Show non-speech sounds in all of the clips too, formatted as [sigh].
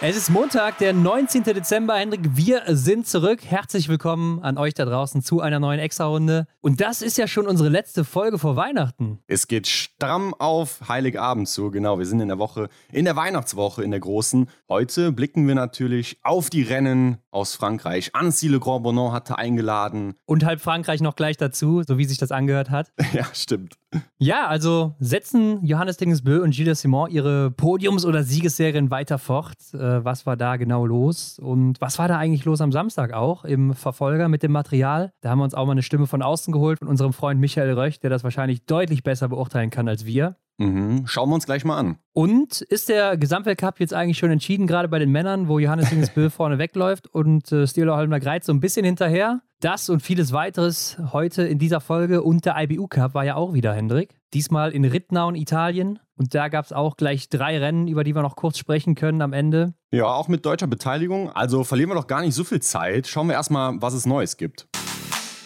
Es ist Montag, der 19. Dezember. Hendrik, wir sind zurück. Herzlich willkommen an euch da draußen zu einer neuen Extra-Runde. Und das ist ja schon unsere letzte Folge vor Weihnachten. Es geht stramm auf Heiligabend zu. Genau, wir sind in der Woche, in der Weihnachtswoche, in der großen. Heute blicken wir natürlich auf die Rennen aus Frankreich. Annecy Le Grand Bonon hatte eingeladen. Und halb Frankreich noch gleich dazu, so wie sich das angehört hat. [laughs] Ja, stimmt. Ja, also setzen Johannes Dingesbö und Gilles Simon ihre Podiums- oder Siegesserien weiter fort. Äh, was war da genau los? Und was war da eigentlich los am Samstag auch im Verfolger mit dem Material? Da haben wir uns auch mal eine Stimme von außen geholt, von unserem Freund Michael Röch, der das wahrscheinlich deutlich besser beurteilen kann als wir. Mhm. Schauen wir uns gleich mal an. Und ist der Gesamtweltcup jetzt eigentlich schon entschieden, gerade bei den Männern, wo Johannes Dingesbö [laughs] vorne wegläuft und äh, Stilo Holmler Greiz so ein bisschen hinterher? Das und vieles weiteres heute in dieser Folge. Und der IBU Cup war ja auch wieder, Hendrik. Diesmal in Rittnau in Italien. Und da gab es auch gleich drei Rennen, über die wir noch kurz sprechen können am Ende. Ja, auch mit deutscher Beteiligung. Also verlieren wir doch gar nicht so viel Zeit. Schauen wir erstmal, was es Neues gibt.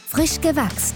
Frisch gewachst.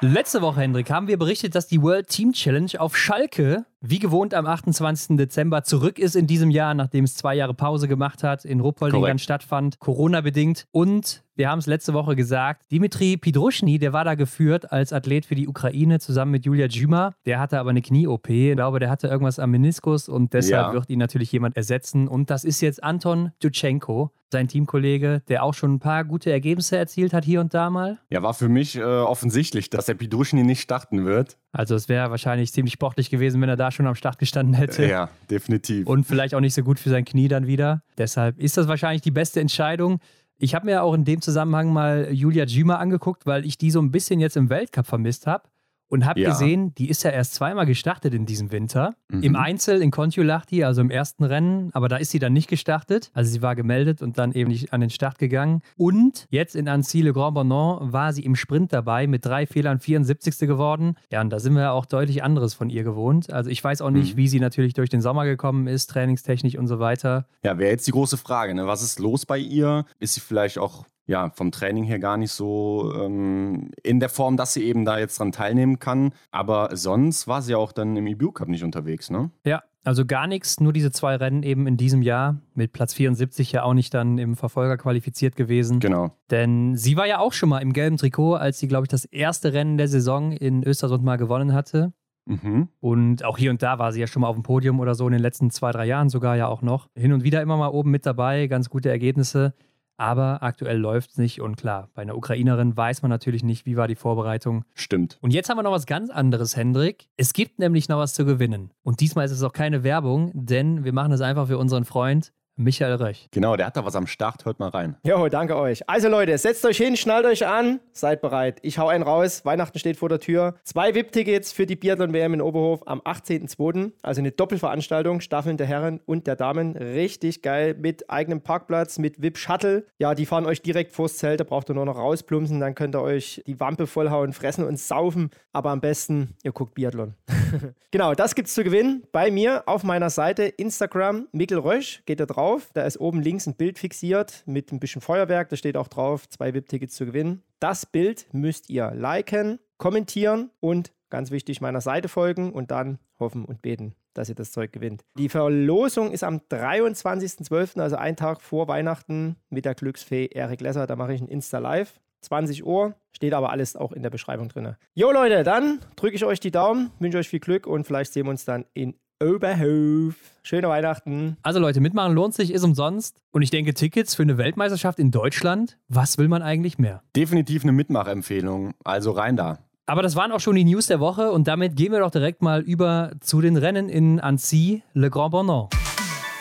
Letzte Woche, Hendrik, haben wir berichtet, dass die World Team Challenge auf Schalke, wie gewohnt am 28. Dezember, zurück ist in diesem Jahr, nachdem es zwei Jahre Pause gemacht hat, in Ruppolding dann stattfand, Corona-bedingt. Und wir haben es letzte Woche gesagt, Dimitri Pidruschny, der war da geführt als Athlet für die Ukraine zusammen mit Julia Djuma. Der hatte aber eine Knie-OP. Ich glaube, der hatte irgendwas am Meniskus und deshalb Ja. wird ihn natürlich jemand ersetzen. Und das ist jetzt Anton Dutschenko, sein Teamkollege, der auch schon ein paar gute Ergebnisse erzielt hat hier und da mal. Ja, war für mich äh, offensichtlich, dass der Pidruschny nicht starten wird. Also es wäre wahrscheinlich ziemlich sportlich gewesen, wenn er da schon am Start gestanden hätte. Ja, definitiv. Und vielleicht auch nicht so gut für sein Knie dann wieder. Deshalb ist das wahrscheinlich die beste Entscheidung. Ich habe mir auch in dem Zusammenhang mal Julia Jima angeguckt, weil ich die so ein bisschen jetzt im Weltcup vermisst habe. Und habe Ja. gesehen, die ist ja erst zweimal gestartet in diesem Winter. Mhm. Im Einzel in Kontiolahti, also im ersten Rennen, aber da ist sie dann nicht gestartet. Also sie war gemeldet und dann eben nicht an den Start gegangen. Und jetzt in Annecy Le Grand Bonon war sie im Sprint dabei mit drei Fehlern 74. geworden. Ja, und da sind wir ja auch deutlich anderes von ihr gewohnt. Also ich weiß auch nicht, Mhm. wie sie natürlich durch den Sommer gekommen ist, trainingstechnisch und so weiter. Ja, wäre jetzt die große Frage, ne? Was ist los bei ihr? Ist sie vielleicht auch ja, vom Training her gar nicht so ähm, in der Form, dass sie eben da jetzt dran teilnehmen kann. Aber sonst war sie auch dann im EBU Cup nicht unterwegs, ne? Ja, also gar nichts, nur diese zwei Rennen eben in diesem Jahr. Mit Platz 74 ja auch nicht dann im Verfolger qualifiziert gewesen. Genau. Denn sie war ja auch schon mal im gelben Trikot, als sie, glaube ich, das erste Rennen der Saison in Östersund mal gewonnen hatte. Mhm. Und auch hier und da war sie ja schon mal auf dem Podium oder so in den letzten zwei, drei Jahren sogar ja auch noch. Hin und wieder immer mal oben mit dabei, ganz gute Ergebnisse. Aber aktuell läuft es nicht und klar, bei einer Ukrainerin weiß man natürlich nicht, wie war die Vorbereitung. Stimmt. Und jetzt haben wir noch was ganz anderes, Hendrik. Es gibt nämlich noch was zu gewinnen. Und diesmal ist es auch keine Werbung, denn wir machen es einfach für unseren Freund Michael Röch. Genau, der hat da was am Start. Hört mal rein. Jo, danke euch. Also Leute, setzt euch hin, schnallt euch an, seid bereit. Ich hau einen raus. Weihnachten steht vor der Tür. Zwei VIP-Tickets für die Biathlon-WM in Oberhof am 18.02. Also eine Doppelveranstaltung, Staffeln der Herren und der Damen. Richtig geil mit eigenem Parkplatz, mit VIP-Shuttle. Ja, die fahren euch direkt vors Zelt. Da braucht ihr nur noch rausplumpsen. Dann könnt ihr euch die Wampe vollhauen, fressen und saufen. Aber am besten, ihr guckt Biathlon. [laughs] genau, das gibt's zu gewinnen bei mir auf meiner Seite Instagram Mikkel Rösch. Geht da drauf. Da ist oben links ein Bild fixiert mit ein bisschen Feuerwerk. Da steht auch drauf, zwei VIP-Tickets zu gewinnen. Das Bild müsst ihr liken, kommentieren und ganz wichtig meiner Seite folgen und dann hoffen und beten, dass ihr das Zeug gewinnt. Die Verlosung ist am 23.12., also einen Tag vor Weihnachten mit der Glücksfee Erik Lesser. Da mache ich ein Insta-Live. 20 Uhr, steht aber alles auch in der Beschreibung drin. Jo Leute, dann drücke ich euch die Daumen, wünsche euch viel Glück und vielleicht sehen wir uns dann in Oberhof. Schöne Weihnachten. Also Leute, mitmachen lohnt sich, ist umsonst. Und ich denke, Tickets für eine Weltmeisterschaft in Deutschland, was will man eigentlich mehr? Definitiv eine Mitmachempfehlung. Also rein da. Aber das waren auch schon die News der Woche und damit gehen wir doch direkt mal über zu den Rennen in Annecy, Le Grand Bonon.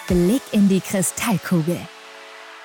Blick in die Kristallkugel.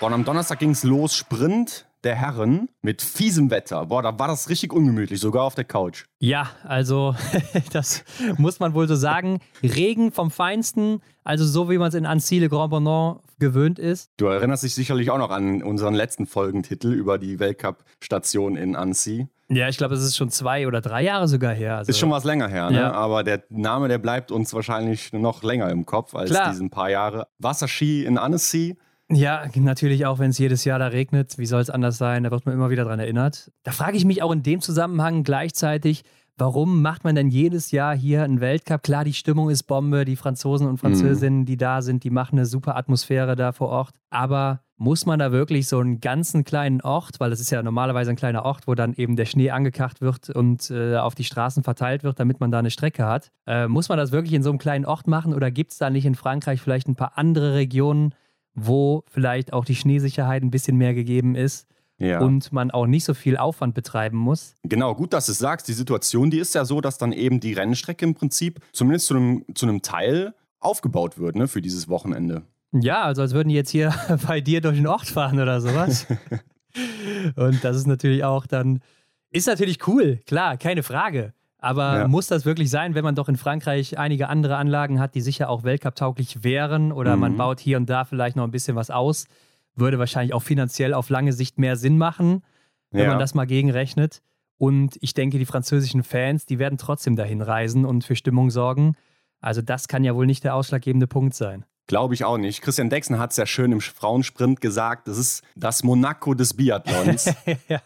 Und am Donnerstag ging es los, Sprint der Herren mit fiesem Wetter. Boah, da war das richtig ungemütlich, sogar auf der Couch. Ja, also [laughs] das muss man wohl so sagen. Regen vom Feinsten, also so wie man es in Annecy Le Grand Bonon gewöhnt ist. Du erinnerst dich sicherlich auch noch an unseren letzten Folgentitel über die Weltcup-Station in Annecy. Ja, ich glaube, es ist schon zwei oder drei Jahre sogar her. Also, Ist schon was länger her, ne? Ja. aber der Name, der bleibt uns wahrscheinlich noch länger im Kopf als Klar. diesen paar Jahre. Wasserski in Annecy, Ja, natürlich auch, wenn es jedes Jahr da regnet. Wie soll es anders sein? Da wird man immer wieder dran erinnert. Da frage ich mich auch in dem Zusammenhang gleichzeitig, Warum macht man denn jedes Jahr hier einen Weltcup? Klar, die Stimmung ist Bombe, die Franzosen und Französinnen, mhm. die da sind, die machen eine super Atmosphäre da vor Ort. Aber muss man da wirklich so einen ganzen kleinen Ort, weil das ist ja normalerweise ein kleiner Ort, wo dann eben der Schnee angekacht wird und äh, auf die Straßen verteilt wird, damit man da eine Strecke hat. Äh, muss man das wirklich in so einem kleinen Ort machen oder gibt es da nicht in Frankreich vielleicht ein paar andere Regionen, wo vielleicht auch die Schneesicherheit ein bisschen mehr gegeben ist? Ja. und man auch nicht so viel Aufwand betreiben muss. Genau, gut, dass du es sagst. Die Situation, die ist ja so, dass dann eben die Rennstrecke im Prinzip zumindest zu einem, zu einem Teil aufgebaut wird ne, für dieses Wochenende. Ja, also als würden die jetzt hier [laughs] bei dir durch den Ort fahren oder sowas. [laughs] und das ist natürlich auch dann, ist natürlich cool, klar, keine Frage. Aber ja. muss das wirklich sein, wenn man doch in Frankreich einige andere Anlagen hat, die sicher auch Weltcup-tauglich wären oder mhm. man baut hier und da vielleicht noch ein bisschen was aus? würde wahrscheinlich auch finanziell auf lange Sicht mehr Sinn machen, wenn ja. man das mal gegenrechnet. Und ich denke, die französischen Fans, die werden trotzdem dahin reisen und für Stimmung sorgen. Also das kann ja wohl nicht der ausschlaggebende Punkt sein. Glaube ich auch nicht. Christian Dexen hat es ja schön im Frauensprint gesagt, das ist das Monaco des Biathlons. [laughs] ja,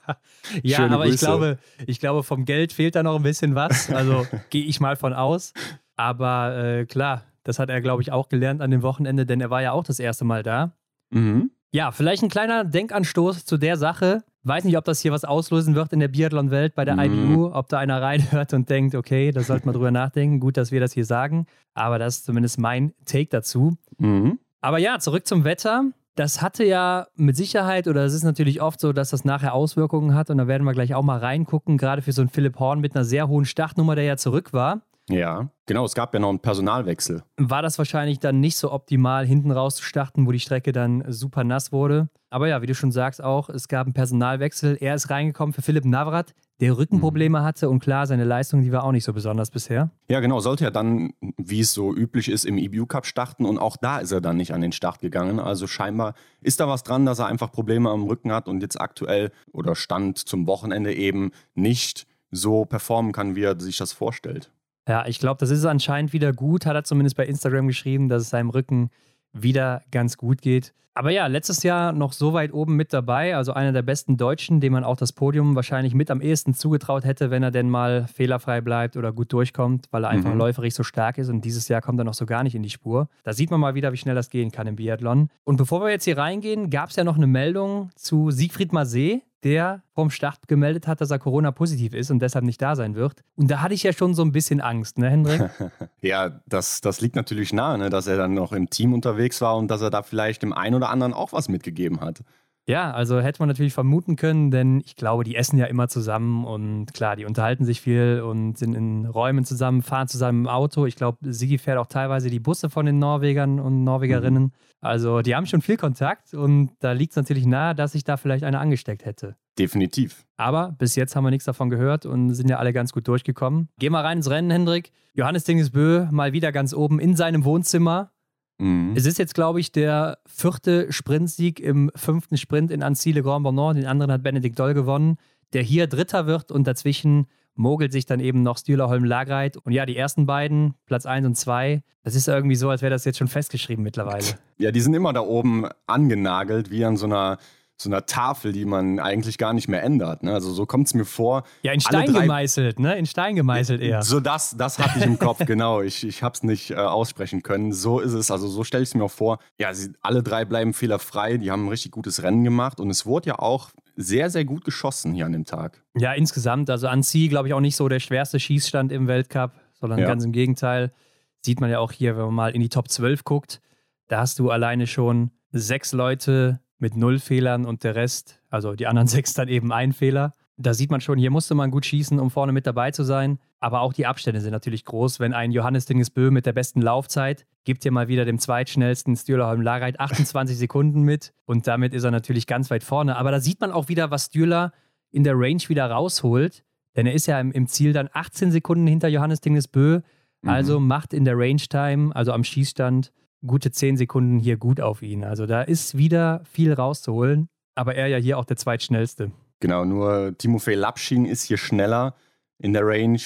ja aber Grüße. ich glaube, ich glaube, vom Geld fehlt da noch ein bisschen was. Also [laughs] gehe ich mal von aus. Aber äh, klar, das hat er, glaube ich, auch gelernt an dem Wochenende, denn er war ja auch das erste Mal da. Mhm. Ja, vielleicht ein kleiner Denkanstoß zu der Sache. Weiß nicht, ob das hier was auslösen wird in der Biathlon-Welt bei der mhm. IBU, ob da einer [laughs] reinhört und denkt, okay, da sollte man drüber nachdenken. Gut, dass wir das hier sagen. Aber das ist zumindest mein Take dazu. Mhm. Aber ja, zurück zum Wetter. Das hatte ja mit Sicherheit, oder es ist natürlich oft so, dass das nachher Auswirkungen hat. Und da werden wir gleich auch mal reingucken, gerade für so einen Philipp Horn mit einer sehr hohen Startnummer, der ja zurück war. Ja, genau, es gab ja noch einen Personalwechsel. War das wahrscheinlich dann nicht so optimal, hinten raus zu starten, wo die Strecke dann super nass wurde. Aber ja, wie du schon sagst auch, es gab einen Personalwechsel. Er ist reingekommen für Philipp Navrat, der Rückenprobleme mhm. hatte und klar, seine Leistung, die war auch nicht so besonders bisher. Ja, genau, sollte er dann, wie es so üblich ist, im EBU Cup starten und auch da ist er dann nicht an den Start gegangen. Also scheinbar ist da was dran, dass er einfach Probleme am Rücken hat und jetzt aktuell oder stand zum Wochenende eben nicht so performen kann, wie er sich das vorstellt. Ja, ich glaube, das ist anscheinend wieder gut, hat er zumindest bei Instagram geschrieben, dass es seinem Rücken wieder ganz gut geht. Aber ja, letztes Jahr noch so weit oben mit dabei, also einer der besten Deutschen, dem man auch das Podium wahrscheinlich mit am ehesten zugetraut hätte, wenn er denn mal fehlerfrei bleibt oder gut durchkommt, weil er einfach mhm. läuferig so stark ist und dieses Jahr kommt er noch so gar nicht in die Spur. Da sieht man mal wieder, wie schnell das gehen kann im Biathlon. Und bevor wir jetzt hier reingehen, gab es ja noch eine Meldung zu Siegfried Masé, der vom Start gemeldet hat, dass er Corona-positiv ist und deshalb nicht da sein wird. Und da hatte ich ja schon so ein bisschen Angst, ne, Hendrik? [laughs] ja, das, das liegt natürlich nahe, ne, dass er dann noch im Team unterwegs war und dass er da vielleicht dem einen oder anderen auch was mitgegeben hat. Ja, also hätte man natürlich vermuten können, denn ich glaube, die essen ja immer zusammen und klar, die unterhalten sich viel und sind in Räumen zusammen, fahren zusammen im Auto. Ich glaube, Sigi fährt auch teilweise die Busse von den Norwegern und Norwegerinnen. Mhm. Also die haben schon viel Kontakt und da liegt es natürlich nahe, dass sich da vielleicht einer angesteckt hätte. Definitiv. Aber bis jetzt haben wir nichts davon gehört und sind ja alle ganz gut durchgekommen. Geh mal rein ins Rennen, Hendrik. Johannes Dingesbö mal wieder ganz oben in seinem Wohnzimmer Mhm. Es ist jetzt, glaube ich, der vierte Sprintsieg im fünften Sprint in Annecy Le Grand Bonnard. Den anderen hat Benedikt Doll gewonnen, der hier Dritter wird und dazwischen mogelt sich dann eben noch Stühlerholm Lagreit. Und ja, die ersten beiden, Platz 1 und 2, das ist irgendwie so, als wäre das jetzt schon festgeschrieben mittlerweile. Ja, die sind immer da oben angenagelt, wie an so einer so einer Tafel, die man eigentlich gar nicht mehr ändert. Ne? Also so kommt es mir vor. Ja, in Stein gemeißelt, ne? In Stein gemeißelt eher. So das, das hatte ich im Kopf, genau. Ich, ich habe es nicht äh, aussprechen können. So ist es, also so stelle ich es mir auch vor. Ja, sie, alle drei bleiben fehlerfrei, die haben ein richtig gutes Rennen gemacht und es wurde ja auch sehr, sehr gut geschossen hier an dem Tag. Ja, insgesamt, also Annecy, glaube ich, auch nicht so der schwerste Schießstand im Weltcup, sondern ja. ganz im Gegenteil. Sieht man ja auch hier, wenn man mal in die Top 12 guckt, da hast du alleine schon sechs Leute mit null Fehlern und der Rest, also die anderen [laughs] sechs dann eben ein Fehler. Da sieht man schon, hier musste man gut schießen, um vorne mit dabei zu sein. Aber auch die Abstände sind natürlich groß. Wenn ein Johannes Dingesbö mit der besten Laufzeit gibt hier mal wieder dem zweitschnellsten Stühlerholm Lagreit 28 Sekunden mit. Und damit ist er natürlich ganz weit vorne. Aber da sieht man auch wieder, was Stühler in der Range wieder rausholt. Denn er ist ja im, im Ziel dann 18 Sekunden hinter Johannes Dingesbö. Also mhm. macht in der Range Time, also am Schießstand, gute zehn Sekunden hier gut auf ihn. Also da ist wieder viel rauszuholen, aber er ja hier auch der zweitschnellste. Genau, nur Timofey Lapschin ist hier schneller in der Range.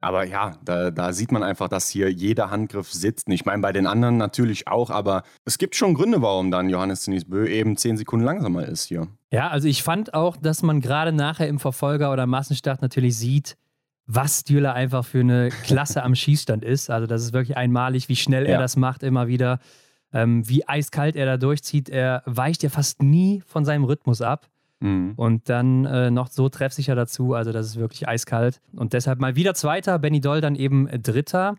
Aber ja, da, da sieht man einfach, dass hier jeder Handgriff sitzt. Ich meine, bei den anderen natürlich auch, aber es gibt schon Gründe, warum dann Johannes Denis Bö eben zehn Sekunden langsamer ist hier. Ja, also ich fand auch, dass man gerade nachher im Verfolger oder Massenstart natürlich sieht, was Stühler einfach für eine Klasse am Schießstand ist. Also das ist wirklich einmalig, wie schnell ja. er das macht immer wieder, ähm, wie eiskalt er da durchzieht. Er weicht ja fast nie von seinem Rhythmus ab. Mhm. Und dann äh, noch so treffsicher dazu, also das ist wirklich eiskalt. Und deshalb mal wieder Zweiter, Benny Doll dann eben Dritter,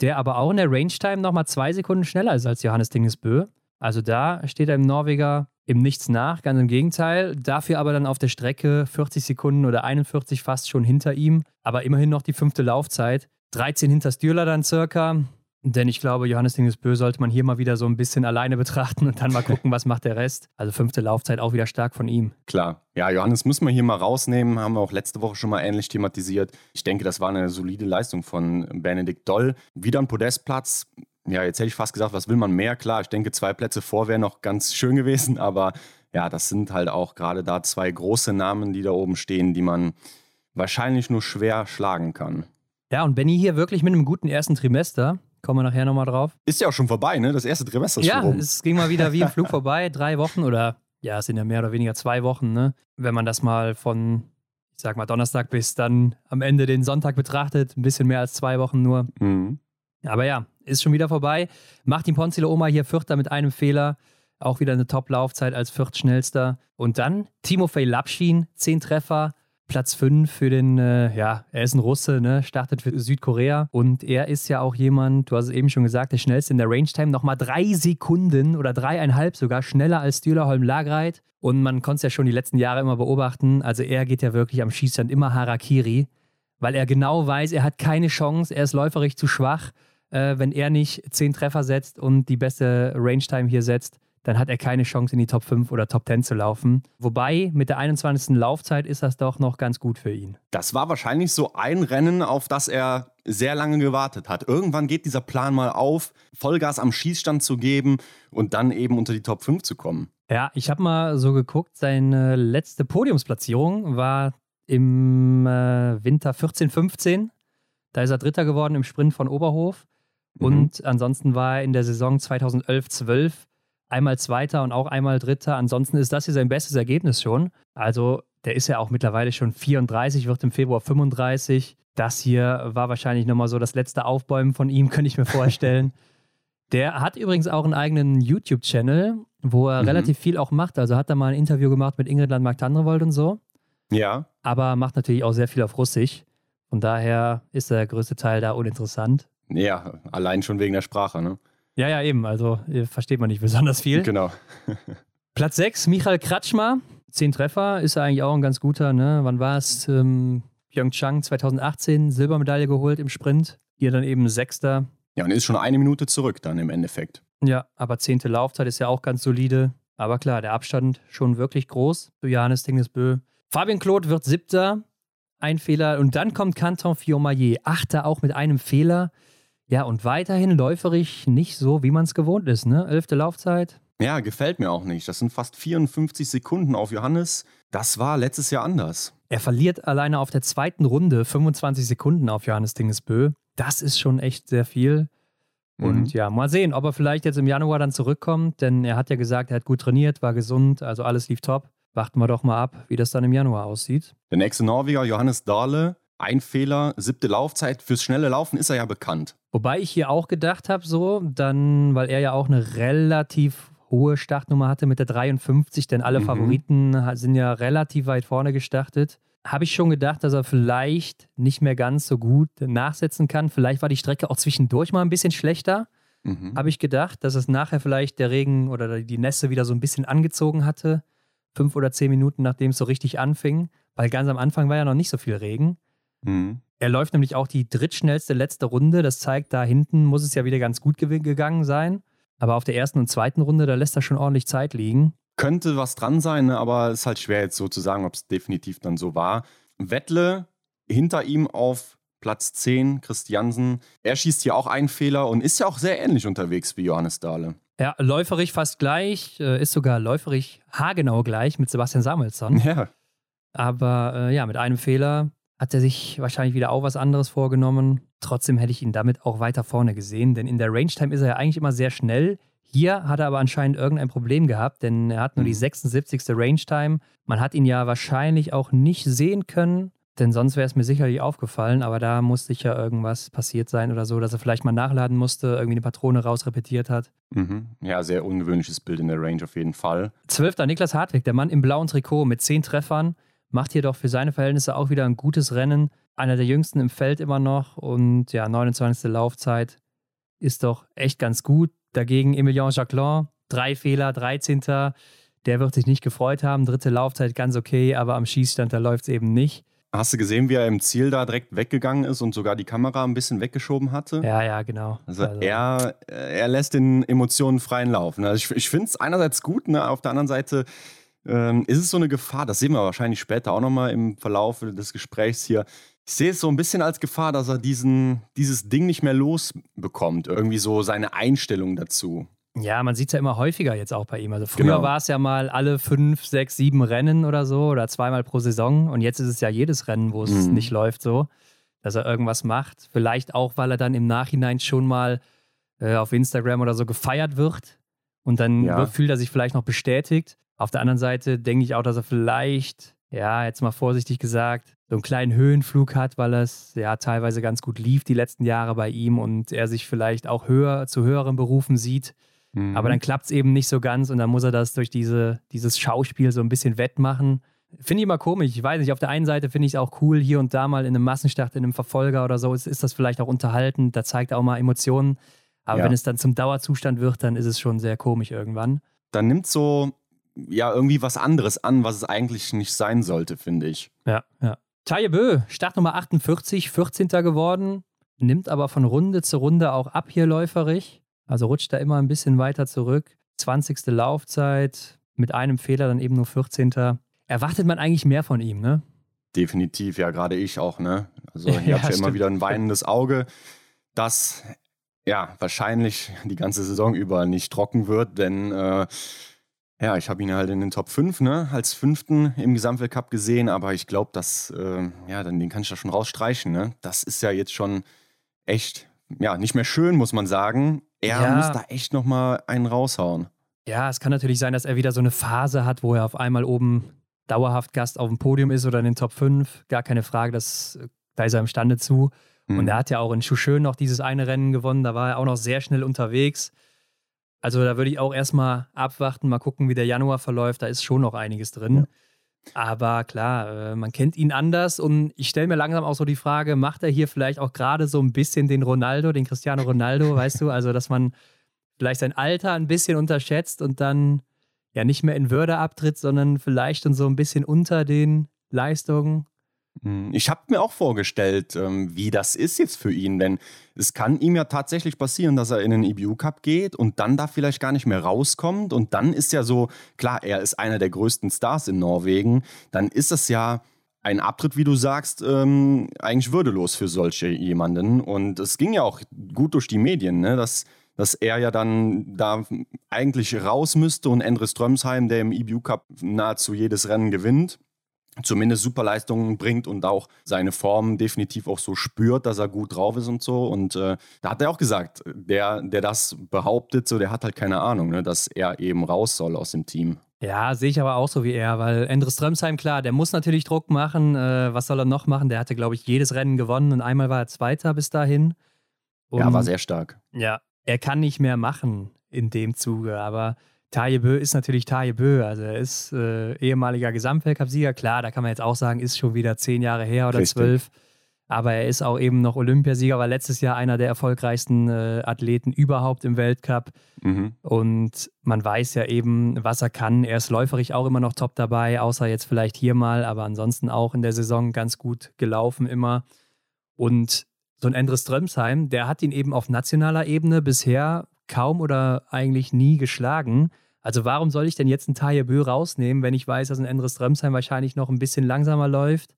der aber auch in der Range-Time nochmal zwei Sekunden schneller ist als Johannes Dingesbö. Also da steht er im Norweger im Nichts nach, ganz im Gegenteil. Dafür aber dann auf der Strecke 40 Sekunden oder 41 fast schon hinter ihm, aber immerhin noch die fünfte Laufzeit. 13 hinter Stürler dann circa. Denn ich glaube, Johannes Dingesbö sollte man hier mal wieder so ein bisschen alleine betrachten und dann mal gucken, was macht der Rest. Also fünfte Laufzeit auch wieder stark von ihm. Klar. Ja, Johannes müssen wir hier mal rausnehmen. Haben wir auch letzte Woche schon mal ähnlich thematisiert. Ich denke, das war eine solide Leistung von Benedikt Doll. Wieder ein Podestplatz. Ja, jetzt hätte ich fast gesagt, was will man mehr? Klar, ich denke, zwei Plätze vor wären noch ganz schön gewesen, aber ja, das sind halt auch gerade da zwei große Namen, die da oben stehen, die man wahrscheinlich nur schwer schlagen kann. Ja, und Benny hier wirklich mit einem guten ersten Trimester. Kommen wir nachher nochmal drauf. Ist ja auch schon vorbei, ne? Das erste Trimester ist ja, schon rum. Ja, es ging mal wieder wie im Flug vorbei. [laughs] Drei Wochen oder ja, es sind ja mehr oder weniger zwei Wochen, ne? Wenn man das mal von, ich sag mal, Donnerstag bis dann am Ende den Sonntag betrachtet. Ein bisschen mehr als zwei Wochen nur. Mhm. Aber ja, ist schon wieder vorbei. Martin Ponzile Oma hier Vierter mit einem Fehler. Auch wieder eine Top-Laufzeit als Viertschnellster. Und dann Timofey Lapschin, zehn Treffer. Platz 5 für den, äh, ja, er ist ein Russe, ne, startet für Südkorea und er ist ja auch jemand, du hast es eben schon gesagt, der schnellste in der Range-Time, nochmal drei Sekunden oder dreieinhalb sogar schneller als Stühlerholm Lagreit und man konnte es ja schon die letzten Jahre immer beobachten, also er geht ja wirklich am Schießstand immer Harakiri, weil er genau weiß, er hat keine Chance, er ist läuferig zu schwach, äh, wenn er nicht zehn Treffer setzt und die beste Range-Time hier setzt, dann hat er keine Chance, in die Top 5 oder Top 10 zu laufen. Wobei mit der 21. Laufzeit ist das doch noch ganz gut für ihn. Das war wahrscheinlich so ein Rennen, auf das er sehr lange gewartet hat. Irgendwann geht dieser Plan mal auf, Vollgas am Schießstand zu geben und dann eben unter die Top 5 zu kommen. Ja, ich habe mal so geguckt, seine letzte Podiumsplatzierung war im äh, Winter 14-15. Da ist er Dritter geworden im Sprint von Oberhof. Mhm. Und ansonsten war er in der Saison 2011-12 einmal Zweiter und auch einmal Dritter. Ansonsten ist das hier sein bestes Ergebnis schon. Also der ist ja auch mittlerweile schon 34, wird im Februar 35. Das hier war wahrscheinlich nochmal so das letzte Aufbäumen von ihm, [laughs] könnte ich mir vorstellen. der hat übrigens auch einen eigenen YouTube-Channel, wo er mhm. relativ viel auch macht. Also hat er mal ein Interview gemacht mit Ingrid Landmark-Tandrevold und so. Ja. Aber macht natürlich auch sehr viel auf Russisch. Von daher ist der größte Teil da uninteressant. Ja, allein schon wegen der Sprache, ne? Ja, ja, eben. Also versteht man nicht besonders viel. Genau. [laughs] Platz 6, Michael Kratschmer. Zehn Treffer, ist eigentlich auch ein ganz guter. Ne? Wann war es? Ähm, Pyeongchang 2018, Silbermedaille geholt im Sprint. Hier dann eben Sechster. Ja, und ist schon eine Minute zurück dann im Endeffekt. Ja, aber zehnte Laufzeit ist ja auch ganz solide. Aber klar, der Abstand schon wirklich groß zu Johannes Dingesbö. Fabian Claude wird Siebter. Ein Fehler. Und dann kommt Canton Fiomayer. Achter auch mit einem Fehler. Ja, und weiterhin läuferig nicht so, wie man es gewohnt ist, ne? Elfte Laufzeit. Ja, gefällt mir auch nicht. Das sind fast 54 Sekunden auf Johannes. Das war letztes Jahr anders. Er verliert alleine auf der zweiten Runde 25 Sekunden auf Johannes Dingesbö. Das ist schon echt sehr viel. Und mhm. ja, mal sehen, ob er vielleicht jetzt im Januar dann zurückkommt, denn er hat ja gesagt, er hat gut trainiert, war gesund, also alles lief top. Warten wir doch mal ab, wie das dann im Januar aussieht. Der nächste Norweger, Johannes Dahle, ein Fehler, siebte Laufzeit. Fürs schnelle Laufen ist er ja bekannt. Wobei ich hier auch gedacht habe, so, dann, weil er ja auch eine relativ hohe Startnummer hatte mit der 53, denn alle mhm. Favoriten sind ja relativ weit vorne gestartet. Habe ich schon gedacht, dass er vielleicht nicht mehr ganz so gut nachsetzen kann. Vielleicht war die Strecke auch zwischendurch mal ein bisschen schlechter. Mhm. Habe ich gedacht, dass es nachher vielleicht der Regen oder die Nässe wieder so ein bisschen angezogen hatte. Fünf oder zehn Minuten, nachdem es so richtig anfing. Weil ganz am Anfang war ja noch nicht so viel Regen. Mhm. Er läuft nämlich auch die drittschnellste letzte Runde. Das zeigt, da hinten muss es ja wieder ganz gut gegangen sein. Aber auf der ersten und zweiten Runde, da lässt er schon ordentlich Zeit liegen. Könnte was dran sein, ne? aber es ist halt schwer jetzt so zu sagen, ob es definitiv dann so war. Wettle hinter ihm auf Platz 10, Christiansen. Er schießt hier auch einen Fehler und ist ja auch sehr ähnlich unterwegs wie Johannes Dahle. Ja, läuferig fast gleich, äh, ist sogar läuferig haargenau gleich mit Sebastian Samuelsson. [laughs] Ja. Aber äh, ja, mit einem Fehler hat er sich wahrscheinlich wieder auch was anderes vorgenommen. Trotzdem hätte ich ihn damit auch weiter vorne gesehen, denn in der Range-Time ist er ja eigentlich immer sehr schnell. Hier hat er aber anscheinend irgendein Problem gehabt, denn er hat nur die 76. Mhm. Range-Time. Man hat ihn ja wahrscheinlich auch nicht sehen können, denn sonst wäre es mir sicherlich aufgefallen, aber da muss sicher irgendwas passiert sein oder so, dass er vielleicht mal nachladen musste, irgendwie eine Patrone rausrepetiert hat. Mhm. Ja, sehr ungewöhnliches Bild in der Range auf jeden Fall. Zwölfter Niklas Hartwig, der Mann im blauen Trikot mit zehn Treffern, macht hier doch für seine Verhältnisse auch wieder ein gutes Rennen. Einer der jüngsten im Feld immer noch und ja, 29. Laufzeit ist doch echt ganz gut. Dagegen Emilien Jacquelin, drei Fehler, 13. Der wird sich nicht gefreut haben. Dritte Laufzeit ganz okay, aber am Schießstand, da läuft es eben nicht. Hast du gesehen, wie er im Ziel da direkt weggegangen ist und sogar die Kamera ein bisschen weggeschoben hatte? Ja, ja, genau. Also, also. Er, er lässt den Emotionen freien Lauf. Also ich, ich finde es einerseits gut, ne? auf der anderen Seite ähm, ist es so eine Gefahr, das sehen wir wahrscheinlich später auch nochmal im Verlauf des Gesprächs hier. Ich sehe es so ein bisschen als Gefahr, dass er diesen, dieses Ding nicht mehr losbekommt. Irgendwie so seine Einstellung dazu. Ja, man sieht es ja immer häufiger jetzt auch bei ihm. Also früher genau. war es ja mal alle fünf, sechs, sieben Rennen oder so oder zweimal pro Saison. Und jetzt ist es ja jedes Rennen, wo es mhm. nicht läuft so, dass er irgendwas macht. Vielleicht auch, weil er dann im Nachhinein schon mal äh, auf Instagram oder so gefeiert wird. Und dann ja. fühlt er sich vielleicht noch bestätigt. Auf der anderen Seite denke ich auch, dass er vielleicht, ja, jetzt mal vorsichtig gesagt, so einen kleinen Höhenflug hat, weil es ja teilweise ganz gut lief die letzten Jahre bei ihm und er sich vielleicht auch höher zu höheren Berufen sieht Mhm. Aber dann klappt es eben nicht so ganz und dann muss er das durch diese, dieses Schauspiel so ein bisschen wettmachen. Finde ich immer komisch. Ich weiß nicht, auf der einen Seite finde ich es auch cool, hier und da mal in einem Massenstart, in einem Verfolger oder so, ist, ist das vielleicht auch unterhaltend. Da zeigt er auch mal Emotionen. Aber ja. wenn es dann zum Dauerzustand wird, dann ist es schon sehr komisch irgendwann. Dann nimmt so ja irgendwie was anderes an, was es eigentlich nicht sein sollte, finde ich. Ja, ja. Taye Bö, Startnummer 48, 14. geworden, nimmt aber von Runde zu Runde auch ab hier läuferig. Also rutscht da immer ein bisschen weiter zurück. 20. Laufzeit, mit einem Fehler dann eben nur 14. Erwartet man eigentlich mehr von ihm, ne? Definitiv, ja, gerade ich auch, ne? Also hier ja, habe ich ja immer wieder ein weinendes Auge, das ja wahrscheinlich die ganze Saison über nicht trocken wird, denn äh, ja, ich habe ihn halt in den Top 5, ne, als Fünften im Gesamtweltcup gesehen, aber ich glaube, dass, äh, ja, dann den kann ich da schon rausstreichen, ne? Das ist ja jetzt schon echt, ja, nicht mehr schön, muss man sagen. Er ja. muss da echt nochmal einen raushauen. Ja, es kann natürlich sein, dass er wieder so eine Phase hat, wo er auf einmal oben dauerhaft Gast auf dem Podium ist oder in den Top 5. Gar keine Frage, das, da ist er imstande zu. Mhm. Und er hat ja auch in Schuschön noch dieses eine Rennen gewonnen. Da war er auch noch sehr schnell unterwegs. Also da würde ich auch erstmal abwarten, mal gucken, wie der Januar verläuft. Da ist schon noch einiges drin. Ja. Aber klar, äh, man kennt ihn anders und ich stelle mir langsam auch so die Frage, macht er hier vielleicht auch gerade so ein bisschen den Ronaldo, den Cristiano Ronaldo, [laughs] weißt du? Also, dass man vielleicht sein Alter ein bisschen unterschätzt und dann ja nicht mehr in Würde abtritt, sondern vielleicht schon so ein bisschen unter den Leistungen ich habe mir auch vorgestellt, ähm, wie das ist jetzt für ihn, denn es kann ihm ja tatsächlich passieren, dass er in den EBU Cup geht und dann da vielleicht gar nicht mehr rauskommt und dann ist ja so, klar, er ist einer der größten Stars in Norwegen, dann ist das ja ein Abtritt, wie du sagst, ähm, eigentlich würdelos für solche jemanden und es ging ja auch gut durch die Medien, ne, dass dass er ja dann da eigentlich raus müsste und Endre Strömsheim, der im EBU Cup nahezu jedes Rennen gewinnt, zumindest Superleistungen bringt und auch seine Form definitiv auch so spürt, dass er gut drauf ist und so. Und äh, da hat er auch gesagt, der, der das behauptet, so, der hat halt keine Ahnung, ne, dass er eben raus soll aus dem Team. Ja, sehe ich aber auch so wie er, weil Endre Strömsheim, klar, der muss natürlich Druck machen. Äh, was soll er noch machen? Der hatte, glaube ich, jedes Rennen gewonnen und einmal war er Zweiter bis dahin. Und, ja, war sehr stark. Ja, er kann nicht mehr machen in dem Zuge, aber Taje Bö ist natürlich Taje Bö. Also er ist äh, ehemaliger Gesamtweltcup-Sieger. Klar, da kann man jetzt auch sagen, ist schon wieder zehn Jahre her oder Richtig. zwölf. Aber er ist auch eben noch Olympiasieger, war letztes Jahr einer der erfolgreichsten äh, Athleten überhaupt im Weltcup. Mhm. Und man weiß ja eben, was er kann. Er ist läuferig auch immer noch top dabei, außer jetzt vielleicht hier mal, aber ansonsten auch in der Saison ganz gut gelaufen immer. Und so ein Endres Strömsheim, der hat ihn eben auf nationaler Ebene bisher kaum oder eigentlich nie geschlagen. Also warum soll ich denn jetzt einen Taye Bö rausnehmen, wenn ich weiß, dass ein Endres Drömsheim wahrscheinlich noch ein bisschen langsamer läuft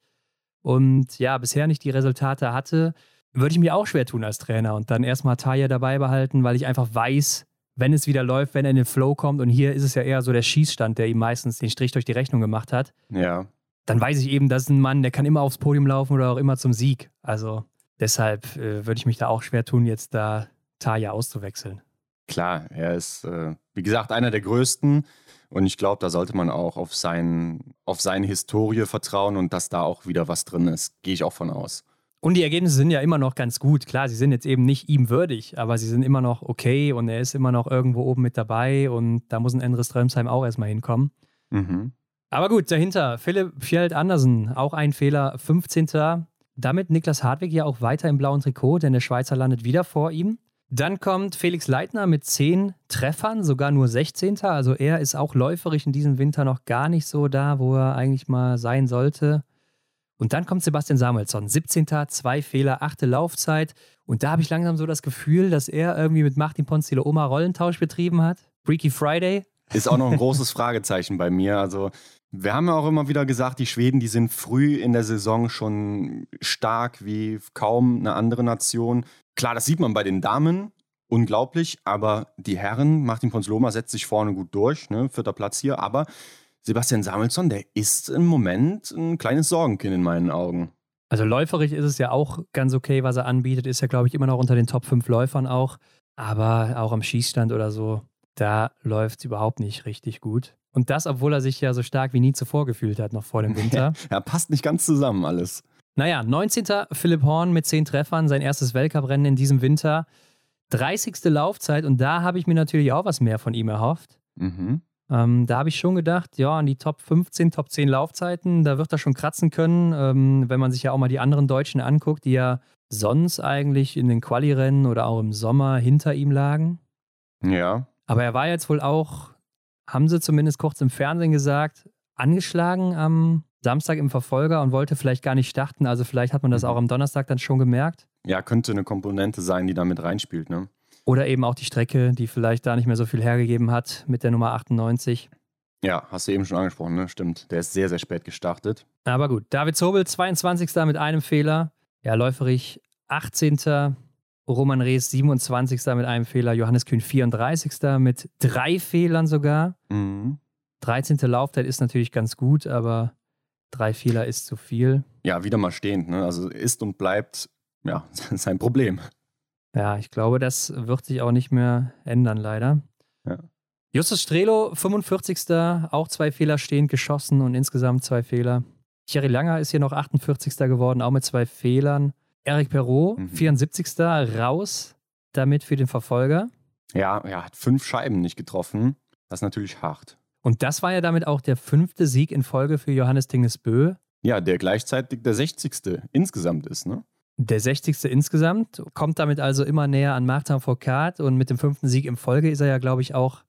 und ja, bisher nicht die Resultate hatte, würde ich mir auch schwer tun als Trainer und dann erstmal Taye dabei behalten, weil ich einfach weiß, wenn es wieder läuft, wenn er in den Flow kommt und hier ist es ja eher so der Schießstand, der ihm meistens den Strich durch die Rechnung gemacht hat. Ja. dann weiß ich eben, das ist ein Mann, der kann immer aufs Podium laufen oder auch immer zum Sieg. Also deshalb äh, würde ich mich da auch schwer tun, jetzt da Taya auszuwechseln. Klar, er ist, äh, wie gesagt, einer der größten. Und ich glaube, da sollte man auch auf, sein, auf seine Historie vertrauen und dass da auch wieder was drin ist. Gehe ich auch von aus. Und die Ergebnisse sind ja immer noch ganz gut. Klar, sie sind jetzt eben nicht ihm würdig, aber sie sind immer noch okay und er ist immer noch irgendwo oben mit dabei und da muss ein Endres Strömsheim auch erstmal hinkommen. Mhm. Aber gut, dahinter Philipp Fjeld Andersen, auch ein Fehler, 15. Damit Niklas Hartwig ja auch weiter im blauen Trikot, denn der Schweizer landet wieder vor ihm. Dann kommt Felix Leitner mit 10 Treffern, sogar nur 16. Also er ist auch läuferisch in diesem Winter noch gar nicht so da, wo er eigentlich mal sein sollte. Und dann kommt Sebastian Samuelsson, 17. zwei Fehler, achte Laufzeit. Und da habe ich langsam so das Gefühl, dass er irgendwie mit Martin Ponzilo Oma Rollentausch betrieben hat. Freaky Friday. Ist auch noch ein großes Fragezeichen bei mir. Also wir haben ja auch immer wieder gesagt, die Schweden, die sind früh in der Saison schon stark wie kaum eine andere Nation. Klar, das sieht man bei den Damen, unglaublich, aber die Herren, Martin Ponsloma setzt sich vorne gut durch, ne, vierter Platz hier, aber Sebastian Samuelsson, der ist im Moment ein kleines Sorgenkind in meinen Augen. Also läuferig ist es ja auch ganz okay, was er anbietet, ist ja, glaube ich, immer noch unter den Top 5 Läufern auch, aber auch am Schießstand oder so, da läuft es überhaupt nicht richtig gut. Und das, obwohl er sich ja so stark wie nie zuvor gefühlt hat, noch vor dem Winter. [laughs] ja, passt nicht ganz zusammen alles. Naja, 19. Philipp Horn mit 10 Treffern, sein erstes Weltcuprennen in diesem Winter. 30. Laufzeit und da habe ich mir natürlich auch was mehr von ihm erhofft. Mhm. Ähm, da habe ich schon gedacht, ja, an die Top 15, Top 10 Laufzeiten, da wird er schon kratzen können, ähm, wenn man sich ja auch mal die anderen Deutschen anguckt, die ja sonst eigentlich in den Quali-Rennen oder auch im Sommer hinter ihm lagen. Ja. Aber er war jetzt wohl auch haben sie zumindest kurz im Fernsehen gesagt, angeschlagen am Samstag im Verfolger und wollte vielleicht gar nicht starten. Also vielleicht hat man das mhm. auch am Donnerstag dann schon gemerkt. Ja, könnte eine Komponente sein, die da mit reinspielt, ne? Oder eben auch die Strecke, die vielleicht da nicht mehr so viel hergegeben hat mit der Nummer 98. Ja, hast du eben schon angesprochen, ne? Stimmt. Der ist sehr, sehr spät gestartet. Aber gut, David Zobel, 22. mit einem Fehler. Ja, läuferig 18. Roman Rees 27. mit einem Fehler, Johannes Kühn 34. mit drei Fehlern sogar. Mhm. 13. Laufzeit ist natürlich ganz gut, aber drei Fehler ist zu viel. Ja, wieder mal stehend. Ne? Also ist und bleibt ja [laughs] sein Problem. Ja, ich glaube, das wird sich auch nicht mehr ändern, leider. Ja. Justus Strelo, 45. auch zwei Fehler stehend geschossen und insgesamt zwei Fehler. Thierry Langer ist hier noch 48. geworden, auch mit zwei Fehlern. Eric Perrault, mhm. 74. raus damit für den Verfolger. Ja, er hat fünf Scheiben nicht getroffen. Das ist natürlich hart. Und das war ja damit auch der fünfte Sieg in Folge für Johannes Tingesbö. Ja, der gleichzeitig der 60. insgesamt ist, ne? Der 60. insgesamt, kommt damit also immer näher an Martin Foucault und mit dem fünften Sieg in Folge ist er ja, glaube ich, auch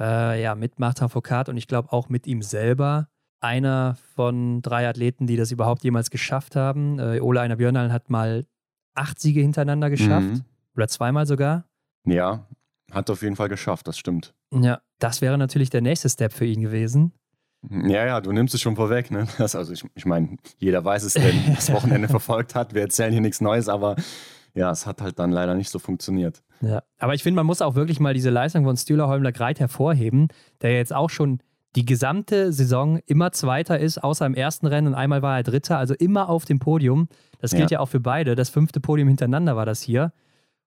äh, ja, mit Martin Foucault und ich glaube auch mit ihm selber einer von drei Athleten, die das überhaupt jemals geschafft haben. Äh, Ole Einer Björnal hat mal acht Siege hintereinander geschafft. Mhm. Oder zweimal sogar. Ja, hat auf jeden Fall geschafft, das stimmt. Ja, das wäre natürlich der nächste Step für ihn gewesen. Ja, ja, du nimmst es schon vorweg. Ne? [laughs] Das, also ich, ich meine, jeder weiß es, der das [laughs] Wochenende verfolgt hat. Wir erzählen hier nichts Neues, aber ja, es hat halt dann leider nicht so funktioniert. Ja, aber ich finde, man muss auch wirklich mal diese Leistung von Stühler Holmler Greit hervorheben, der jetzt auch schon die gesamte Saison immer Zweiter ist, außer im ersten Rennen und einmal war er Dritter, also immer auf dem Podium. Das gilt ja, ja auch für beide. Das fünfte Podium hintereinander war das hier.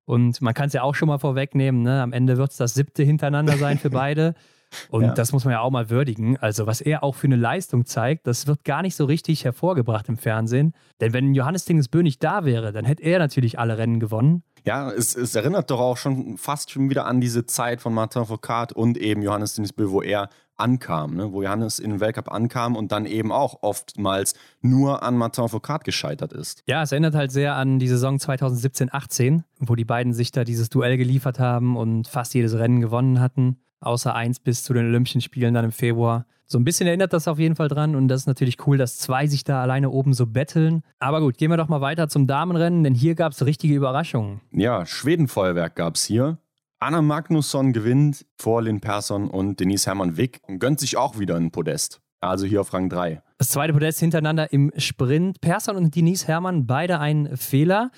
Und man kann es ja auch schon mal vorwegnehmen, ne? am Ende wird es das siebte hintereinander sein für beide. [laughs] Und ja. das muss man ja auch mal würdigen. Also, was er auch für eine Leistung zeigt, das wird gar nicht so richtig hervorgebracht im Fernsehen. Denn wenn Johannes Tingesbö nicht da wäre, dann hätte er natürlich alle Rennen gewonnen. Ja, es, es, erinnert doch auch schon fast schon wieder an diese Zeit von Martin Foucault und eben Johannes Tingesbö, wo er ankam, ne? wo Johannes in den Weltcup ankam und dann eben auch oftmals nur an Martin Foucault gescheitert ist. Ja, es erinnert halt sehr an die Saison 2017-18, wo die beiden sich da dieses Duell geliefert haben und fast jedes Rennen gewonnen hatten, außer eins bis zu den Olympischen Spielen dann im Februar. So ein bisschen erinnert das auf jeden Fall dran und das ist natürlich cool, dass zwei sich da alleine oben so betteln. Aber gut, gehen wir doch mal weiter zum Damenrennen, denn hier gab es richtige Überraschungen. Ja, Schwedenfeuerwerk gab es hier. Anna Magnusson gewinnt vor Lynn Persson und Denise Hermann Wick und gönnt sich auch wieder ein Podest. Also hier auf Rang 3. Das zweite Podest hintereinander im Sprint. Persson und Denise Hermann, beide ein Fehler.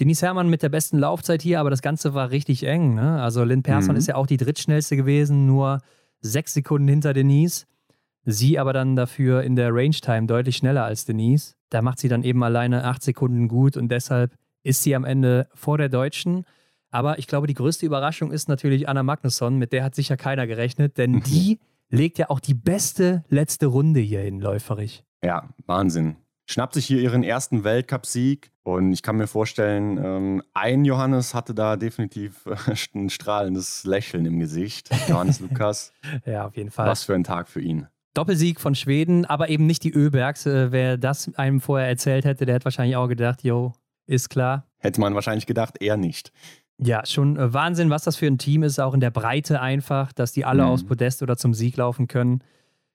Denise Hermann mit der besten Laufzeit hier, aber das Ganze war richtig eng. Ne? Also Lynn Persson mhm. ist ja auch die drittschnellste gewesen, nur sechs Sekunden hinter Denise. Sie aber dann dafür in der Range-Time deutlich schneller als Denise. Da macht sie dann eben alleine acht Sekunden gut und deshalb ist sie am Ende vor der Deutschen. Aber ich glaube, die größte Überraschung ist natürlich Anna Magnusson, mit der hat sicher keiner gerechnet, denn mhm. die legt ja auch die beste letzte Runde hier hin, läuferig. Ja, Wahnsinn. Schnappt sich hier ihren ersten Weltcupsieg und ich kann mir vorstellen, ähm, ein Johannes hatte da definitiv [laughs] ein strahlendes Lächeln im Gesicht. Johannes [laughs] Lukas. ja, auf jeden Fall. Was für ein Tag für ihn. Doppelsieg von Schweden, aber eben nicht die Öbergs. Äh, wer das einem vorher erzählt hätte, der hätte wahrscheinlich auch gedacht, yo, ist klar. Hätte man wahrscheinlich gedacht, eher nicht. Ja, schon äh, Wahnsinn, was das für ein Team ist, auch in der Breite einfach, dass die alle mhm. aufs Podest oder zum Sieg laufen können.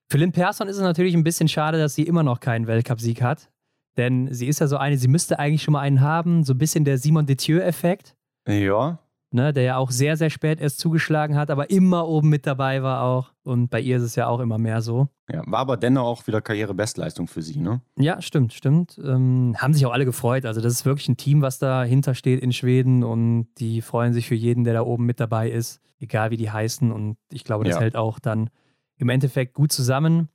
Für Lynn Persson ist es natürlich ein bisschen schade, dass sie immer noch keinen Weltcupsieg hat. Denn sie ist ja so eine, sie müsste eigentlich schon mal einen haben, so ein bisschen der Simon Detieu-Effekt. Ja ne, der ja auch sehr, sehr spät erst zugeschlagen hat, aber immer oben mit dabei war auch. Und bei ihr ist es ja auch immer mehr so. Ja, war aber dennoch auch wieder Karrierebestleistung für sie, ne? Ja, stimmt, stimmt. Ähm, haben sich auch alle gefreut. Also, das ist wirklich ein Team, was dahinter steht in Schweden und die freuen sich für jeden, der da oben mit dabei ist, egal wie die heißen. Und ich glaube, das ja. hält auch dann im Endeffekt gut zusammen.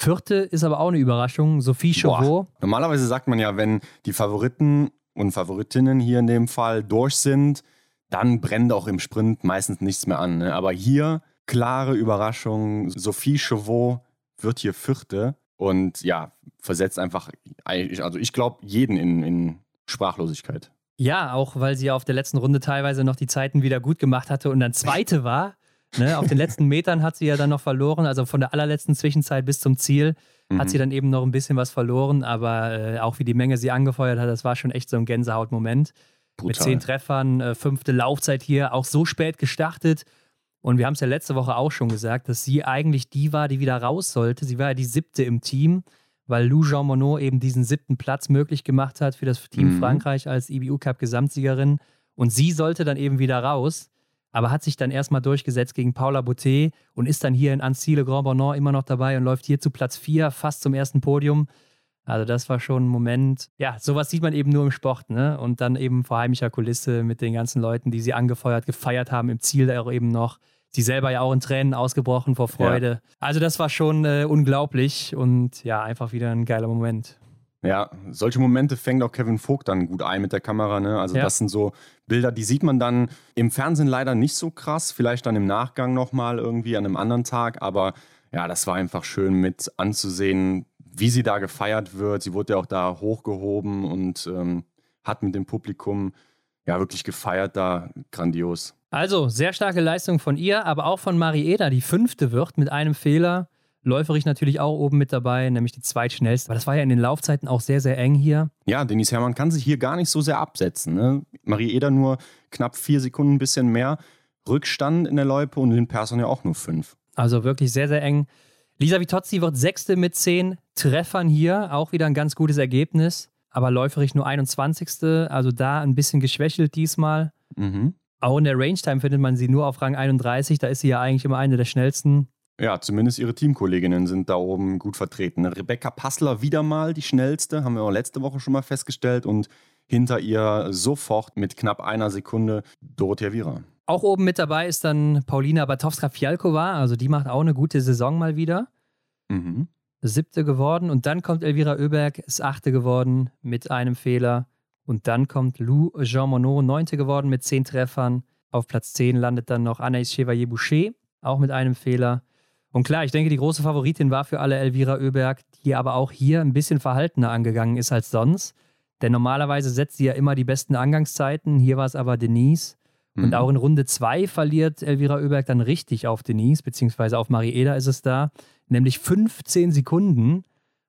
Vierte ist aber auch eine Überraschung, Sophie Chauveau. Normalerweise sagt man ja, wenn die Favoriten und Favoritinnen hier in dem Fall durch sind, dann brennt auch im Sprint meistens nichts mehr an. Ne? Aber hier klare Überraschung. Sophie Chauveau wird hier Vierte und ja, versetzt einfach, also ich glaube, jeden in, in Sprachlosigkeit. Ja, auch weil sie auf der letzten Runde teilweise noch die Zeiten wieder gut gemacht hatte und dann Zweite war. Ne? Auf den letzten Metern hat sie ja dann noch verloren, also von der allerletzten Zwischenzeit bis zum Ziel mhm. hat sie dann eben noch ein bisschen was verloren, aber äh, auch wie die Menge sie angefeuert hat, das war schon echt so ein Gänsehautmoment. Brutal. Mit zehn Treffern, äh, fünfte Laufzeit hier, auch so spät gestartet. Und wir haben es ja letzte Woche auch schon gesagt, dass sie eigentlich die war, die wieder raus sollte. Sie war ja die siebte im Team, weil Lou Jean Monod eben diesen siebten Platz möglich gemacht hat für das Team mhm. Frankreich als IBU Cup Gesamtsiegerin. Und sie sollte dann eben wieder raus, aber hat sich dann erstmal durchgesetzt gegen Paula Boutet und ist dann hier in Annecy Grand Bonnant immer noch dabei und läuft hier zu Platz vier, fast zum ersten Podium. Also das war schon ein Moment, ja, sowas sieht man eben nur im Sport, ne? Und dann eben vor heimlicher Kulisse mit den ganzen Leuten, die sie angefeuert, gefeiert haben, im Ziel auch eben noch. Sie selber ja auch in Tränen ausgebrochen vor Freude. Ja. Also das war schon äh, unglaublich und ja, einfach wieder ein geiler Moment. Ja, solche Momente fängt auch Kevin Vogt dann gut ein mit der Kamera. Ne? Also ja. das sind so Bilder, die sieht man dann im Fernsehen leider nicht so krass, vielleicht dann im Nachgang nochmal irgendwie an einem anderen Tag, aber ja, das war einfach schön mit anzusehen, wie sie da gefeiert wird. Sie wurde ja auch da hochgehoben und ähm, hat mit dem Publikum ja wirklich gefeiert da. Grandios. Also, sehr starke Leistung von ihr, aber auch von Marieda, die fünfte wird mit einem Fehler. Läuferich natürlich auch oben mit dabei, nämlich die zweitschnellste. Aber das war ja in den Laufzeiten auch sehr, sehr eng hier. Ja, Denise Herrmann kann sich hier gar nicht so sehr absetzen. Ne? Marieda nur knapp vier Sekunden, ein bisschen mehr. Rückstand in der Loipe und Lynn Persson ja auch nur fünf. Also wirklich sehr, sehr eng. Lisa Vitozzi wird Sechste mit zehn Treffern hier. Auch wieder ein ganz gutes Ergebnis. Aber läuferig nur 21. Also da ein bisschen geschwächelt diesmal. Mhm. Auch in der Range-Time findet man sie nur auf Rang 31. Da ist sie ja eigentlich immer eine der schnellsten. Ja, zumindest ihre Teamkolleginnen sind da oben gut vertreten. Rebecca Passler wieder mal die schnellste, haben wir auch letzte Woche schon mal festgestellt. Und hinter ihr sofort mit knapp einer Sekunde Dorothea Viera. Auch oben mit dabei ist dann Paulina Batowska-Fialkova, also die macht auch eine gute Saison mal wieder. Mhm. Siebte geworden und dann kommt Elvira Oeberg, ist achte geworden mit einem Fehler. Und dann kommt Lou Jean Monod, neunte geworden mit zehn Treffern. Auf Platz zehn landet dann noch Anaïs Chevalier-Boucher, auch mit einem Fehler. Und klar, ich denke, die große Favoritin war für alle Elvira Oeberg, die aber auch hier ein bisschen verhaltener angegangen ist als sonst. Denn normalerweise setzt sie ja immer die besten Angangszeiten. Hier war es aber Denise. Und mhm. auch in Runde 2 verliert Elvira Oeberg dann richtig auf Denise, beziehungsweise auf Marieda ist es da, nämlich 15 Sekunden.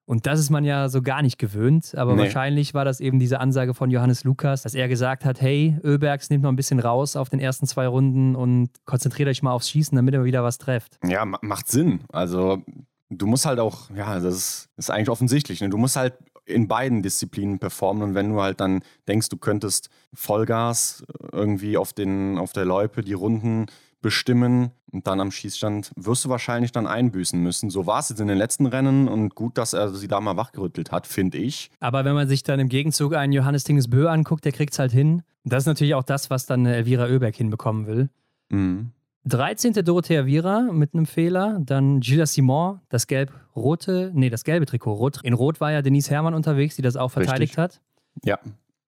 Und das ist man ja so gar nicht gewöhnt. Aber nee. wahrscheinlich war das eben diese Ansage von Johannes Lukas, dass er gesagt hat: Hey, Öbergs nimmt noch ein bisschen raus auf den ersten zwei Runden und konzentriert euch mal aufs Schießen, damit er wieder was trefft. Ja, macht Sinn. Also, du musst halt auch, ja, das ist, ist eigentlich offensichtlich. Ne? Du musst halt in beiden Disziplinen performen. Und wenn du halt dann denkst, du könntest Vollgas irgendwie auf, den, auf der Loipe die Runden bestimmen und dann am Schießstand wirst du wahrscheinlich dann einbüßen müssen. So war es jetzt in den letzten Rennen und gut, dass er sie da mal wachgerüttelt hat, finde ich. Aber wenn man sich dann im Gegenzug einen Johannes Tingesbö anguckt, der kriegt es halt hin. Das ist natürlich auch das, was dann Elvira Oeberg hinbekommen will. Mhm. 13. Dorothea Viera mit einem Fehler. Dann Gilles Simon, das gelb-rote, nee, das gelbe Trikot. Rot. In Rot war ja Denise Herrmann unterwegs, die das auch verteidigt Richtig. hat. Ja.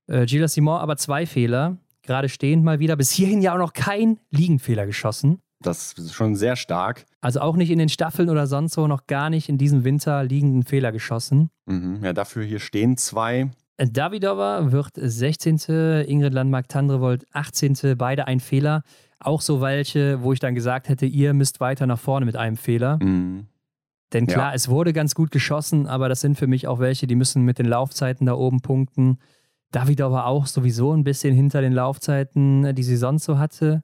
Äh, Gilles Simon aber zwei Fehler. Gerade stehend mal wieder. Bis hierhin ja auch noch kein Liegenfehler geschossen. Das ist schon sehr stark. Also auch nicht in den Staffeln oder sonst so, noch gar nicht in diesem Winter liegenden Fehler geschossen. Mhm. Ja, dafür hier stehen zwei. Äh, Davidova wird 16. Ingrid Landmark-Tandrevold 18. Beide ein Fehler. Auch so welche, wo ich dann gesagt hätte, ihr müsst weiter nach vorne mit einem Fehler. Mhm. Denn klar, Ja. es wurde ganz gut geschossen, aber das sind für mich auch welche, die müssen mit den Laufzeiten da oben punkten. Davidova auch sowieso ein bisschen hinter den Laufzeiten, äh, die sie sonst so hatte.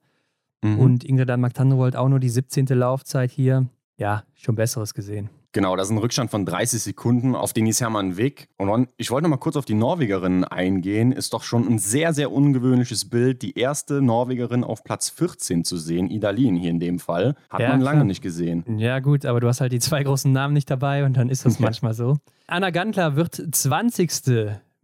Mhm. Und Ingrid Landmark-Tandrevold auch nur die 17. Laufzeit hier. Ja, schon Besseres gesehen. Genau, das ist ein Rückstand von 30 Sekunden auf Denise Hermann Weg. Und ich wollte noch mal kurz auf die Norwegerinnen eingehen. Ist doch schon ein sehr, sehr ungewöhnliches Bild, die erste Norwegerin auf Platz 14 zu sehen. Idalin hier in dem Fall. Hat Ja, man lange klar. nicht gesehen. Ja, gut, aber du hast halt die zwei großen Namen nicht dabei und dann ist das [laughs] Ja. manchmal so. Anna Gantler wird 20.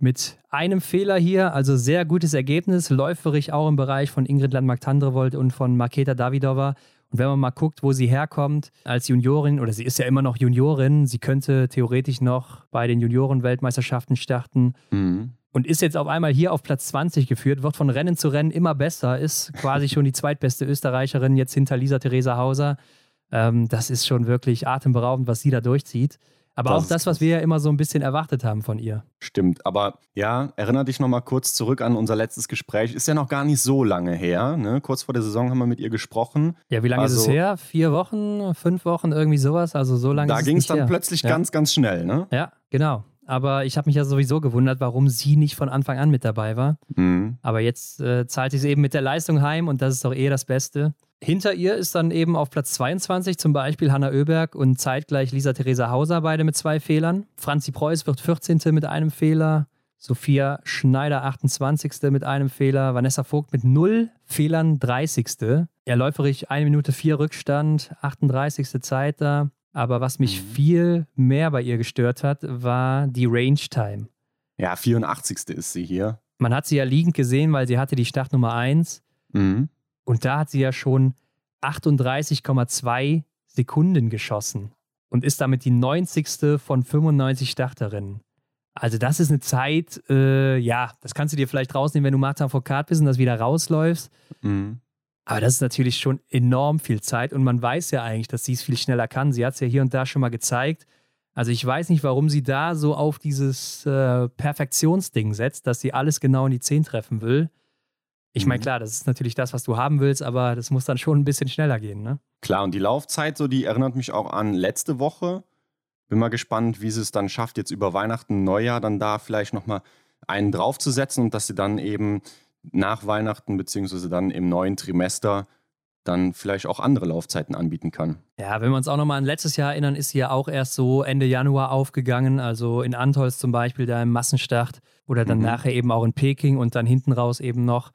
mit einem Fehler hier, also sehr gutes Ergebnis, läuferig auch im Bereich von Ingrid Landmark-Tandrevold und von Marketa Davidova. Und wenn man mal guckt, wo sie herkommt als Juniorin, oder sie ist ja immer noch Juniorin, sie könnte theoretisch noch bei den Junioren-Weltmeisterschaften starten Mhm. und ist jetzt auf einmal hier auf Platz 20 geführt, wird von Rennen zu Rennen immer besser, ist quasi schon die zweitbeste Österreicherin jetzt hinter Lisa Theresa Hauser. Ähm, das ist schon wirklich atemberaubend, was sie da durchzieht. Aber Das auch das, was wir ja immer so ein bisschen erwartet haben von ihr. Stimmt, aber ja, erinnere dich noch mal kurz zurück an unser letztes Gespräch. Ist ja noch gar nicht so lange her. Ne? Kurz vor der Saison haben wir mit ihr gesprochen. Ja, wie lange ist es Also- her? Vier Wochen, fünf Wochen, irgendwie sowas? Also so lange Da ging es dann her. plötzlich Ja. ganz, ganz schnell. Ne? Ja, genau. Aber ich habe mich ja sowieso gewundert, warum sie nicht von Anfang an mit dabei war. Mhm. Aber jetzt äh, zahlt sie es eben mit der Leistung heim und das ist doch eh das Beste. Hinter ihr ist dann eben auf Platz 22 zum Beispiel Hanna Oeberg und zeitgleich Lisa Theresa Hauser, beide mit zwei Fehlern. Franzi Preuß wird 14. mit einem Fehler. Sophia Schneider 28. mit einem Fehler. Vanessa Vogt mit null Fehlern 30. Ja, läuferig eine Minute vier Rückstand, 38. Zeit da. Aber was mich Mhm. viel mehr bei ihr gestört hat, war die Range Time. Ja, 84. ist sie hier. Man hat sie ja liegend gesehen, weil sie hatte die Startnummer 1. Mhm. Und da hat sie ja schon 38,2 Sekunden geschossen und ist damit die 90. von 95 Starterinnen. Also das ist eine Zeit, äh, ja, das kannst du dir vielleicht rausnehmen, wenn du Martin Foucault bist und das wieder rausläufst. Mhm. Aber das ist natürlich schon enorm viel Zeit und man weiß ja eigentlich, dass sie es viel schneller kann. Sie hat es ja hier und da schon mal gezeigt. Also ich weiß nicht, warum sie da so auf dieses äh, Perfektionsding setzt, dass sie alles genau in die 10 treffen will. Ich meine, Mhm. klar, das ist natürlich das, was du haben willst, aber das muss dann schon ein bisschen schneller gehen, ne? Klar, und die Laufzeit, so, die erinnert mich auch an letzte Woche. Bin mal gespannt, wie sie es dann schafft, jetzt über Weihnachten, Neujahr dann da vielleicht nochmal einen draufzusetzen und dass sie dann eben nach Weihnachten beziehungsweise dann im neuen Trimester dann vielleicht auch andere Laufzeiten anbieten kann. Ja, wenn wir uns auch nochmal an letztes Jahr erinnern, ist sie ja auch erst so Ende Januar aufgegangen, also in Antolz zum Beispiel, da im Massenstart oder dann Mhm. nachher eben auch in Peking und dann hinten raus eben noch.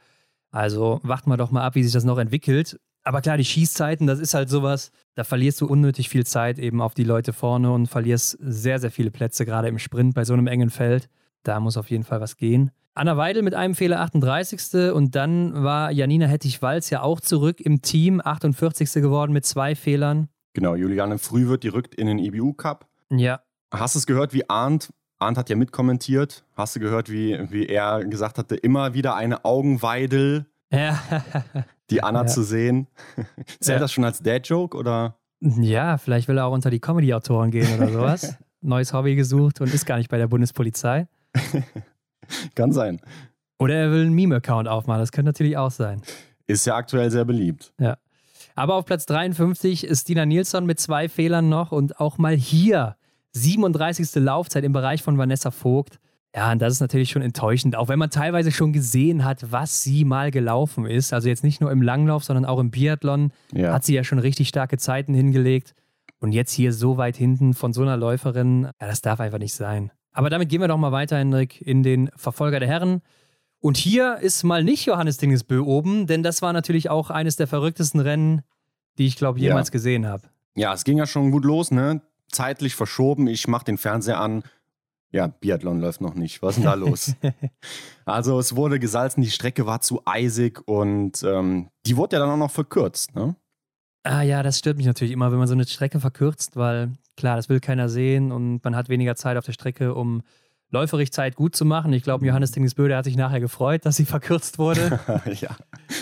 Also warten wir doch mal ab, wie sich das noch entwickelt. Aber klar, die Schießzeiten, das ist halt sowas, da verlierst du unnötig viel Zeit eben auf die Leute vorne und verlierst sehr, sehr viele Plätze, gerade im Sprint bei so einem engen Feld. Da muss auf jeden Fall was gehen. Anna Weidel mit einem Fehler 38. Und dann war Janina Hettich-Walz ja auch zurück im Team, 48. geworden mit zwei Fehlern. Genau, Juliane Frühwirt, die rückt in den IBU Cup. Ja, Hast du es gehört, wie Arndt, Arndt hat ja mitkommentiert, hast du gehört, wie, wie er gesagt hatte, immer wieder eine Augenweidel, Ja, die Anna [laughs] Ja. zu sehen? [laughs] Zählt Ja. das schon als Dad-Joke oder? ja, vielleicht will er auch unter die Comedy-Autoren gehen oder sowas. [laughs] Neues Hobby gesucht und ist gar nicht bei der Bundespolizei. Kann sein. Oder er will einen Meme-Account aufmachen, das könnte natürlich auch sein. Ist ja aktuell sehr beliebt. Aber auf Platz 53 ist Stina Nilsson mit zwei Fehlern noch und auch mal hier 37. Laufzeit im Bereich von Vanessa Vogt. Ja, und das ist natürlich schon enttäuschend, auch wenn man teilweise schon gesehen hat, was sie mal gelaufen ist. Also jetzt nicht nur im Langlauf, sondern auch im Biathlon Ja. hat sie ja schon richtig starke Zeiten hingelegt. Und jetzt hier so weit hinten von so einer Läuferin, ja, das darf einfach nicht sein. Aber damit gehen wir doch mal weiter, Henrik, in den Verfolger der Herren. Und hier ist mal nicht Johannes Dingesbö oben, denn das war natürlich auch eines der verrücktesten Rennen, die ich glaube Ja. jemals gesehen habe. Ja, es ging ja schon gut los, ne? Zeitlich verschoben. Ich mach den Fernseher an. Ja, Biathlon läuft noch nicht. Was ist denn da los? [laughs] also es wurde gesalzen, die Strecke war zu eisig und ähm, die wurde ja dann auch noch verkürzt, ne? Ah ja, das stört mich natürlich immer, wenn man so eine Strecke verkürzt, weil klar, das will keiner sehen und man hat weniger Zeit auf der Strecke, um läuferig Zeit gut zu machen. Ich glaube, Johannes Dingesböde hat sich nachher gefreut, dass sie verkürzt wurde. [laughs] ja,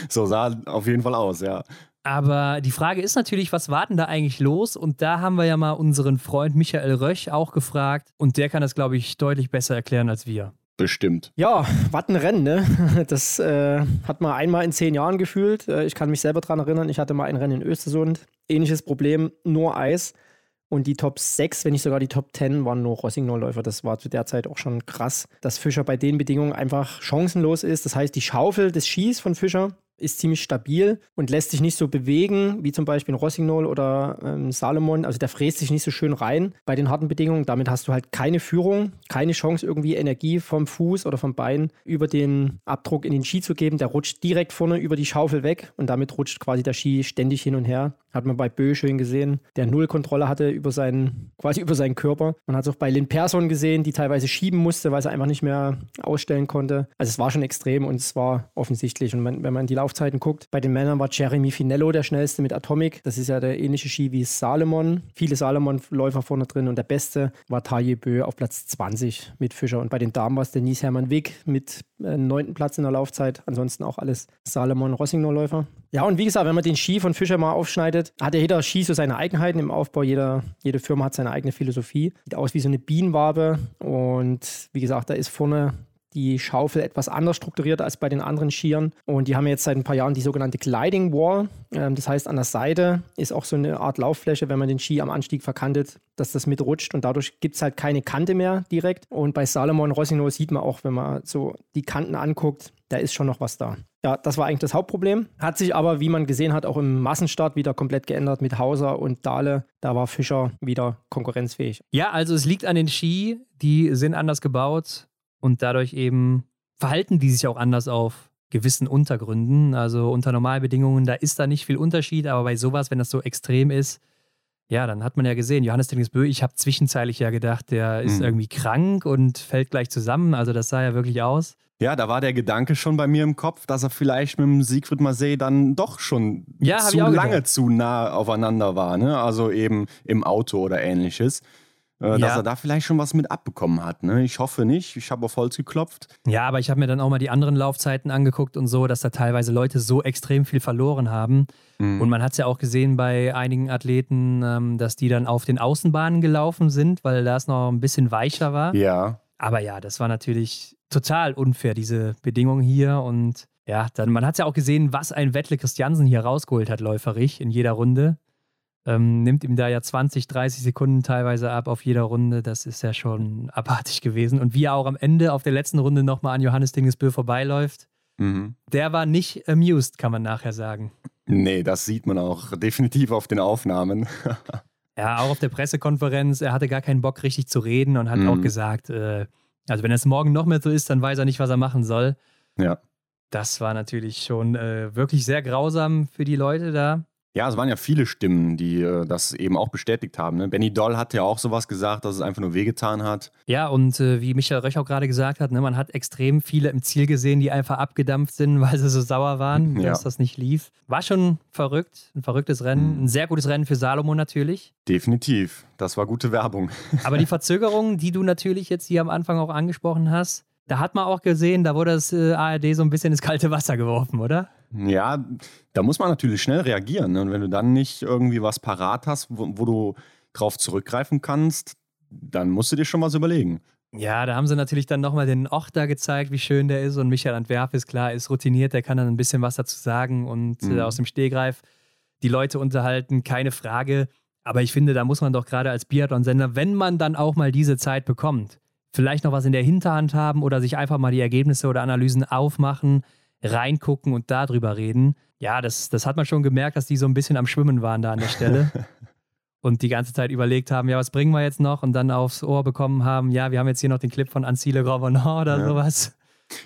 so sah auf jeden Fall aus, ja. Aber die Frage ist natürlich, was war denn da eigentlich los? Und da haben wir ja mal unseren Freund Michael Röch auch gefragt. Und der kann das, glaube ich, deutlich besser erklären als wir. Bestimmt. Ja, was ein Rennen, ne? [laughs] Das äh, hat man einmal in zehn Jahren gefühlt. Äh, ich kann mich selber daran erinnern, ich hatte mal ein Rennen in Östersund. Ähnliches Problem, nur Eis. Und die Top 6, wenn nicht sogar die Top 10, waren nur Rossignol-Läufer. Das war zu der Zeit auch schon krass, dass Fischer bei den Bedingungen einfach chancenlos ist. Das heißt, die Schaufel des Skis von Fischer ist ziemlich stabil und lässt sich nicht so bewegen, wie zum Beispiel ein Rossignol oder ähm, Salomon. Also der fräst sich nicht so schön rein bei den harten Bedingungen. Damit hast du halt keine Führung, keine Chance, irgendwie Energie vom Fuß oder vom Bein über den Abdruck in den Ski zu geben. Der rutscht direkt vorne über die Schaufel weg und damit rutscht quasi der Ski ständig hin und her. Hat man bei Bö schön gesehen, der null Kontrolle hatte über seinen, quasi über seinen Körper. Man hat es auch bei Lynn Persson gesehen, die teilweise schieben musste, weil sie einfach nicht mehr ausstellen konnte. Also es war schon extrem und es war offensichtlich. Und man, wenn man die Laufzeiten guckt, bei den Männern war Jeremy Finello der schnellste mit Atomic. Das ist ja der ähnliche Ski wie Salomon. Viele Salomon-Läufer vorne drin und der beste war Taille Bö auf Platz 20 mit Fischer. Und bei den Damen war es Denise Hermann Wick mit neunten Platz in der Laufzeit. Ansonsten auch alles Salomon-Rossignol-Läufer. Ja, und wie gesagt, wenn man den Ski von Fischer mal aufschneidet, hat ja jeder Ski so seine Eigenheiten im Aufbau. Jeder, jede Firma hat seine eigene Philosophie. Sieht aus wie so eine Bienenwabe. Und wie gesagt, da ist vorne die Schaufel etwas anders strukturiert als bei den anderen Skiern. Und die haben jetzt seit ein paar Jahren die sogenannte Gliding Wall. Ähm, das heißt, an der Seite ist auch so eine Art Lauffläche, wenn man den Ski am Anstieg verkantet, dass das mitrutscht und dadurch gibt es halt keine Kante mehr direkt. Und bei Salomon Rossino sieht man auch, wenn man so die Kanten anguckt, da ist schon noch was da. Ja, das war eigentlich das Hauptproblem. Hat sich aber, wie man gesehen hat, auch im Massenstart wieder komplett geändert mit Hauser und Dahle. Da war Fischer wieder konkurrenzfähig. Ja, also es liegt an den Ski, die sind anders gebaut und dadurch eben verhalten die sich auch anders auf gewissen Untergründen. Also unter Normalbedingungen, da ist da nicht viel Unterschied, aber bei sowas, wenn das so extrem ist, ja, dann hat man ja gesehen, Johannes Bö, ich habe zwischenzeitlich ja gedacht, der ist mhm. irgendwie krank und fällt gleich zusammen. Also das sah ja wirklich aus. Ja, da war der Gedanke schon bei mir im Kopf, dass er vielleicht mit dem Siegfried Marseille dann doch schon ja, zu lange gedacht. zu nah aufeinander war. Ne? Also eben im Auto oder ähnliches äh, dass er da vielleicht schon was mit abbekommen hat. Ne? Ich hoffe nicht. Ich habe auf Holz geklopft. Ja, aber ich habe mir dann auch mal die anderen Laufzeiten angeguckt und so, dass da teilweise Leute so extrem viel verloren haben. Mhm. Und man hat es ja auch gesehen bei einigen Athleten, ähm, dass die dann auf den Außenbahnen gelaufen sind, weil das noch ein bisschen weicher war. Ja. Aber ja, das war natürlich total unfair, diese Bedingungen hier. Und ja, dann, man hat es ja auch gesehen, was ein Wettle Christiansen hier rausgeholt hat, läuferig in jeder Runde ähm, nimmt ihm da ja 20, 30 Sekunden teilweise ab auf jeder Runde. Das ist ja schon abartig gewesen. Und wie er auch am Ende auf der letzten Runde nochmal an Johannes Dingesbö vorbeiläuft, mhm. der war nicht amused, kann man nachher sagen. Nee, das sieht man auch definitiv auf den Aufnahmen. [laughs] ja, auch auf der Pressekonferenz. Er hatte gar keinen Bock, richtig zu reden und hat mhm. auch gesagt, äh, also wenn es morgen noch mehr so ist, dann weiß er nicht, was er machen soll. Ja. Das war natürlich schon äh, wirklich sehr grausam für die Leute da. Ja, es waren ja viele Stimmen, die äh, das eben auch bestätigt haben. Ne? Benny Doll hat ja auch sowas gesagt, dass es einfach nur wehgetan hat. Ja, und äh, wie Michael Röch auch gerade gesagt hat, ne, man hat extrem viele im Ziel gesehen, die einfach abgedampft sind, [laughs] weil sie so sauer waren, ja. dass das nicht lief. War schon verrückt, ein verrücktes Rennen. Mhm. Ein sehr gutes Rennen für Salomo natürlich. Definitiv, das war gute Werbung. [laughs] Aber die Verzögerung, die du natürlich jetzt hier am Anfang auch angesprochen hast, da hat man auch gesehen, da wurde das äh, ARD so ein bisschen ins kalte Wasser geworfen, oder? Ja, da muss man natürlich schnell reagieren. Ne? Und wenn du dann nicht irgendwie was parat hast, wo, wo du drauf zurückgreifen kannst, dann musst du dir schon was überlegen. Ja, da haben sie natürlich dann nochmal den Ochter gezeigt, wie schön der ist. Und Michael Antwerp ist klar, ist routiniert, der kann dann ein bisschen was dazu sagen und äh, mhm. äh, aus dem Stehgreif die Leute unterhalten, keine Frage. Aber ich finde, da muss man doch gerade als Biathlon-Sender, wenn man dann auch mal diese Zeit bekommt, vielleicht noch was in der Hinterhand haben oder sich einfach mal die Ergebnisse oder Analysen aufmachen, reingucken und darüber reden. Ja, das, das hat man schon gemerkt, dass die so ein bisschen am Schwimmen waren da an der Stelle. [laughs] und die ganze Zeit überlegt haben, ja, was bringen wir jetzt noch? Und dann aufs Ohr bekommen haben, ja, wir haben jetzt hier noch den Clip von Ancile Gravonor oder ja. sowas.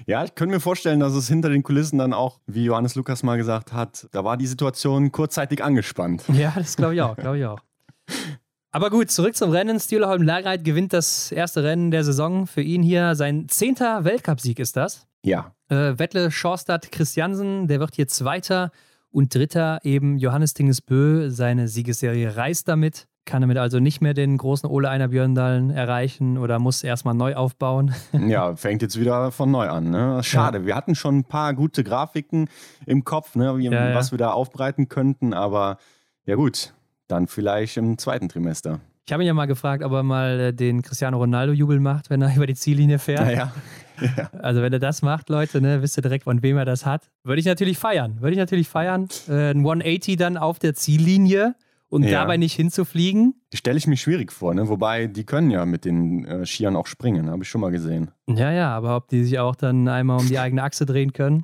Ja, ich könnte mir vorstellen, dass es hinter den Kulissen dann auch, wie Johannes Lukas mal gesagt hat, da war die Situation kurzzeitig angespannt. Ja, das glaube ich auch, glaube ich auch. [laughs] Aber gut, zurück zum Rennen. Stühleholm Lagreit gewinnt das erste Rennen der Saison für ihn hier. Sein zehnter Weltcupsieg ist das. Ja. Äh, Wettle Schorstadt Christiansen, der wird hier Zweiter. Und dritter eben Johannes Tingesbö, seine Siegesserie reist damit, kann damit also nicht mehr den großen Ole Einer Björndalen erreichen oder muss erstmal neu aufbauen. [laughs] Ja, fängt jetzt wieder von neu an. Ne? Schade, ja. wir hatten schon ein paar gute Grafiken im Kopf, ne, wie, ja, was wir da aufbreiten könnten, aber ja gut, dann vielleicht im zweiten Trimester. Ich habe ihn ja mal gefragt, ob er mal äh, den Cristiano Ronaldo-Jubel macht, wenn er [laughs] über die Ziellinie fährt. Naja. [laughs] Ja. Also wenn er das macht, Leute, ne, wisst ihr direkt, von wem er das hat. Würde ich natürlich feiern. Würde ich natürlich feiern. Äh, ein 180 dann auf der Ziellinie und ja. dabei nicht hinzufliegen. Stelle ich mir schwierig vor, ne? Wobei die können ja mit den äh, Skiern auch springen, habe ich schon mal gesehen. Ja, ja, aber ob die sich auch dann einmal um die [laughs] eigene Achse drehen können.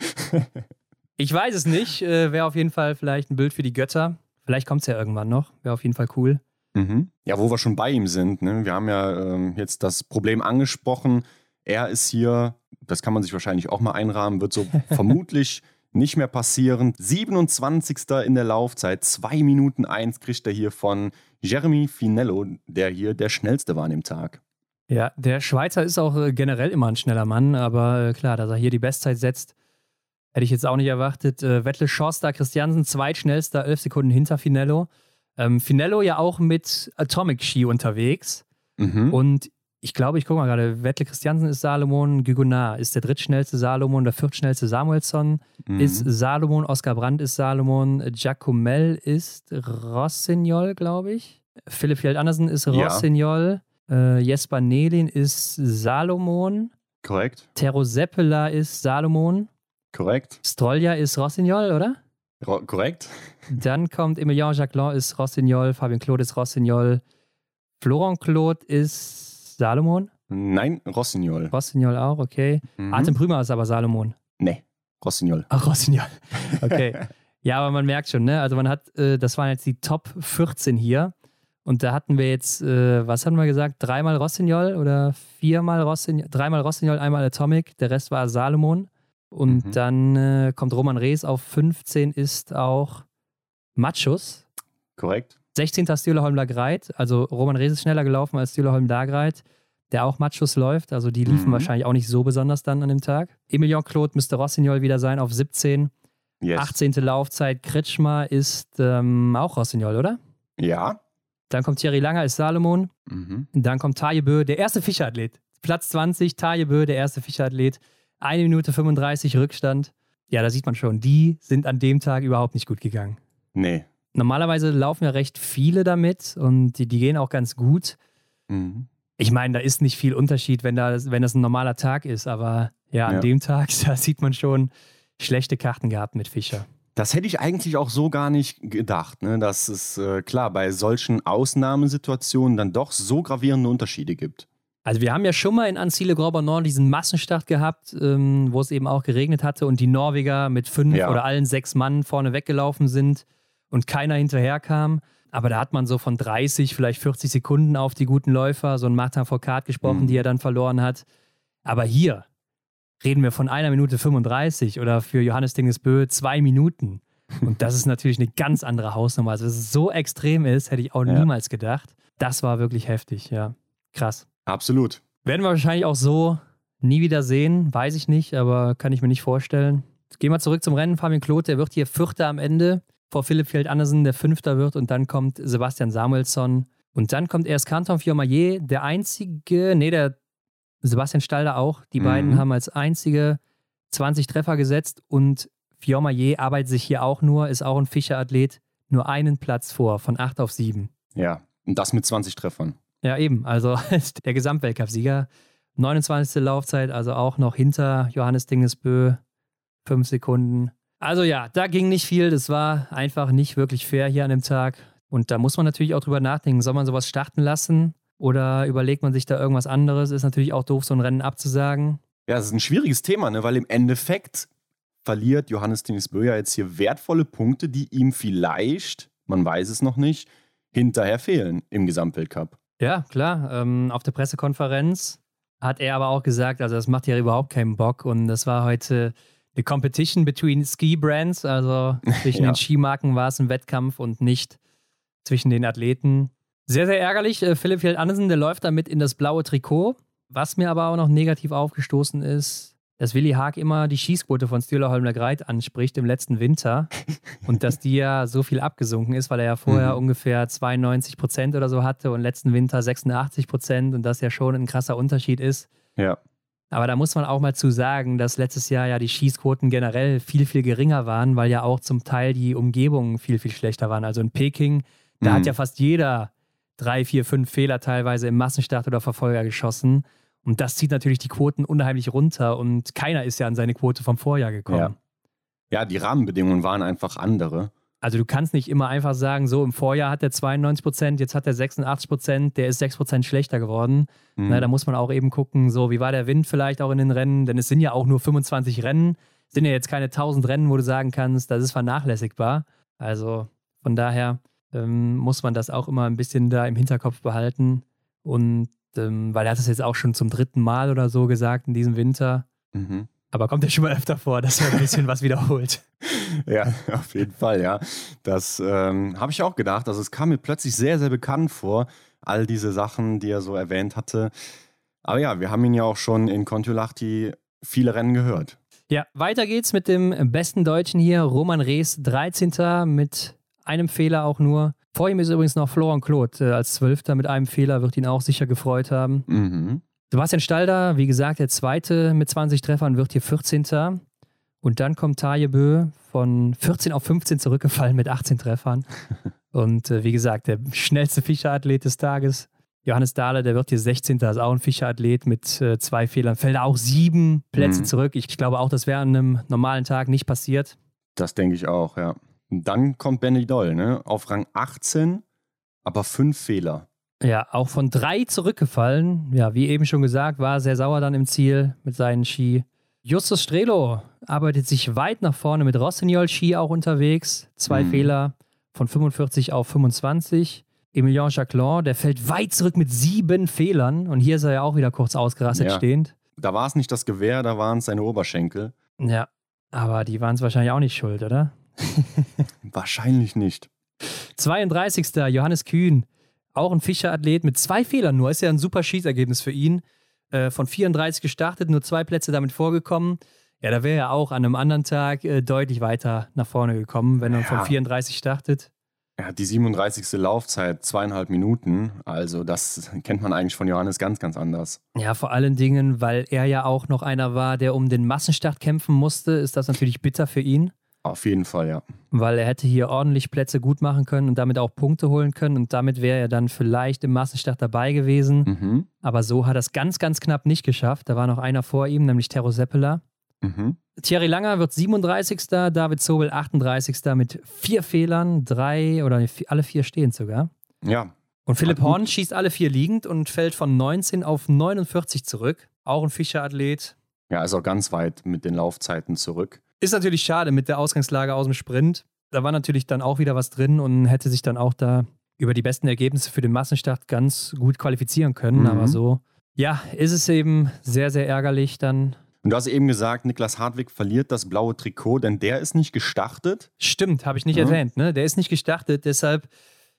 ich weiß es nicht. Äh, Wäre auf jeden Fall vielleicht ein Bild für die Götter. Vielleicht kommt es ja irgendwann noch. Wäre auf jeden Fall cool. Mhm. Ja, wo wir schon bei ihm sind. Ne? Wir haben ja ähm, jetzt das Problem angesprochen. Er ist hier, das kann man sich wahrscheinlich auch mal einrahmen, wird so [laughs] vermutlich nicht mehr passieren. 27. in der Laufzeit, 2 Minuten 1 kriegt er hier von Jeremy Finello, der hier der schnellste war an dem Tag. Ja, der Schweizer ist auch äh, generell immer ein schneller Mann, aber äh, klar, dass er hier die Bestzeit setzt, hätte ich jetzt auch nicht erwartet. Äh, Wettle Schorster Christiansen, zweitschnellster, 11 Sekunden hinter Finello. Ähm, Finello ja auch mit Atomic Ski unterwegs. Mhm. Und ich glaube, ich gucke mal gerade, Wettle Christiansen ist Salomon, Gügonar ist der drittschnellste Salomon, der viertschnellste Samuelsson mhm. ist Salomon, Oskar Brandt ist Salomon, Giacomel ist Rossignol, glaube ich. Philipp Fjeld Andersen ist Rossignol, ja. äh, Jesper Nelin ist Salomon. Korrekt. Tero Seppela ist Salomon. Korrekt. Strolja ist Rossignol, oder? Korrekt. [laughs] Dann kommt Emilien Jacquelin ist Rossignol, Fabien Claude ist Rossignol, Florent Claude ist Salomon. Nein, Rossignol. Rossignol auch, okay. Mhm. Artem Prümer ist aber Salomon. Nee, Rossignol. Ach, Rossignol. [laughs] Okay. ja, aber man merkt schon, ne? Also man hat, äh, das waren jetzt die Top 14 hier. Und da hatten wir jetzt, äh, was hatten wir gesagt? Dreimal Rossignol oder viermal Rossignol? Dreimal Rossignol, einmal Atomic. Der Rest war Salomon. Und mhm. dann äh, kommt Roman Rees auf 15, ist auch Machus. Korrekt. 16. Stühlerholm Lagreit. Also Roman Rees ist schneller gelaufen als Stühlerholm Lagreit, der auch Machus läuft. Also die liefen mhm. wahrscheinlich auch nicht so besonders dann an dem Tag. Emilien Claude müsste Rossignol wieder sein auf 17. Yes. 18. Laufzeit. Kretschmer ist ähm, auch Rossignol, oder? Ja. Dann kommt Thierry Langer, ist Salomon. Mhm. Dann kommt Tajebö, der erste Fischerathlet. Platz 20, Tajebö, der erste Fischerathlet. Eine Minute 35 Rückstand. Ja, da sieht man schon, die sind an dem Tag überhaupt nicht gut gegangen. Nee. Normalerweise laufen ja recht viele damit und die, die gehen auch ganz gut. Mhm. Ich meine, da ist nicht viel Unterschied, wenn, da, wenn das ein normaler Tag ist, aber ja, an ja. dem Tag, [laughs] da sieht man schon schlechte Karten gehabt mit Fischer. Das hätte ich eigentlich auch so gar nicht gedacht, ne? dass es äh, klar bei solchen Ausnahmesituationen dann doch so gravierende Unterschiede gibt. Also wir haben ja schon mal in Ancile Grand Nord diesen Massenstart gehabt, ähm, wo es eben auch geregnet hatte und die Norweger mit fünf ja. oder allen sechs Mann vorne weggelaufen sind und keiner hinterher kam. Aber da hat man so von 30, vielleicht 40 Sekunden auf die guten Läufer, so ein Martin Foucault gesprochen, mhm. die er dann verloren hat. Aber hier reden wir von einer Minute 35 oder für Johannes Dingesbö zwei Minuten. [laughs] Und das ist natürlich eine ganz andere Hausnummer. Also, dass es so extrem ist, hätte ich auch ja. niemals gedacht. Das war wirklich heftig, ja. Krass. Absolut. Werden wir wahrscheinlich auch so nie wieder sehen, weiß ich nicht, aber kann ich mir nicht vorstellen. Gehen wir zurück zum Rennen. Fabian Kloth, der wird hier Vierter am Ende vor Philipp Fjeld Andersen, der Fünfter wird und dann kommt Sebastian Samuelsson und dann kommt erst Canton Fiormaillet, der einzige, nee, der Sebastian Stalder auch. Die mhm. beiden haben als einzige 20 Treffer gesetzt und Fiormaillet arbeitet sich hier auch nur, ist auch ein Fischerathlet, nur einen Platz vor, von 8 auf 7. Ja, und das mit 20 Treffern. Ja, eben. Also [laughs] der Gesamtweltcup-Sieger. 29. Laufzeit, also auch noch hinter Johannes Dingesbö. Fünf Sekunden. Also ja, da ging nicht viel. Das war einfach nicht wirklich fair hier an dem Tag. Und da muss man natürlich auch drüber nachdenken. Soll man sowas starten lassen? Oder überlegt man sich da irgendwas anderes? Ist natürlich auch doof, so ein Rennen abzusagen. Ja, es ist ein schwieriges Thema, ne? weil im Endeffekt verliert Johannes Dingesbö ja jetzt hier wertvolle Punkte, die ihm vielleicht, man weiß es noch nicht, hinterher fehlen im Gesamtweltcup. Ja, klar. Ähm, auf der Pressekonferenz hat er aber auch gesagt, also das macht ja überhaupt keinen Bock und das war heute eine Competition between Ski Brands, also [laughs] zwischen ja. den Skimarken war es ein Wettkampf und nicht zwischen den Athleten. Sehr, sehr ärgerlich. Äh, Philipp Fjeld Andersen, der läuft damit in das blaue Trikot. Was mir aber auch noch negativ aufgestoßen ist, dass Willi Haag immer die Schießquote von Stühlerholmler Greit anspricht im letzten Winter [laughs] und dass die ja so viel abgesunken ist, weil er ja vorher mhm. ungefähr 92 Prozent oder so hatte und letzten Winter 86 Prozent und das ja schon ein krasser Unterschied ist. Ja. Aber da muss man auch mal zu sagen, dass letztes Jahr ja die Schießquoten generell viel, viel geringer waren, weil ja auch zum Teil die Umgebungen viel, viel schlechter waren. Also in Peking, da mhm. hat ja fast jeder drei, vier, fünf Fehler teilweise im Massenstart oder Verfolger geschossen. Und das zieht natürlich die Quoten unheimlich runter und keiner ist ja an seine Quote vom Vorjahr gekommen. Ja, ja die Rahmenbedingungen waren einfach andere. Also du kannst nicht immer einfach sagen, so im Vorjahr hat er 92 Prozent, jetzt hat er 86 Prozent, der ist 6 Prozent schlechter geworden. Mhm. Na, da muss man auch eben gucken, so wie war der Wind vielleicht auch in den Rennen, denn es sind ja auch nur 25 Rennen, es sind ja jetzt keine 1000 Rennen, wo du sagen kannst, das ist vernachlässigbar. Also von daher ähm, muss man das auch immer ein bisschen da im Hinterkopf behalten und ähm, weil er hat es jetzt auch schon zum dritten Mal oder so gesagt in diesem Winter. Mhm. Aber kommt ja schon mal öfter vor, dass er ein bisschen was wiederholt. [laughs] Ja, auf jeden Fall, ja. Das ähm, habe ich auch gedacht. Also es kam mir plötzlich sehr, sehr bekannt vor, all diese Sachen, die er so erwähnt hatte. Aber ja, wir haben ihn ja auch schon in Kontiolahti viele Rennen gehört. Ja, weiter geht's mit dem besten Deutschen hier, Roman Rees, 13. mit einem Fehler auch nur. Vor ihm ist übrigens noch Florian Claude äh, als Zwölfter mit einem Fehler, wird ihn auch sicher gefreut haben. Mhm. Sebastian Stalder, wie gesagt, der Zweite mit 20 Treffern, wird hier 14. Und dann kommt Taje Bö von 14 auf 15 zurückgefallen mit 18 Treffern. [laughs] Und äh, wie gesagt, der schnellste Fischerathlet des Tages. Johannes Dahle, der wird hier 16. ist auch ein Fischerathlet mit äh, zwei Fehlern. Fällt auch sieben Plätze mhm. zurück. Ich, ich glaube auch, das wäre an einem normalen Tag nicht passiert. Das denke ich auch, ja. Dann kommt Benny Doll, ne? Auf Rang 18, aber fünf Fehler. Ja, auch von drei zurückgefallen. Ja, wie eben schon gesagt, war sehr sauer dann im Ziel mit seinen Ski. Justus Strelo arbeitet sich weit nach vorne mit Rossignol Ski auch unterwegs. Zwei mhm. Fehler von 45 auf 25. Emilien Jacquelin, der fällt weit zurück mit sieben Fehlern. Und hier ist er ja auch wieder kurz ausgerastet ja. stehend. Da war es nicht das Gewehr, da waren es seine Oberschenkel. Ja, aber die waren es wahrscheinlich auch nicht schuld, oder? [laughs] Wahrscheinlich nicht. 32. Johannes Kühn, auch ein Fischerathlet mit zwei Fehlern nur. Ist ja ein super Schießergebnis für ihn. Äh, von 34 gestartet, nur zwei Plätze damit vorgekommen. Ja, da wäre er auch an einem anderen Tag äh, deutlich weiter nach vorne gekommen, wenn er ja. von 34 startet. Er hat die 37. Laufzeit, zweieinhalb Minuten. Also, das kennt man eigentlich von Johannes ganz, ganz anders. Ja, vor allen Dingen, weil er ja auch noch einer war, der um den Massenstart kämpfen musste, ist das natürlich bitter für ihn. Auf jeden Fall, ja. Weil er hätte hier ordentlich Plätze gut machen können und damit auch Punkte holen können und damit wäre er dann vielleicht im Massenstart dabei gewesen. Mhm. Aber so hat er es ganz, ganz knapp nicht geschafft. Da war noch einer vor ihm, nämlich Terro Seppela. Mhm. Thierry Langer wird 37. David Zobel 38. mit vier Fehlern, drei oder alle vier stehen sogar. Ja. Und Philipp Horn schießt alle vier liegend und fällt von 19 auf 49 zurück. Auch ein Fischerathlet. Ja, ist auch ganz weit mit den Laufzeiten zurück. Ist natürlich schade mit der Ausgangslage aus dem Sprint. Da war natürlich dann auch wieder was drin und hätte sich dann auch da über die besten Ergebnisse für den Massenstart ganz gut qualifizieren können. Mhm. Aber so, ja, ist es eben sehr, sehr ärgerlich dann. Und du hast eben gesagt, Niklas Hartwig verliert das blaue Trikot, denn der ist nicht gestartet. Stimmt, habe ich nicht mhm. erwähnt. Ne? Der ist nicht gestartet, deshalb,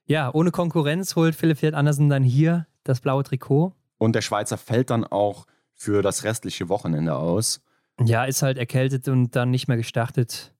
ja, ohne Konkurrenz holt Philipp Fiat Andersen dann hier das blaue Trikot. Und der Schweizer fällt dann auch für das restliche Wochenende aus. Ja, ist halt erkältet und dann nicht mehr gestartet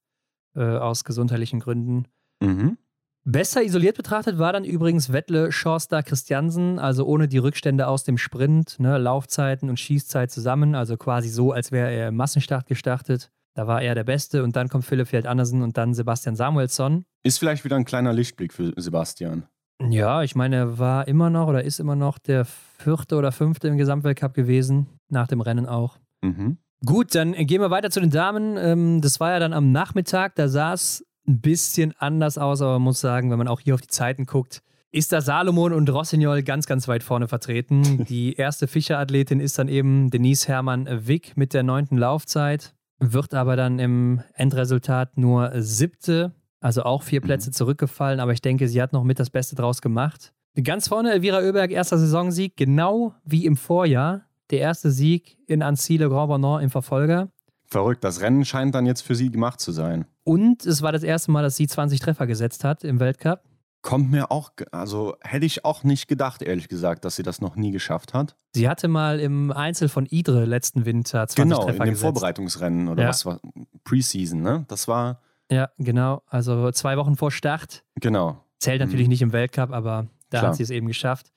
äh, aus gesundheitlichen Gründen. Mhm. Besser isoliert betrachtet war dann übrigens Wettle Schorster Christiansen, also ohne die Rückstände aus dem Sprint, ne, Laufzeiten und Schießzeit zusammen, also quasi so, als wäre er im Massenstart gestartet. Da war er der Beste und dann kommt Philipp Feld Andersen und dann Sebastian Samuelsson. Ist vielleicht wieder ein kleiner Lichtblick für Sebastian. Ja, ich meine, er war immer noch oder ist immer noch der vierte oder fünfte im Gesamtweltcup gewesen, nach dem Rennen auch. Mhm. Gut, dann gehen wir weiter zu den Damen. Ähm, das war ja dann am Nachmittag, da sah es ein bisschen anders aus, aber man muss sagen, wenn man auch hier auf die Zeiten guckt, ist da Salomon und Rossignol ganz, ganz weit vorne vertreten. [laughs] Die erste Fischerathletin ist dann eben Denise Hermann Wick mit der neunten Laufzeit, wird aber dann im Endresultat nur siebte, also auch vier Plätze zurückgefallen, aber ich denke, sie hat noch mit das Beste draus gemacht. Ganz vorne Elvira Oeberg, erster Saisonsieg, genau wie im Vorjahr der erste Sieg in Annecy Le Grand Bonnant im Verfolger. Verrückt, das Rennen scheint dann jetzt für sie gemacht zu sein. Und es war das erste Mal, dass sie 20 Treffer gesetzt hat im Weltcup. Kommt mir auch, also hätte ich auch nicht gedacht, ehrlich gesagt, dass sie das noch nie geschafft hat. Sie hatte mal im Einzel von Idre letzten Winter 20 genau, Treffer in dem gesetzt. Vorbereitungsrennen oder Ja. was war Preseason, ne? Das war, Ja, genau. Also zwei Wochen vor Start. genau. Zählt Mhm. natürlich nicht im Weltcup, aber da Klar. hat sie es eben geschafft.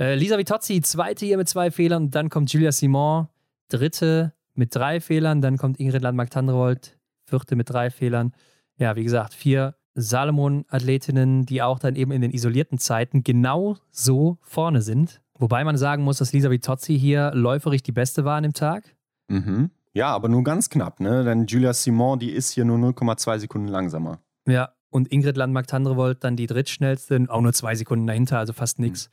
Äh, Lisa Vitozzi, zweite hier mit zwei Fehlern. Dann kommt Julia Simon, dritte mit drei Fehlern. Dann kommt Ingrid Landmark-Tandrevold, vierte mit drei Fehlern. Ja, wie gesagt, vier Salomon-Athletinnen, die auch dann eben in den isolierten Zeiten genau so vorne sind. Wobei man sagen muss, dass Lisa Vitozzi hier läuferig die beste war an dem Tag. Mhm. Ja, aber nur ganz knapp, ne? Denn Julia Simon, die ist hier nur 0,2 Sekunden langsamer. Ja, und Ingrid Landmark-Tandrevold dann die drittschnellste, auch nur zwei Sekunden dahinter, also fast nichts.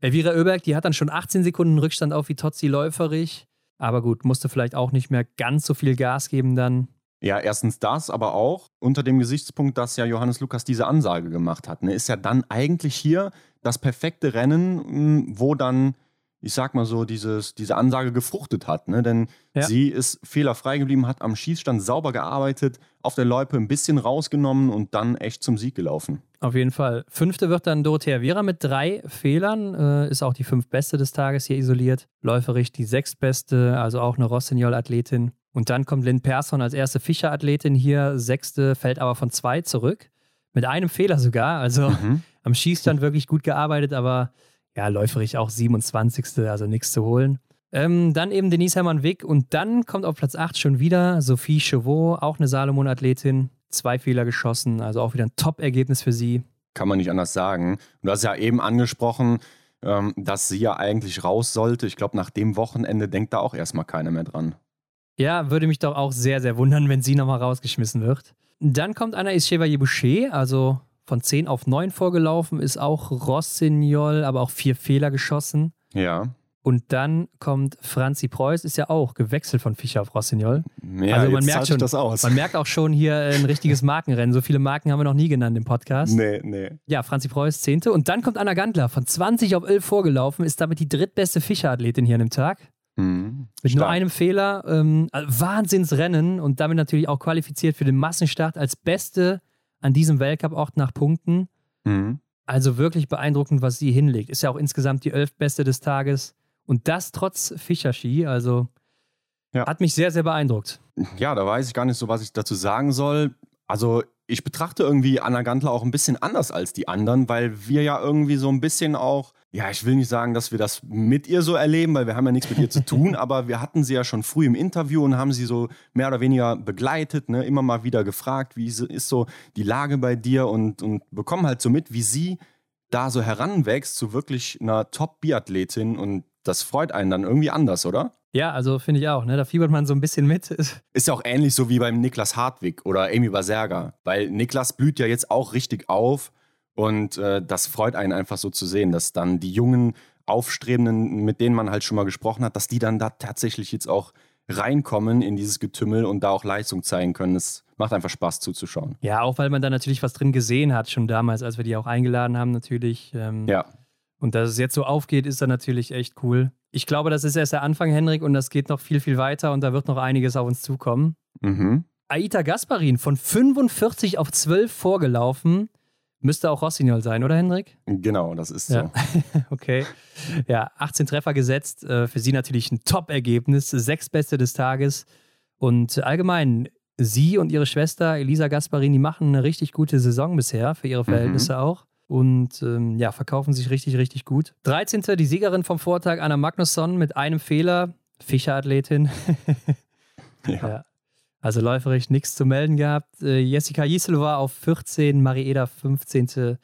Elvira Oeberg, die hat dann schon 18 Sekunden Rückstand auf Vitozzi läuferig. Aber gut, musste vielleicht auch nicht mehr ganz so viel Gas geben dann. Ja, erstens das, aber auch unter dem Gesichtspunkt, dass ja Johannes Lukas diese Ansage gemacht hat. Ne? Ist ja dann eigentlich hier das perfekte Rennen, mh, wo dann, ich sag mal so, dieses, diese Ansage gefruchtet hat. Ne? Denn Ja. sie ist fehlerfrei geblieben, hat am Schießstand sauber gearbeitet, auf der Loipe ein bisschen rausgenommen und dann echt zum Sieg gelaufen. Auf jeden Fall. Fünfte wird dann Dorothea Vera mit drei Fehlern. Äh, ist auch die fünftbeste des Tages hier isoliert. Läuferig die sechstbeste, also auch eine Rossignol-Athletin. Und dann kommt Lynn Persson als erste Fischer-Athletin hier. Sechste, fällt aber von zwei zurück. Mit einem Fehler sogar. Also Mhm. am Schießstand wirklich gut gearbeitet, aber ja, läuferig auch 27. Also nichts zu holen. Ähm, dann eben Denise Hermann-Wick und dann kommt auf Platz 8 schon wieder Sophie Chevaux, auch eine Salomon-Athletin. Zwei Fehler geschossen, also auch wieder ein Top-Ergebnis für sie. Kann man nicht anders sagen. Du hast ja eben angesprochen, ähm, dass sie ja eigentlich raus sollte. Ich glaube, nach dem Wochenende denkt da auch erstmal keiner mehr dran. Ja, würde mich doch auch sehr, sehr wundern, wenn sie nochmal rausgeschmissen wird. Dann kommt Anna Chevalier Boucher, also von 10 auf 9 vorgelaufen, ist auch Rossignol, aber auch vier Fehler geschossen. Ja. Und dann kommt Franzi Preuß, ist ja auch gewechselt von Fischer auf Rossignol. ja Also man merkt schon- das aus. Man merkt auch schon hier ein richtiges Markenrennen. So viele Marken haben wir noch nie genannt im Podcast. Nee, nee. Ja, Franzi Preuß, 10. Und dann kommt Anna Gantler, von 20 auf 11 vorgelaufen, ist damit die drittbeste Fischer-Athletin hier an dem Tag. Mhm. Mit nur Stark. einem Fehler. Ähm, also Wahnsinnsrennen und damit natürlich auch qualifiziert für den Massenstart als Beste an diesem Weltcup-Ort nach Punkten. Mhm. Also wirklich beeindruckend, was sie hinlegt. Ist ja auch insgesamt die elfbeste des Tages. Und das trotz Fischerski. Also Ja. hat mich sehr, sehr beeindruckt. Ja, da weiß ich gar nicht so, was ich dazu sagen soll. Also, ich betrachte irgendwie Anna Gantler auch ein bisschen anders als die anderen, weil wir ja irgendwie so ein bisschen auch, ja, ich will nicht sagen, dass wir das mit ihr so erleben, weil wir haben ja nichts mit ihr zu tun, [laughs] aber wir hatten sie ja schon früh im Interview und haben sie so mehr oder weniger begleitet, ne, immer mal wieder gefragt, wie ist so die Lage bei dir und, und bekommen halt so mit, wie sie da so heranwächst zu wirklich einer Top-Biathletin und das freut einen dann irgendwie anders, oder? Ja, also finde ich auch. Ne? Da fiebert man so ein bisschen mit. [laughs] Ist ja auch ähnlich so wie beim Niklas Hartwig oder Amy Baserga, weil Niklas blüht ja jetzt auch richtig auf und äh, das freut einen einfach so zu sehen, dass dann die jungen Aufstrebenden, mit denen man halt schon mal gesprochen hat, dass die dann da tatsächlich jetzt auch reinkommen in dieses Getümmel und da auch Leistung zeigen können. Es macht einfach Spaß zuzuschauen. Ja, auch weil man da natürlich was drin gesehen hat, schon damals, als wir die auch eingeladen haben, natürlich. Ähm, Ja, Und dass es jetzt so aufgeht, ist dann natürlich echt cool. Ich glaube, das ist erst der Anfang, Henrik, und das geht noch viel, viel weiter und da wird noch einiges auf uns zukommen. mhm. Aita Gasparin von 45 auf 12 vorgelaufen. Müsste auch Rossignol sein, oder Henrik? genau, das ist so. Ja. [laughs] Okay. Ja, 18 Treffer gesetzt. Äh, Für sie natürlich ein Top-Ergebnis. Sechstbeste des Tages. Und allgemein, sie und ihre Schwester Elisa Gasparin, die machen eine richtig gute Saison bisher, für ihre Verhältnisse auch. Und ähm, ja, verkaufen sich richtig, richtig gut. 13. die Siegerin vom Vortag, Anna Magnusson, mit einem Fehler. Fischer-Athletin. [laughs] Ja. Ja. Also läuferisch nichts zu melden gehabt. Äh, Jessica Jiesel war auf 14, Marieda 15.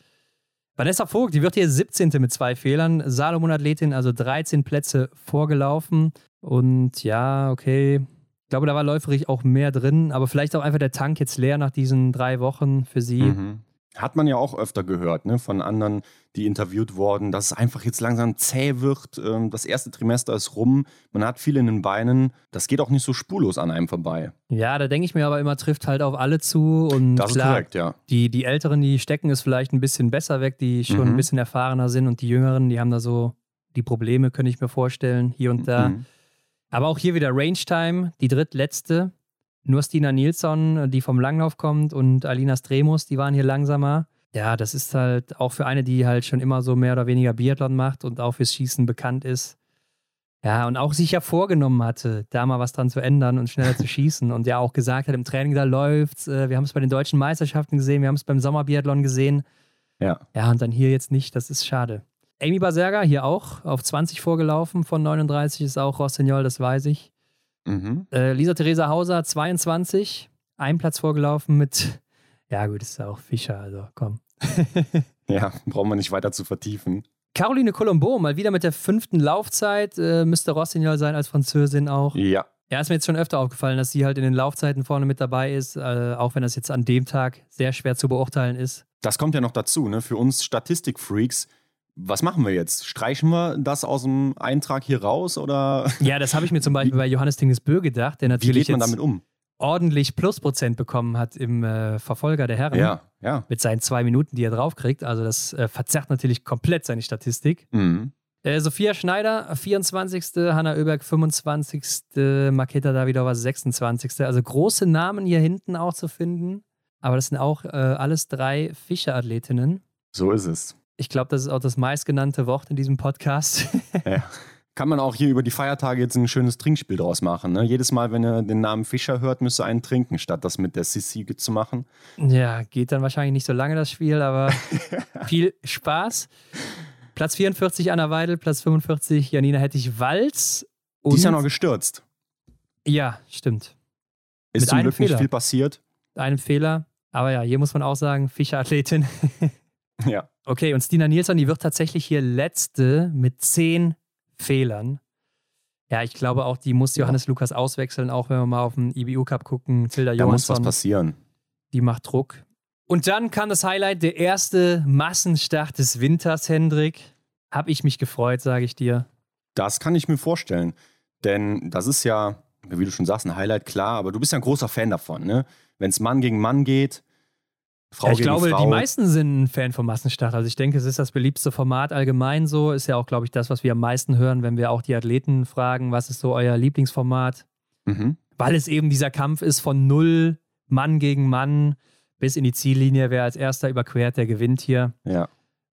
Vanessa Vogt, die wird hier 17. mit zwei Fehlern. Salomon-Athletin, also 13 Plätze vorgelaufen. Und ja, okay. Ich glaube, da war läuferig auch mehr drin, aber vielleicht auch einfach der Tank jetzt leer nach diesen drei Wochen für sie. Mhm. Hat man ja auch öfter gehört, ne, von anderen, die interviewt wurden, dass es einfach jetzt langsam zäh wird. Ähm, Das erste Trimester ist rum, man hat viel in den Beinen. Das geht auch nicht so spurlos an einem vorbei. Ja, da denke ich mir aber immer, trifft halt auf alle zu. Und Das ist klar, korrekt, ja. Die, die Älteren, die stecken es vielleicht ein bisschen besser weg, die schon Mhm. ein bisschen erfahrener sind und die Jüngeren, die haben da so die Probleme, könnte ich mir vorstellen, hier und da. Mhm. Aber auch hier wieder Range Time, die drittletzte. Nur Stina Nilsson, die vom Langlauf kommt und Alina Stremus, die waren hier langsamer. Ja, das ist halt auch für eine, die halt schon immer so mehr oder weniger Biathlon macht und auch fürs Schießen bekannt ist. Ja, und auch sich ja vorgenommen hatte, da mal was dran zu ändern und schneller zu [laughs] schießen. Und ja auch gesagt hat, im Training da läuft's. Äh, wir haben es bei den deutschen Meisterschaften gesehen, wir haben es beim Sommerbiathlon gesehen. Ja. Ja, und dann hier jetzt nicht, das ist schade. Amy Baserga hier auch auf 20 vorgelaufen von 39 ist auch Rossignol, das weiß ich. Mhm. Äh, Lisa Theresa Hauser 22, ein Platz vorgelaufen mit, ja gut, ist ja auch Fischer, also komm. [laughs] ja, brauchen wir nicht weiter zu vertiefen. Caroline Colombo, mal wieder mit der fünften Laufzeit, äh, müsste Rossignol sein als Französin auch. Ja. Ja, ist mir jetzt schon öfter aufgefallen, dass sie halt in den Laufzeiten vorne mit dabei ist, äh, auch wenn das jetzt an dem Tag sehr schwer zu beurteilen ist. Das kommt ja noch dazu, ne? Für uns Statistikfreaks. Was machen wir jetzt? Streichen wir das aus dem Eintrag hier raus oder? [laughs] Ja, das habe ich mir zum Beispiel bei Johannes Tingesbö gedacht, der natürlich Wie geht man jetzt damit um? ordentlich Plusprozent bekommen hat im äh, Verfolger der Herren. Ja, ja. Mit seinen zwei Minuten, die er draufkriegt. Also das äh, verzerrt natürlich komplett seine Statistik. Mhm. Äh, Sophia Schneider, 24. Hanna Oeberg, 25. Maketa Davidova, 26. Also große Namen hier hinten auch zu finden. Aber das sind auch äh, alles drei Fischer-Athletinnen. So ist es. Ich glaube, das ist auch das meistgenannte Wort in diesem Podcast. [laughs] Ja. Kann man auch hier über die Feiertage jetzt ein schönes Trinkspiel draus machen. Ne? Jedes Mal, wenn ihr den Namen Fischer hört, müsst ihr einen trinken, statt das mit der Sissi zu machen. ja, geht dann wahrscheinlich nicht so lange das Spiel, aber [laughs] viel Spaß. Platz 44 Anna Weidel, Platz 45 Janina Hettich-Walz. Die ist ja noch gestürzt. Ja, stimmt. Ist Mit zum Glück nicht Fehler. viel passiert. Einem Fehler. Aber ja, hier muss man auch sagen, Fischer-Athletin. [laughs] Ja. Okay, und Stina Nilsson, die wird tatsächlich hier letzte mit zehn Fehlern. Ja, ich glaube auch, die muss Ja. Johannes Lukas auswechseln, auch wenn wir mal auf den IBU Cup gucken. Tilda Da muss was Johansson, passieren. die macht Druck. Und dann kam das Highlight, der erste Massenstart des Winters, Hendrik. Hab ich mich gefreut, sage ich dir. Das kann ich mir vorstellen. Denn das ist ja, wie du schon sagst, ein Highlight, klar, aber du bist ja ein großer Fan davon, ne? Wenn es Mann gegen Mann geht, Frau Ja, ich glaube, Frau. die meisten sind ein Fan vom Massenstart. Also ich denke, es ist das beliebteste Format allgemein so. Ist ja auch, glaube ich, das, was wir am meisten hören, wenn wir auch die Athleten fragen, was ist so euer Lieblingsformat? Mhm. Weil es eben dieser Kampf ist von null Mann gegen Mann bis in die Ziellinie. Wer als erster überquert, der gewinnt hier. Ja.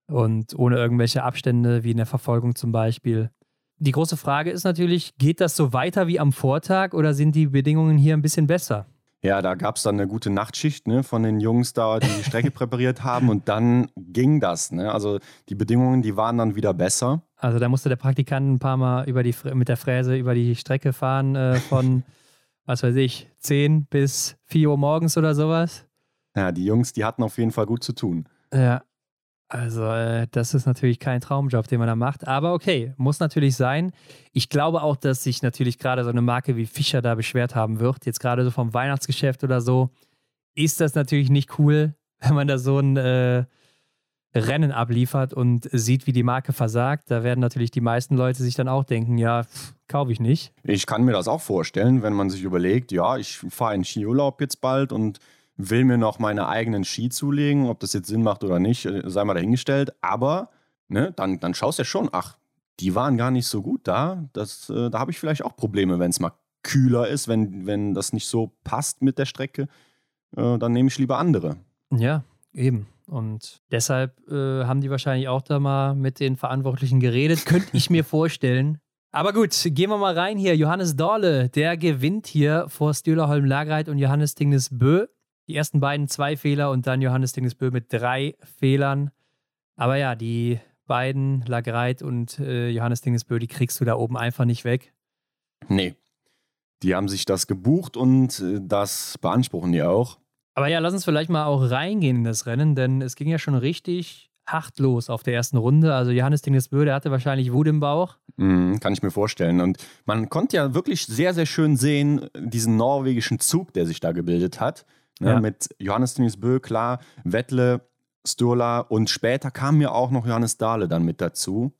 Und ohne irgendwelche Abstände, wie in der Verfolgung zum Beispiel. Die große Frage ist natürlich, geht das so weiter wie am Vortag oder sind die Bedingungen hier ein bisschen besser? Ja, da gab es dann eine gute Nachtschicht ne, von den Jungs da, die die Strecke [laughs] präpariert haben und dann ging das. Ne? Also die Bedingungen, die waren dann wieder besser. Also da musste der Praktikant ein paar Mal über die, mit der Fräse über die Strecke fahren äh, von, [laughs] was weiß ich, 10 bis 4 Uhr morgens oder sowas. Ja, die Jungs, die hatten auf jeden Fall gut zu tun. Ja. Also äh, das ist natürlich kein Traumjob, den man da macht. Aber okay, muss natürlich sein. Ich glaube auch, dass sich natürlich gerade so eine Marke wie Fischer da beschwert haben wird. Jetzt gerade so vom Weihnachtsgeschäft oder so. Ist das natürlich nicht cool, [laughs] wenn man da so ein äh, Rennen abliefert und sieht, wie die Marke versagt. Da werden natürlich die meisten Leute sich dann auch denken, ja, kaufe ich nicht. Ich kann mir das auch vorstellen, wenn man sich überlegt, ja, ich fahre in Skiurlaub jetzt bald und will mir noch meine eigenen Ski zulegen, ob das jetzt Sinn macht oder nicht, äh, sei mal dahingestellt. Aber ne, dann, dann schaust du ja schon, ach, die waren gar nicht so gut da. Das, äh, da habe ich vielleicht auch Probleme, wenn es mal kühler ist, wenn, wenn das nicht so passt mit der Strecke. Äh, dann nehme ich lieber andere. Ja, eben. Und deshalb äh, haben die wahrscheinlich auch da mal mit den Verantwortlichen geredet, könnte ich mir [laughs] vorstellen. Aber gut, gehen wir mal rein hier. Johannes Dorle, der gewinnt hier vor Stühlerholm Lagreit und Johannes Tingnes Bö. Die ersten beiden zwei Fehler und dann Johannes Tingnes Bö mit drei Fehlern. Aber ja, die beiden, Lagreit und äh, Johannes Tingnes Bö, die kriegst du da oben einfach nicht weg. Nee. Die haben sich das gebucht und äh, das beanspruchen die auch. Aber ja, lass uns vielleicht mal auch reingehen in das Rennen, denn es ging ja schon richtig hart los auf der ersten Runde. Also Johannes Tingnesbö, der hatte wahrscheinlich Wut im Bauch. Mhm, kann ich mir vorstellen. Und man konnte ja wirklich sehr, sehr schön sehen, diesen norwegischen Zug, der sich da gebildet hat. Ne, Ja. Mit Johannes Bö, klar, Wettle, Sturla und später kam ja auch noch Johannes Dahle dann mit dazu.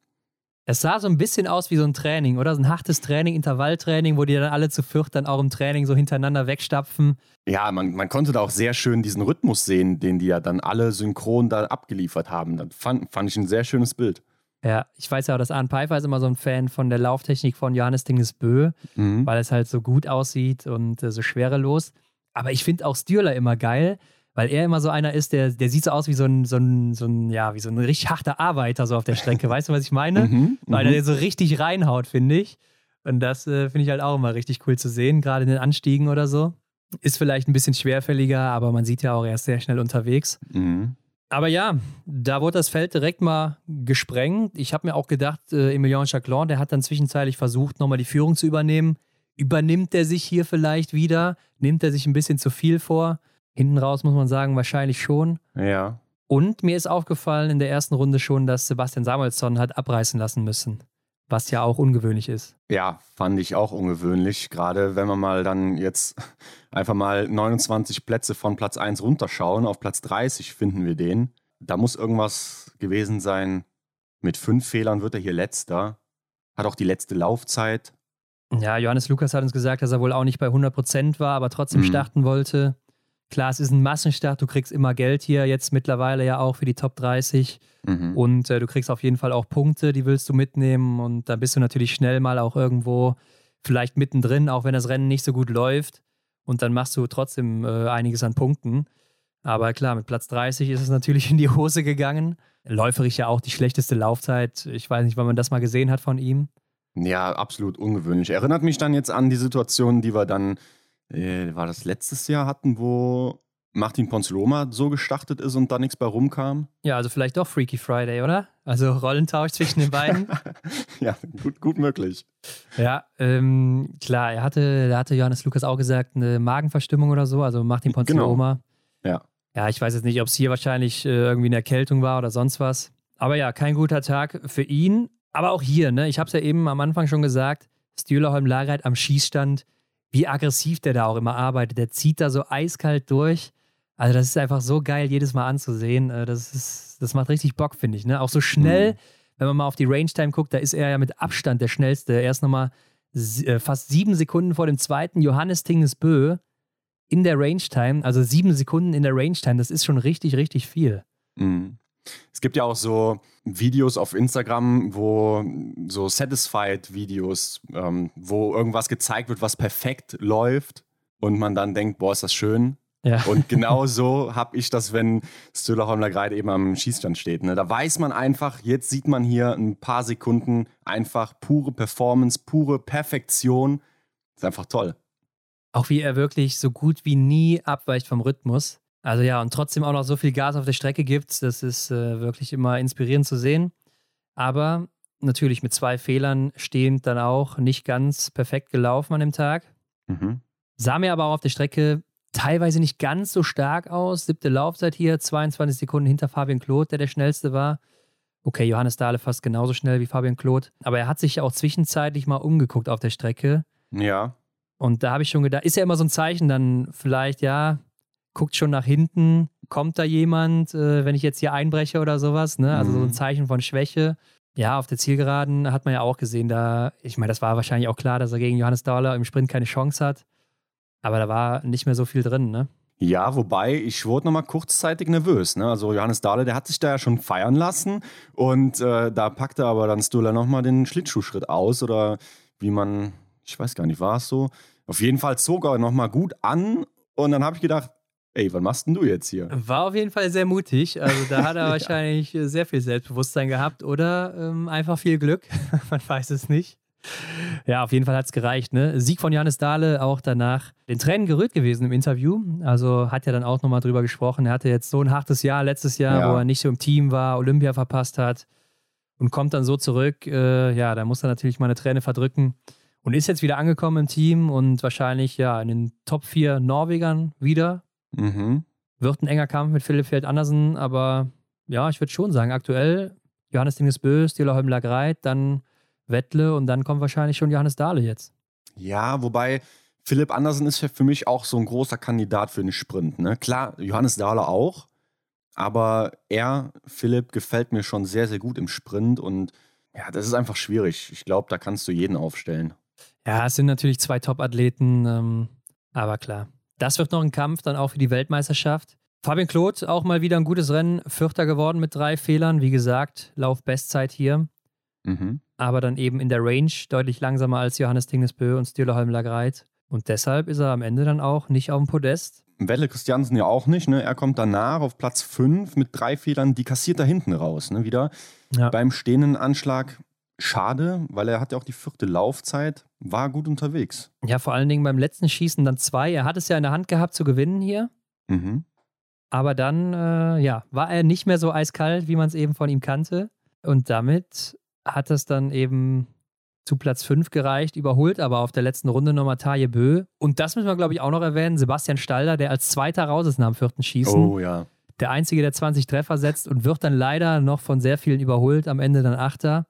Es sah so ein bisschen aus wie so ein Training, oder? So ein hartes Training, Intervalltraining, wo die dann alle zu viert dann auch im Training so hintereinander wegstapfen. Ja, man, man konnte da auch sehr schön diesen Rhythmus sehen, den die ja dann alle synchron da abgeliefert haben. Das fand, fand ich ein sehr schönes Bild. Ja, ich weiß ja auch, dass Arne Pfeiffer ist immer so ein Fan von der Lauftechnik von Johannes Dingesbö, Mhm. weil es halt so gut aussieht und äh, so schwerelos. Aber ich finde auch Stürler immer geil, weil er immer so einer ist, der, der sieht so aus wie so ein, so ein, so ein, ja, wie so ein richtig harter Arbeiter so auf der Strecke. weißt du, was ich meine? [laughs] Mhm, weil er so richtig reinhaut, finde ich. Und das äh, finde ich halt auch immer richtig cool zu sehen, gerade in den Anstiegen oder so. Ist vielleicht ein bisschen schwerfälliger, aber man sieht ja auch, er ist sehr schnell unterwegs. Mhm. Aber ja, da wurde das Feld direkt mal gesprengt. Ich habe mir auch gedacht, äh, Emilien Chaclon, der hat dann zwischenzeitlich versucht, nochmal die Führung zu übernehmen. Übernimmt er sich hier vielleicht wieder? Nimmt er sich ein bisschen zu viel vor? Hinten raus muss man sagen, wahrscheinlich schon. Ja. Und mir ist aufgefallen in der ersten Runde schon, dass Sebastian Samuelsson hat abreißen lassen müssen. Was ja auch ungewöhnlich ist. Ja, fand ich auch ungewöhnlich. Gerade wenn wir mal dann jetzt [laughs] einfach mal 29 Plätze von Platz 1 runterschauen. Auf Platz 30 finden wir den. Da muss irgendwas gewesen sein. Mit fünf Fehlern wird er hier letzter. Hat auch die letzte Laufzeit. Ja, Johannes Lukas hat uns gesagt, dass er wohl auch nicht bei 100% war, aber trotzdem mhm. starten wollte. Klar, es ist ein Massenstart, du kriegst immer Geld hier, jetzt mittlerweile ja auch für die Top 30. Mhm. Und äh, du kriegst auf jeden Fall auch Punkte, die willst du mitnehmen. Und da bist du natürlich schnell mal auch irgendwo vielleicht mittendrin, auch wenn das Rennen nicht so gut läuft. Und dann machst du trotzdem äh, einiges an Punkten. Aber klar, mit Platz 30 ist es natürlich [laughs] in die Hose gegangen. Läuferisch ja auch die schlechteste Laufzeit. Ich weiß nicht, wann man das mal gesehen hat von ihm. Ja, absolut ungewöhnlich. Erinnert mich dann jetzt an die Situation, die wir dann äh, war das letztes Jahr hatten, wo Martin Ponzloma so gestartet ist und da nichts bei rumkam. Ja, also vielleicht doch Freaky Friday, oder? Also Rollentausch zwischen den beiden. [laughs] ja, gut, gut möglich. Ja, ähm, klar, er hatte, da hatte Johannes Lukas auch gesagt, eine Magenverstimmung oder so, also Martin Ponzloma. Genau. Ja. Ja, ich weiß jetzt nicht, ob es hier wahrscheinlich äh, irgendwie eine Erkältung war oder sonst was. Aber ja, kein guter Tag für ihn. Aber auch hier, ne? Ich habe es ja eben am Anfang schon gesagt, Stühlerholm Lagreit am Schießstand wie aggressiv der da auch immer arbeitet. Der zieht da so eiskalt durch. Also, das ist einfach so geil, jedes Mal anzusehen. Äh, das, ist, das macht richtig Bock, finde ich. Ne? Auch so schnell, mhm. wenn man mal auf die Range-Time guckt, da ist er ja mit Abstand der schnellste. Er ist nochmal äh, fast sieben Sekunden vor dem zweiten Johannes Tingesbö in der Range-Time. Also sieben Sekunden in der Range-Time, das ist schon richtig, richtig viel. Mhm. Es gibt ja auch so Videos auf Instagram, wo so Satisfied-Videos, ähm, wo irgendwas gezeigt wird, was perfekt läuft und man dann denkt, boah, ist das schön. Ja. Und [laughs] genau so habe ich das, wenn Stöhlerholmler gerade eben am Schießstand steht. Ne? Da weiß man einfach, jetzt sieht man hier ein paar Sekunden einfach pure Performance, pure Perfektion. Ist einfach toll. Auch wie er wirklich so gut wie nie abweicht vom Rhythmus. Also ja, und trotzdem auch noch so viel Gas auf der Strecke gibt, das ist äh, wirklich immer inspirierend zu sehen. Aber natürlich mit zwei Fehlern stehend dann auch nicht ganz perfekt gelaufen an dem Tag. Mhm. Sah mir aber auch auf der Strecke teilweise nicht ganz so stark aus. Siebte Laufzeit hier, 22 Sekunden hinter Fabian Claude, der der schnellste war. Okay, Johannes Dahle fast genauso schnell wie Fabian Claude. Aber er hat sich auch zwischenzeitlich mal umgeguckt auf der Strecke. Ja. Und da habe ich schon gedacht, ist ja immer so ein Zeichen dann vielleicht, ja, guckt schon nach hinten, kommt da jemand, äh, wenn ich jetzt hier einbreche oder sowas, ne? Also mhm. so ein mhm. Zeichen von Schwäche. Ja, auf der Zielgeraden hat man ja auch gesehen, da, ich meine, das war wahrscheinlich auch klar, dass er gegen Johannes Dauler im Sprint keine Chance hat. Aber da war nicht mehr so viel drin, ne? Ja, wobei ich wurde nochmal kurzzeitig nervös. Ne? Also Johannes Dahle, der hat sich da ja schon feiern lassen und äh, da packte aber dann Stuller nochmal den Schlittschuhschritt aus oder wie man, ich weiß gar nicht, war es so. Auf jeden Fall zog er nochmal gut an und dann habe ich gedacht, Ey, was machst denn du jetzt hier? War auf jeden Fall sehr mutig. Also da hat er [laughs] ja. wahrscheinlich sehr viel Selbstbewusstsein gehabt oder ähm, einfach viel Glück. [laughs] Man weiß es nicht. Ja, auf jeden Fall hat es gereicht. Ne? Sieg von Janis Dahle auch danach den Tränen gerührt gewesen im Interview. Also hat er dann auch nochmal drüber gesprochen. Er hatte jetzt so ein hartes Jahr letztes Jahr, ja. wo er nicht so im Team war, Olympia verpasst hat und kommt dann so zurück. Äh, ja, da muss er natürlich mal eine Träne verdrücken und ist jetzt wieder angekommen im Team und wahrscheinlich ja in den Top 4 Norwegern wieder Mhm. Wird ein enger Kampf mit Philipp Feld Andersen, aber ja, ich würde schon sagen, aktuell Johannes Dingesbö, Stielerholm Lagreit, dann Wettle und dann kommt wahrscheinlich schon Johannes Dahle jetzt. Ja, wobei Philipp Andersen ist ja für mich auch so ein großer Kandidat für den Sprint. Ne? Klar, Johannes Dahle auch, aber er, Philipp, gefällt mir schon sehr, sehr gut im Sprint und ja, das ist einfach schwierig. Ich glaube, da kannst du jeden aufstellen. Ja, es sind natürlich zwei Top-Athleten, ähm, aber klar, das wird noch ein Kampf dann auch für die Weltmeisterschaft. Fabian Claude auch mal wieder ein gutes Rennen, Vierter geworden mit drei Fehlern. Wie gesagt, Lauf-Bestzeit hier. Mhm. Aber dann eben in der Range deutlich langsamer als Johannes Tingesbö und Stühleholm Lagreit. Und deshalb ist er am Ende dann auch nicht auf dem Podest. Welle Christiansen ja auch nicht. Ne? Er kommt danach auf Platz 5 mit drei Fehlern. Die kassiert da hinten raus. Ne? Wieder ja. beim stehenden Anschlag. Schade, weil er hat ja auch die vierte Laufzeit, war gut unterwegs. Ja, vor allen Dingen beim letzten Schießen dann zwei. Er hat es ja in der Hand gehabt zu gewinnen hier. Mhm. Aber dann, äh, ja, war er nicht mehr so eiskalt, wie man es eben von ihm kannte. Und damit hat es dann eben zu Platz 5 gereicht, überholt aber auf der letzten Runde nochmal Taje Bö. Und das müssen wir, glaube ich, auch noch erwähnen. Sebastian Stalder, der als Zweiter raus ist nach dem vierten Schießen. Oh ja. Der Einzige, der 20 Treffer setzt und wird dann leider noch von sehr vielen überholt, am Ende dann Achter.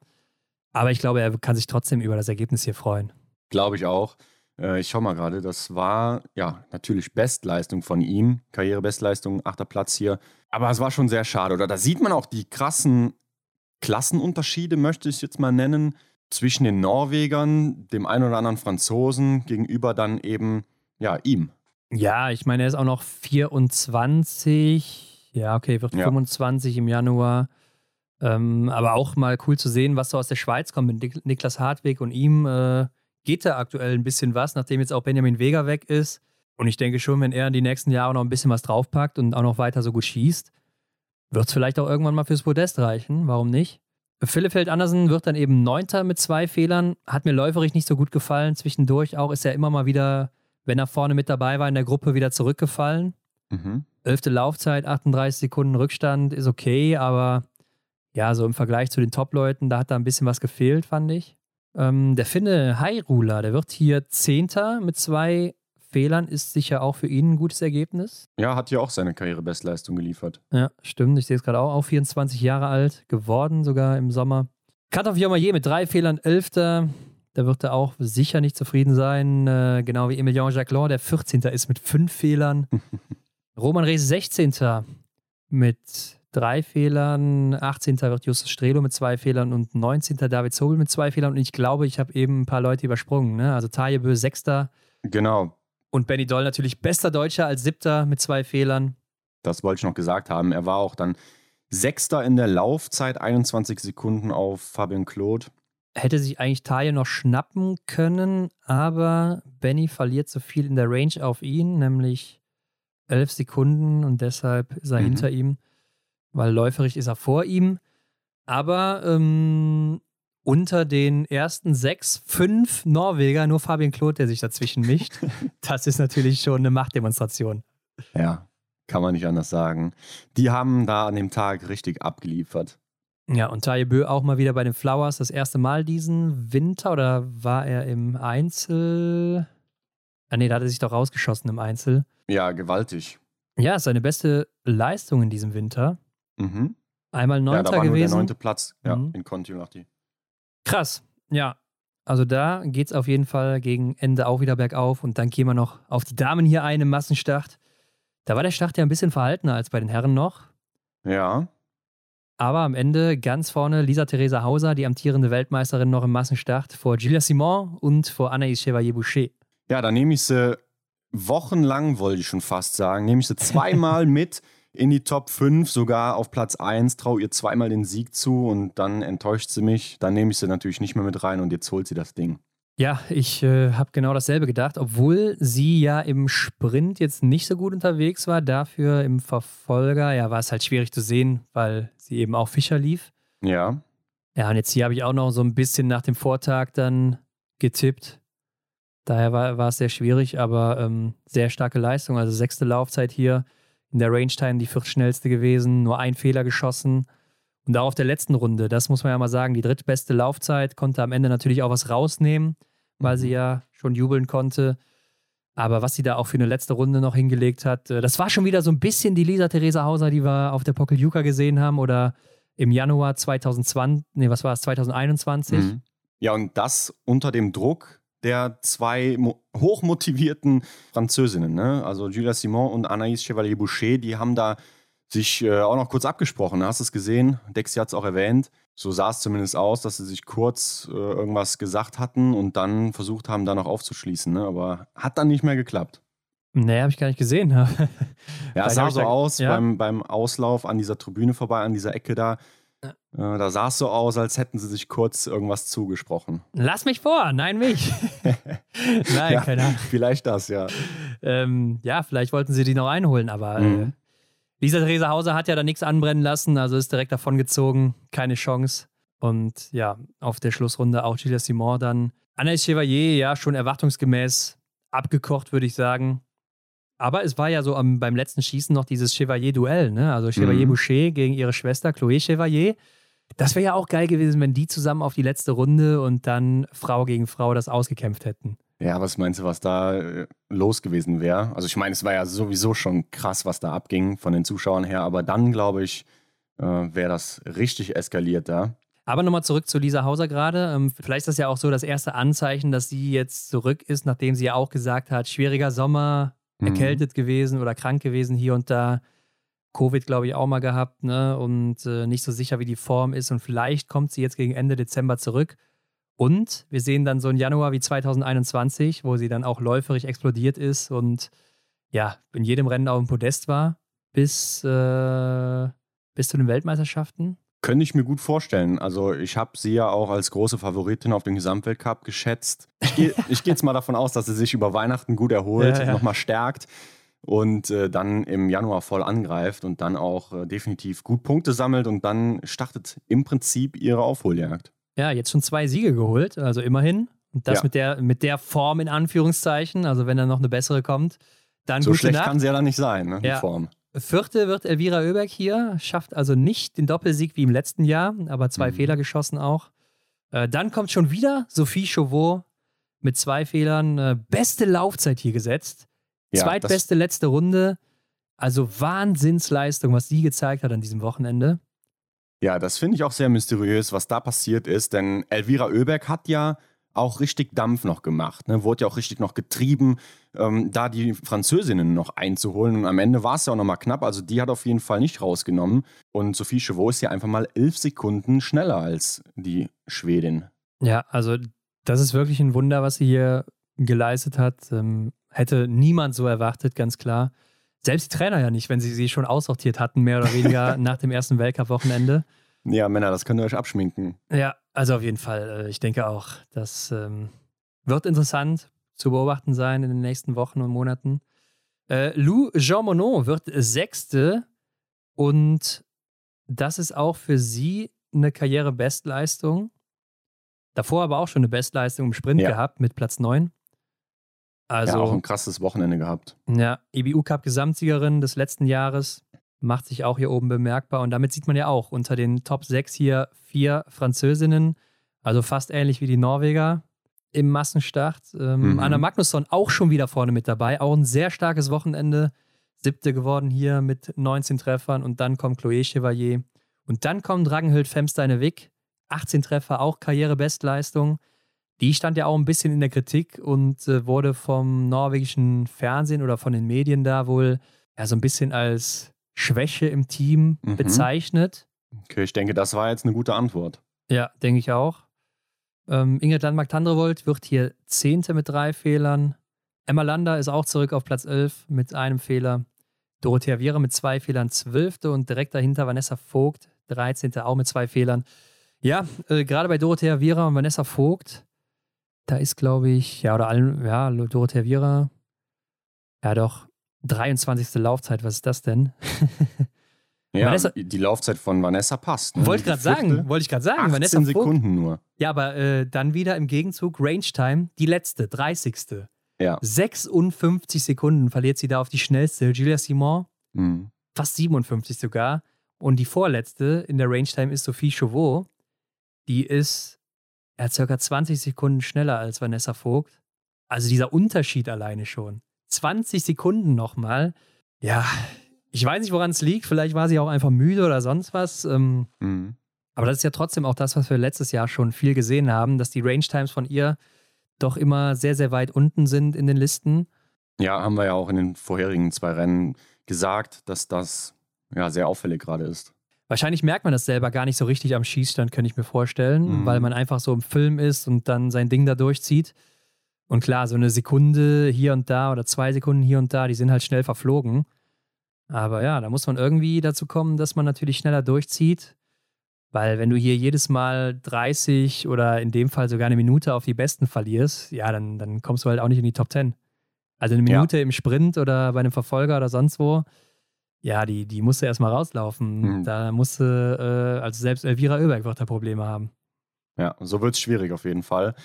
Aber ich glaube, er kann sich trotzdem über das Ergebnis hier freuen. Glaube ich auch. Äh, ich schaue mal gerade, das war ja natürlich Bestleistung von ihm. Karrierebestleistung, achter Platz hier. Aber es war schon sehr schade. Oder da sieht man auch die krassen Klassenunterschiede, möchte ich es jetzt mal nennen zwischen den Norwegern, dem einen oder anderen Franzosen, gegenüber dann eben, ja, ihm. Ja, ich meine, er ist auch noch 24. Ja, okay, wird ja. 25 im Januar. Ähm, aber auch mal cool zu sehen, was so aus der Schweiz kommt mit Niklas Hartweg und ihm. Äh, geht da aktuell ein bisschen was, nachdem jetzt auch Benjamin Vega weg ist. Und ich denke schon, wenn er in die nächsten Jahre noch ein bisschen was draufpackt und auch noch weiter so gut schießt, wird es vielleicht auch irgendwann mal fürs Podest reichen. Warum nicht? Philippfeld Andersen wird dann eben Neunter mit zwei Fehlern. Hat mir läuferig nicht so gut gefallen. Zwischendurch auch ist er immer mal wieder, wenn er vorne mit dabei war, in der Gruppe wieder zurückgefallen. Mhm. Elfte Laufzeit, 38 Sekunden Rückstand ist okay, aber ja, so im Vergleich zu den Top-Leuten, da hat da ein bisschen was gefehlt, fand ich. Ähm, der Finne Hairula, der wird hier Zehnter mit zwei Fehlern ist sicher auch für ihn ein gutes Ergebnis. Ja, hat ja auch seine Karrierebestleistung geliefert. Ja, stimmt. Ich sehe es gerade auch. Auch 24 Jahre alt geworden, sogar im Sommer. Katov Jomayer mit drei Fehlern, Elfter. Da wird er auch sicher nicht zufrieden sein. Äh, genau wie Emilien Jacquelin, der 14. ist mit fünf Fehlern. [laughs] Roman Rees 16. mit drei Fehlern. 18. wird Justus Strelo mit zwei Fehlern und 19. David Sobel mit zwei Fehlern. Und ich glaube, ich habe eben ein paar Leute übersprungen. Ne? Also Tajebö 6. Genau. Und Benny Doll natürlich bester Deutscher als siebter mit zwei Fehlern. Das wollte ich noch gesagt haben. Er war auch dann Sechster in der Laufzeit, 21 Sekunden auf Fabian Claude. Hätte sich eigentlich Taille noch schnappen können, aber Benny verliert so viel in der Range auf ihn, nämlich 11 Sekunden und deshalb ist er mhm. hinter ihm, weil läuferig ist er vor ihm. Aber ähm, unter den ersten sechs, fünf Norweger nur Fabian Kloth, der sich dazwischen mischt. [laughs] Das ist natürlich schon eine Machtdemonstration. Ja, kann man nicht anders sagen. Die haben da an dem Tag richtig abgeliefert. Ja, und Taye Bö auch mal wieder bei den Flowers das erste Mal diesen Winter oder war er im Einzel? Ah, nee, da hat er sich doch rausgeschossen im Einzel. Ja, gewaltig. Ja, seine beste Leistung in diesem Winter. Mhm. Einmal Neunter ja, da war gewesen. Nur der neunte Platz ja, mhm. in Conti. Krass, ja. Also da geht es auf jeden Fall gegen Ende auch wieder bergauf. Und dann gehen wir noch auf die Damen hier ein im Massenstart. Da war der Start ja ein bisschen verhaltener als bei den Herren noch. Ja. Aber am Ende ganz vorne Lisa Theresa Hauser, die amtierende Weltmeisterin, noch im Massenstart vor Julia Simon und vor Anaïs Chevalier-Boucher. Ja, da nehme ich sie wochenlang, wollte ich schon fast sagen, nehme ich sie zweimal [laughs] mit in die Top 5, sogar auf Platz 1, traue ihr zweimal den Sieg zu und dann enttäuscht sie mich. Dann nehme ich sie natürlich nicht mehr mit rein und jetzt holt sie das Ding. Ja, ich äh, habe genau dasselbe gedacht, obwohl sie ja im Sprint jetzt nicht so gut unterwegs war. Dafür im Verfolger, ja, war es halt schwierig zu sehen, weil sie eben auch Fischer lief. Ja. Ja, und jetzt hier habe ich auch noch so ein bisschen nach dem Vortag dann getippt. Daher war, war es sehr schwierig, aber ähm, sehr starke Leistung. Also sechste Laufzeit hier in der Range Time die viertschnellste gewesen, nur ein Fehler geschossen. Und auch auf der letzten Runde, das muss man ja mal sagen, die drittbeste Laufzeit, konnte am Ende natürlich auch was rausnehmen, weil sie mhm. ja schon jubeln konnte. Aber was sie da auch für eine letzte Runde noch hingelegt hat, äh, das war schon wieder so ein bisschen die Lisa Theresa Hauser, die wir auf der Pokeljuka gesehen haben oder im Januar 2020, nee, was war es, 2021. Mhm. Ja, und das unter dem Druck, der zwei hochmotivierten Französinnen, ne? also Julia Simon und Anaïs Chevalier-Boucher, die haben da sich äh, auch noch kurz abgesprochen. Hast du es gesehen? Dexi hat es auch erwähnt. So sah es zumindest aus, dass sie sich kurz äh, irgendwas gesagt hatten und dann versucht haben, da noch aufzuschließen. Ne? Aber hat dann nicht mehr geklappt. Nee, habe ich gar nicht gesehen. ja, [laughs] es sah so aus ja? beim, beim Auslauf an dieser Tribüne vorbei, an dieser Ecke da. Äh, da sah es so aus, als hätten sie sich kurz irgendwas zugesprochen. Lass mich vor, nein, mich. [laughs] nein, ja, keine Ahnung. Vielleicht das, ja. ähm, ja, vielleicht wollten sie die noch einholen, aber äh, mhm. äh, Lisa Theresa Hauser hat ja da nichts anbrennen lassen, also ist direkt davon gezogen, keine Chance. Und ja, auf der Schlussrunde auch Julia Simon dann. Anaïs Chevalier, ja, schon erwartungsgemäß abgekocht, würde ich sagen. Aber es war ja so am, beim letzten Schießen noch dieses Chevalier-Duell, ne? Also Chevalier mhm. Boucher gegen ihre Schwester Chloé Chevalier. Das wäre ja auch geil gewesen, wenn die zusammen auf die letzte Runde und dann Frau gegen Frau das ausgekämpft hätten. Ja, was meinst du, was da äh, los gewesen wäre? Also ich meine, es war ja sowieso schon krass, was da abging von den Zuschauern her, aber dann, glaube ich, äh, wäre das richtig eskaliert da. Aber nochmal zurück zu Lisa Hauser gerade. Ähm, vielleicht ist das ja auch so das erste Anzeichen, dass sie jetzt zurück ist, nachdem sie ja auch gesagt hat, schwieriger Sommer, mhm. erkältet gewesen oder krank gewesen hier und da. Covid, glaube ich, auch mal gehabt, ne? Und äh, nicht so sicher, wie die Form ist. Und vielleicht kommt sie jetzt gegen Ende Dezember zurück. Und wir sehen dann so ein Januar wie 2021, wo sie dann auch läuferig explodiert ist und ja, in jedem Rennen auf dem Podest war, bis, äh, bis zu den Weltmeisterschaften. Könnte ich mir gut vorstellen. Also ich habe sie ja auch als große Favoritin auf den Gesamtweltcup geschätzt. Ich [laughs] gehe geh jetzt mal davon aus, dass sie sich über Weihnachten gut erholt, ja, ja. nochmal stärkt und äh, dann im Januar voll angreift und dann auch äh, definitiv gut Punkte sammelt und dann startet im Prinzip ihre Aufholjagd ja, jetzt schon zwei Siege geholt, also immerhin. Und das ja. mit, der, mit der Form in Anführungszeichen, also wenn dann noch eine bessere kommt, dann So schlecht Nacht. kann sie ja dann nicht sein, ne, ja. die Form. Vierte wird Elvira Oeberg hier, schafft also nicht den Doppelsieg wie im letzten Jahr, aber zwei mhm. Fehler geschossen auch. Äh, dann kommt schon wieder Sophie Chauveau mit zwei Fehlern. Äh, beste Laufzeit hier gesetzt. Ja, Zweitbeste letzte Runde. Also Wahnsinnsleistung, was sie gezeigt hat an diesem Wochenende. Ja, das finde ich auch sehr mysteriös, was da passiert ist, denn Elvira Oeberg hat ja auch richtig Dampf noch gemacht, ne? wurde ja auch richtig noch getrieben, ähm, da die Französinnen noch einzuholen. Und am Ende war es ja auch nochmal knapp, also die hat auf jeden Fall nicht rausgenommen. Und Sophie Chevaux ist ja einfach mal elf Sekunden schneller als die Schwedin. Ja, also das ist wirklich ein Wunder, was sie hier geleistet hat. Ähm, hätte niemand so erwartet, ganz klar. Selbst die Trainer ja nicht, wenn sie sie schon aussortiert hatten, mehr oder weniger [laughs] nach dem ersten Weltcup-Wochenende. Ja, Männer, das könnt ihr euch abschminken. Ja, also auf jeden Fall. Äh, ich denke auch, das ähm, wird interessant zu beobachten sein in den nächsten Wochen und Monaten. Äh, Lou Jean Monod wird Sechste und das ist auch für sie eine Karrierebestleistung. Davor aber auch schon eine Bestleistung im Sprint ja. gehabt mit Platz 9. Also, ja, auch ein krasses Wochenende gehabt. Ja, EBU Cup Gesamtsiegerin des letzten Jahres macht sich auch hier oben bemerkbar. Und damit sieht man ja auch unter den Top 6 hier vier Französinnen, also fast ähnlich wie die Norweger im Massenstart. Ähm, mhm. Anna Magnusson auch schon wieder vorne mit dabei. Auch ein sehr starkes Wochenende. Siebte geworden hier mit 19 Treffern. Und dann kommt Chloé Chevalier. Und dann kommt Ragnhild Femsteine-Wick. 18 Treffer, auch Karrierebestleistung. Die stand ja auch ein bisschen in der Kritik und äh, wurde vom norwegischen Fernsehen oder von den Medien da wohl ja so ein bisschen als Schwäche im Team mhm. bezeichnet. Okay, ich denke, das war jetzt eine gute Antwort. Ja, denke ich auch. Ähm, Ingrid Landmark-Tandrevold wird hier Zehnte mit drei Fehlern. Emma Lander ist auch zurück auf Platz 11 mit einem Fehler. Dorothea Viera mit zwei Fehlern Zwölfte und direkt dahinter Vanessa Vogt, 13. auch mit zwei Fehlern. Ja, äh, gerade bei Dorothea Viera und Vanessa Vogt da ist, glaube ich, ja, oder allen, ja, Dorothea Viera. Ja, doch, 23. Laufzeit, was ist das denn? [laughs] ja, Vanessa, die Laufzeit von Vanessa passt. Ne? Wollte ich gerade sagen, wollte ich gerade sagen. 18 Vanessa Sekunden Vogt, nur. Ja, aber äh, dann wieder im Gegenzug Range Time, die letzte, 30. Ja. 56 Sekunden verliert sie da auf die schnellste, Julia Simon. Mhm. Fast 57 sogar. Und die vorletzte in der Range Time ist Sophie Chauveau. Die ist er hat circa 20 Sekunden schneller als Vanessa Vogt. Also dieser Unterschied alleine schon. 20 Sekunden nochmal. Ja, ich weiß nicht, woran es liegt. Vielleicht war sie auch einfach müde oder sonst was. Ähm, mhm. Aber das ist ja trotzdem auch das, was wir letztes Jahr schon viel gesehen haben, dass die Range Times von ihr doch immer sehr, sehr weit unten sind in den Listen. Ja, haben wir ja auch in den vorherigen zwei Rennen gesagt, dass das ja sehr auffällig gerade ist. Wahrscheinlich merkt man das selber gar nicht so richtig am Schießstand, könnte ich mir vorstellen, mhm. weil man einfach so im Film ist und dann sein Ding da durchzieht. Und klar, so eine Sekunde hier und da oder zwei Sekunden hier und da, die sind halt schnell verflogen. Aber ja, da muss man irgendwie dazu kommen, dass man natürlich schneller durchzieht. Weil wenn du hier jedes Mal 30 oder in dem Fall sogar eine Minute auf die Besten verlierst, ja, dann, dann kommst du halt auch nicht in die Top 10. Also eine Minute ja. im Sprint oder bei einem Verfolger oder sonst wo, ja, die, die musste erstmal rauslaufen. Mhm. Da musste, äh, also selbst Elvira Oeberg wird da Probleme haben. Ja, so wird es schwierig auf jeden Fall.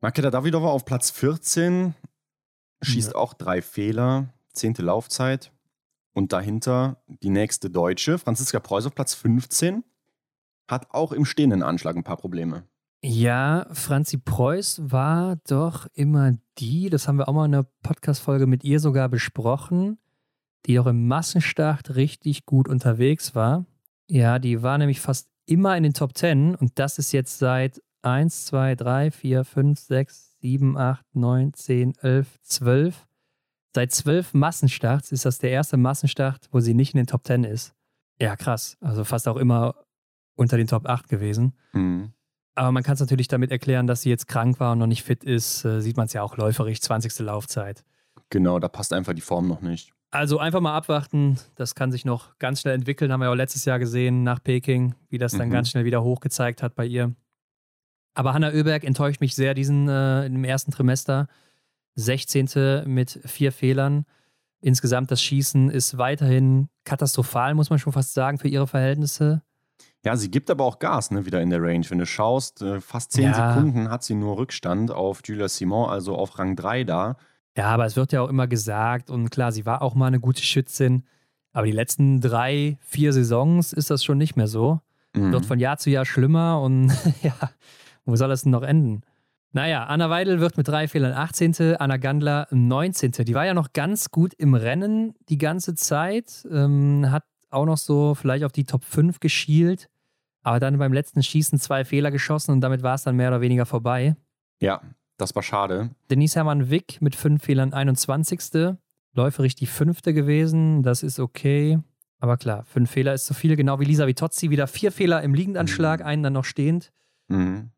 Makeda Davidova auf Platz 14, schießt ja. auch drei Fehler, zehnte Laufzeit. Und dahinter die nächste Deutsche, Franziska Preuß auf Platz 15, hat auch im stehenden Anschlag ein paar Probleme. Ja, Franzi Preuß war doch immer die, das haben wir auch mal in einer Podcast-Folge mit ihr sogar besprochen, die doch im Massenstart richtig gut unterwegs war. Ja, die war nämlich fast immer in den Top 10 und das ist jetzt seit 1, 2, 3, 4, 5, 6, 7, 8, 9, 10, 11, 12. Seit zwölf Massenstarts ist das der erste Massenstart, wo sie nicht in den Top 10 ist. Ja, krass. Also fast auch immer unter den Top 8 gewesen. Mhm. Aber man kann es natürlich damit erklären, dass sie jetzt krank war und noch nicht fit ist. Äh, sieht man es ja auch läuferig, 20. Laufzeit. Genau, da passt einfach die Form noch nicht. Also einfach mal abwarten. Das kann sich noch ganz schnell entwickeln. Haben wir auch letztes Jahr gesehen nach Peking, wie das dann mhm. ganz schnell wieder hochgezeigt hat bei ihr. Aber Hanna Oeberg enttäuscht mich sehr diesen äh, im ersten Trimester. 16. mit vier Fehlern. Insgesamt das Schießen ist weiterhin katastrophal, muss man schon fast sagen, für ihre Verhältnisse. Ja, sie gibt aber auch Gas, ne, wieder in der Range. Wenn du schaust, äh, fast zehn ja. Sekunden hat sie nur Rückstand auf Julia Simon, also auf Rang 3 da. Ja, aber es wird ja auch immer gesagt, und klar, sie war auch mal eine gute Schützin, aber die letzten drei, vier Saisons ist das schon nicht mehr so. Mhm. Wird von Jahr zu Jahr schlimmer und [laughs] ja, wo soll das denn noch enden? Naja, Anna Weidel wird mit drei Fehlern 18., Anna Gandler 19. Die war ja noch ganz gut im Rennen die ganze Zeit, ähm, hat auch noch so vielleicht auf die Top 5 geschielt, aber dann beim letzten Schießen zwei Fehler geschossen und damit war es dann mehr oder weniger vorbei. Ja, das war schade. Denise Hermann-Wick mit fünf Fehlern 21. Läuferig die fünfte gewesen, das ist okay. Aber klar, fünf Fehler ist zu viel, genau wie Lisa Vitozzi. Wieder vier Fehler im Liegendanschlag, mhm. einen dann noch stehend. Mhm.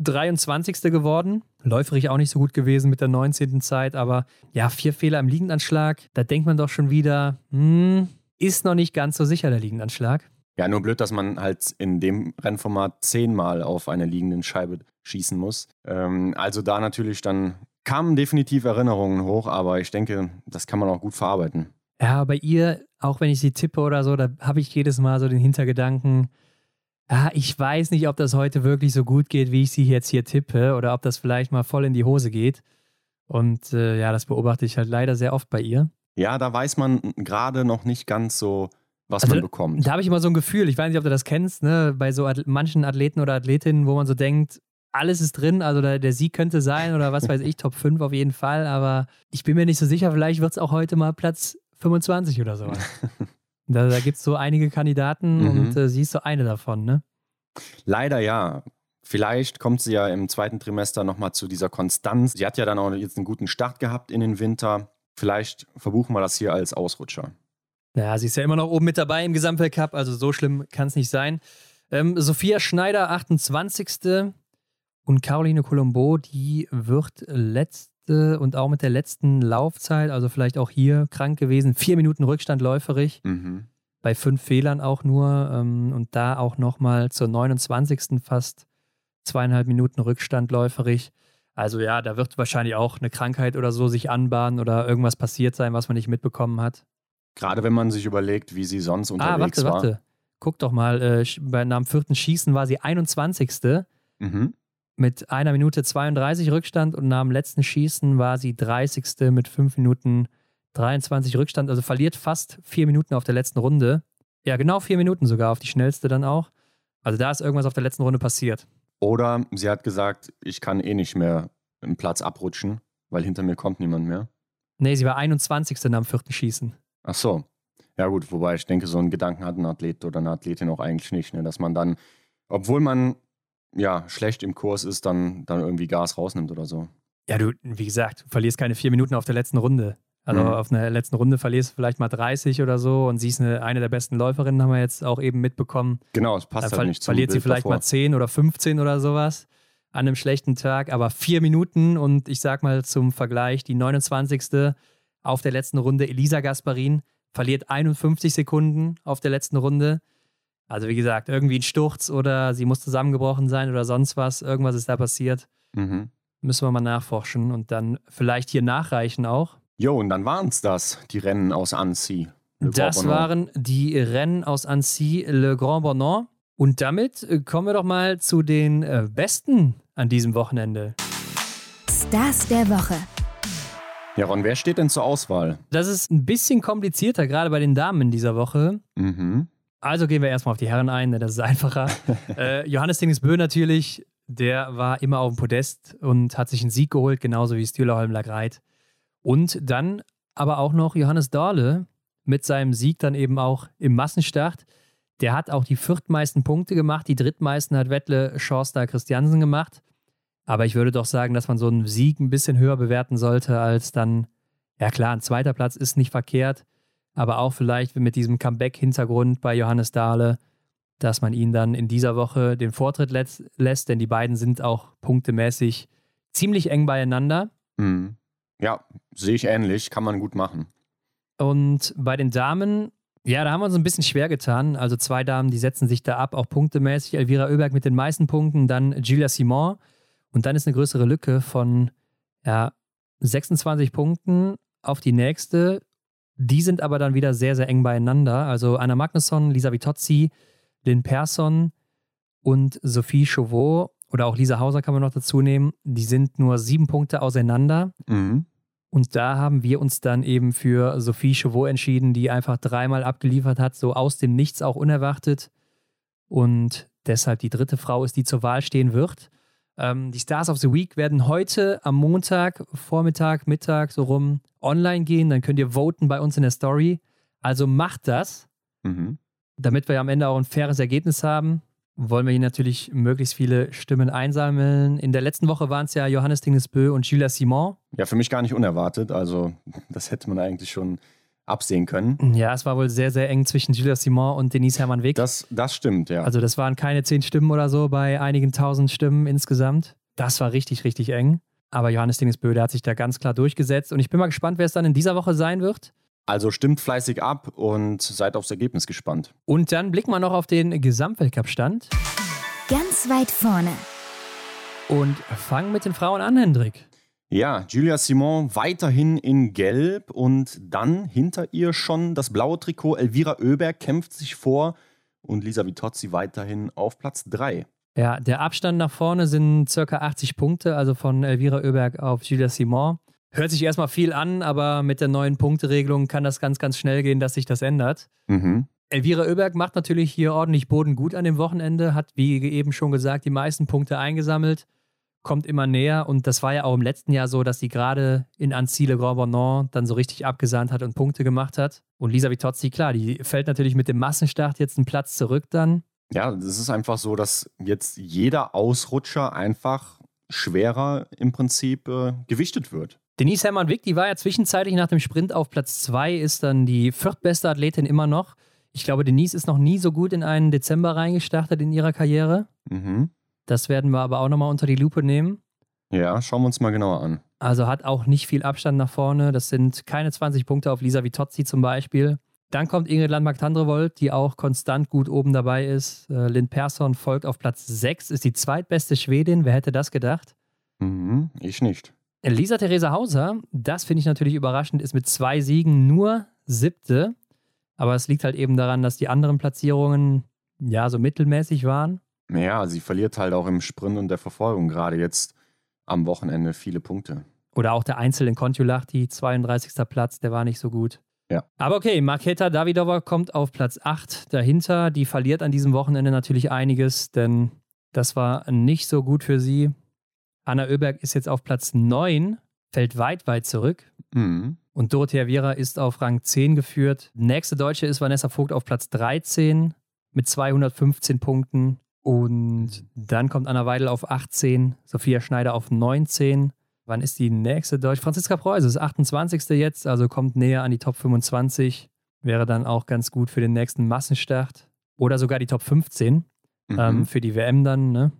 23. geworden. Läuferig auch nicht so gut gewesen mit der 19. Zeit, aber ja, vier Fehler im Liegendanschlag. Da denkt man doch schon wieder, hm, ist noch nicht ganz so sicher der Liegendanschlag. Ja, nur blöd, dass man halt in dem Rennformat zehnmal auf einer liegenden Scheibe schießen muss. Ähm, also da natürlich dann kamen definitiv Erinnerungen hoch, aber ich denke, das kann man auch gut verarbeiten. Ja, bei ihr, auch wenn ich sie tippe oder so, da habe ich jedes Mal so den Hintergedanken, ja, ich weiß nicht, ob das heute wirklich so gut geht, wie ich sie jetzt hier tippe, oder ob das vielleicht mal voll in die Hose geht. Und äh, ja, das beobachte ich halt leider sehr oft bei ihr. Ja, da weiß man gerade noch nicht ganz so, was also, man bekommt. Da habe ich immer so ein Gefühl, ich weiß nicht, ob du das kennst, ne? bei so At manchen Athleten oder Athletinnen, wo man so denkt, alles ist drin, also der, der Sieg könnte sein oder was weiß ich, Top 5 auf jeden Fall, aber ich bin mir nicht so sicher, vielleicht wird es auch heute mal Platz 25 oder so. [laughs] da da gibt es so einige Kandidaten mhm. und äh, sie ist so eine davon, ne? Leider ja. Vielleicht kommt sie ja im zweiten Trimester nochmal zu dieser Konstanz. Sie hat ja dann auch jetzt einen guten Start gehabt in den Winter. Vielleicht verbuchen wir das hier als Ausrutscher. Ja, sie ist ja immer noch oben mit dabei im Gesamtweltcup, also so schlimm kann es nicht sein. Ähm, Sophia Schneider, 28. Und Caroline Colombo, die wird letzte und auch mit der letzten Laufzeit, also vielleicht auch hier krank gewesen, vier Minuten Rückstand läuferig. Mhm. Bei fünf Fehlern auch nur. Ähm, und da auch nochmal zur 29. fast zweieinhalb Minuten Rückstand läuferig. Also ja, da wird wahrscheinlich auch eine Krankheit oder so sich anbahnen oder irgendwas passiert sein, was man nicht mitbekommen hat. Gerade wenn man sich überlegt, wie sie sonst unterwegs ah, warte, war. warte. Guck doch mal, äh, bei, nach dem vierten Schießen war sie 21. Mhm. mit einer Minute 32 Rückstand und nach dem letzten Schießen war sie 30. mit 5 Minuten 23 Rückstand. Also verliert fast vier Minuten auf der letzten Runde. Ja, genau vier Minuten sogar auf die schnellste dann auch. Also da ist irgendwas auf der letzten Runde passiert. Oder sie hat gesagt, ich kann eh nicht mehr einen Platz abrutschen, weil hinter mir kommt niemand mehr. Nee, sie war 21. am vierten Schießen. Ach so. Ja gut, wobei ich denke, so einen Gedanken hat ein Athlet oder eine Athletin auch eigentlich nicht, ne? dass man dann, obwohl man ja schlecht im Kurs ist, dann, dann irgendwie Gas rausnimmt oder so. Ja, du, wie gesagt, du verlierst keine vier Minuten auf der letzten Runde. Also mhm. auf einer letzten Runde verlierst du vielleicht mal 30 oder so und siehst eine, eine der besten Läuferinnen, haben wir jetzt auch eben mitbekommen. Genau, es passt halt ver nicht zum Verliert Bild sie vielleicht davor. mal 10 oder 15 oder sowas an einem schlechten Tag, aber vier Minuten und ich sag mal zum Vergleich, die 29 auf der letzten Runde. Elisa Gasparin verliert 51 Sekunden auf der letzten Runde. Also wie gesagt, irgendwie ein Sturz oder sie muss zusammengebrochen sein oder sonst was. Irgendwas ist da passiert. Mhm. Müssen wir mal nachforschen und dann vielleicht hier nachreichen auch. Jo, und dann waren es das, die Rennen aus Annecy. Das waren die Rennen aus Annecy Le Grand Bonnant. Und damit äh, kommen wir doch mal zu den äh, Besten an diesem Wochenende. Stars der Woche. Ja, Ron, wer steht denn zur Auswahl? Das ist ein bisschen komplizierter, gerade bei den Damen in dieser Woche. Mhm. Also gehen wir erstmal auf die Herren ein, denn das ist einfacher. [laughs] äh, Johannes Dingesbö natürlich, der war immer auf dem Podest und hat sich einen Sieg geholt, genauso wie Stühler Holm-Lagreit. Und dann aber auch noch Johannes Dorle mit seinem Sieg dann eben auch im Massenstart. Der hat auch die viertmeisten Punkte gemacht, die drittmeisten hat Wettle Schorster Christiansen gemacht. Aber ich würde doch sagen, dass man so einen Sieg ein bisschen höher bewerten sollte als dann, ja klar, ein zweiter Platz ist nicht verkehrt, aber auch vielleicht mit diesem Comeback-Hintergrund bei Johannes Dahle, dass man ihn dann in dieser Woche den Vortritt lässt, denn die beiden sind auch punktemäßig ziemlich eng beieinander. Mhm. Ja, sehe ich ähnlich, kann man gut machen. Und bei den Damen, ja, da haben wir uns ein bisschen schwer getan. Also zwei Damen, die setzen sich da ab, auch punktemäßig. Elvira Oeberg mit den meisten Punkten, dann Julia Simon. Und dann ist eine größere Lücke von ja, 26 Punkten auf die nächste. Die sind aber dann wieder sehr, sehr eng beieinander. Also Anna Magnusson, Lisa Vitozzi, Lynn Persson und Sophie Chauveau oder auch Lisa Hauser kann man noch dazu nehmen. Die sind nur sieben Punkte auseinander. Mhm. Und da haben wir uns dann eben für Sophie Chauveau entschieden, die einfach dreimal abgeliefert hat, so aus dem Nichts auch unerwartet. Und deshalb die dritte Frau ist, die zur Wahl stehen wird. Ähm, die Stars of the Week werden heute am Montag, Vormittag, Mittag so rum online gehen. Dann könnt ihr voten bei uns in der Story. Also macht das, Mhm. damit wir am Ende auch ein faires Ergebnis haben wollen wir hier natürlich möglichst viele Stimmen einsammeln. In der letzten Woche waren es ja Johannes Dingesbö und Julia Simon. Ja, für mich gar nicht unerwartet. Also, [laughs] das hätte man eigentlich schon absehen können. Ja, es war wohl sehr, sehr eng zwischen Julia Simon und Denise Hermann Weg. Das, das stimmt, ja. Also, das waren keine zehn Stimmen oder so bei einigen tausend Stimmen insgesamt. Das war richtig, richtig eng. Aber Johannes Dingesbö, der hat sich da ganz klar durchgesetzt. Und ich bin mal gespannt, wer es dann in dieser Woche sein wird. Also stimmt fleißig ab und seid aufs Ergebnis gespannt. Und dann blicken wir noch auf den Gesamtweltcup-Stand. Ganz weit vorne. Und fangen mit den Frauen an, Hendrik. Ja, Julia Simon weiterhin in Gelb und dann hinter ihr schon das blaue Trikot. Elvira Oeberg kämpft sich vor und Lisa Vitozzi weiterhin auf Platz 3. Ja, der Abstand nach vorne sind circa 80 Punkte, also von Elvira Oeberg auf Julia Simon. Hört sich erstmal viel an, aber mit der neuen Punkteregelung kann das ganz, ganz schnell gehen, dass sich das ändert. Mhm. Elvira Oeberg macht natürlich hier ordentlich Boden gut an dem Wochenende, hat, wie eben schon gesagt, die meisten Punkte eingesammelt, kommt immer näher und das war ja auch im letzten Jahr so, dass sie gerade in Anzile Grand Bonnant dann so richtig abgesandt hat und Punkte gemacht hat. Und Lisa Vitozzi, klar, die fällt natürlich mit dem Massenstart jetzt einen Platz zurück dann. Ja, das ist einfach so, dass jetzt jeder Ausrutscher einfach schwerer im Prinzip äh, gewichtet wird. Denise Hermann-Wick, die war ja zwischenzeitlich nach dem Sprint auf Platz 2, ist dann die viertbeste Athletin immer noch. Ich glaube, Denise ist noch nie so gut in einen Dezember reingestartet in ihrer Karriere. Mhm. Das werden wir aber auch nochmal unter die Lupe nehmen. Ja, schauen wir uns mal genauer an. Also hat auch nicht viel Abstand nach vorne. Das sind keine 20 Punkte auf Lisa Vitozzi zum Beispiel. Dann kommt Ingrid Landmark-Tandrevold, die auch konstant gut oben dabei ist. Äh, Lynn Persson folgt auf Platz 6, ist die zweitbeste Schwedin. Wer hätte das gedacht? Mhm, ich nicht. Lisa Theresa Hauser, das finde ich natürlich überraschend, ist mit zwei Siegen nur siebte. Aber es liegt halt eben daran, dass die anderen Platzierungen ja so mittelmäßig waren. Ja, sie verliert halt auch im Sprint und der Verfolgung gerade jetzt am Wochenende viele Punkte. Oder auch der Einzel in Kontiolahti, 32. Platz, der war nicht so gut. Ja. Aber okay, Marketa Davidova kommt auf Platz 8 dahinter. Die verliert an diesem Wochenende natürlich einiges, denn das war nicht so gut für sie. Anna Oeberg ist jetzt auf Platz 9, fällt weit, weit zurück. Mhm. Und Dorothea Viera ist auf Rang 10 geführt. Nächste Deutsche ist Vanessa Vogt auf Platz 13 mit 215 Punkten. Und dann kommt Anna Weidel auf 18, Sophia Schneider auf 19. Wann ist die nächste Deutsche? Franziska Preuß ist 28. jetzt, also kommt näher an die Top 25. Wäre dann auch ganz gut für den nächsten Massenstart. Oder sogar die Top 15 Mhm. ähm, für die WM dann. Ne?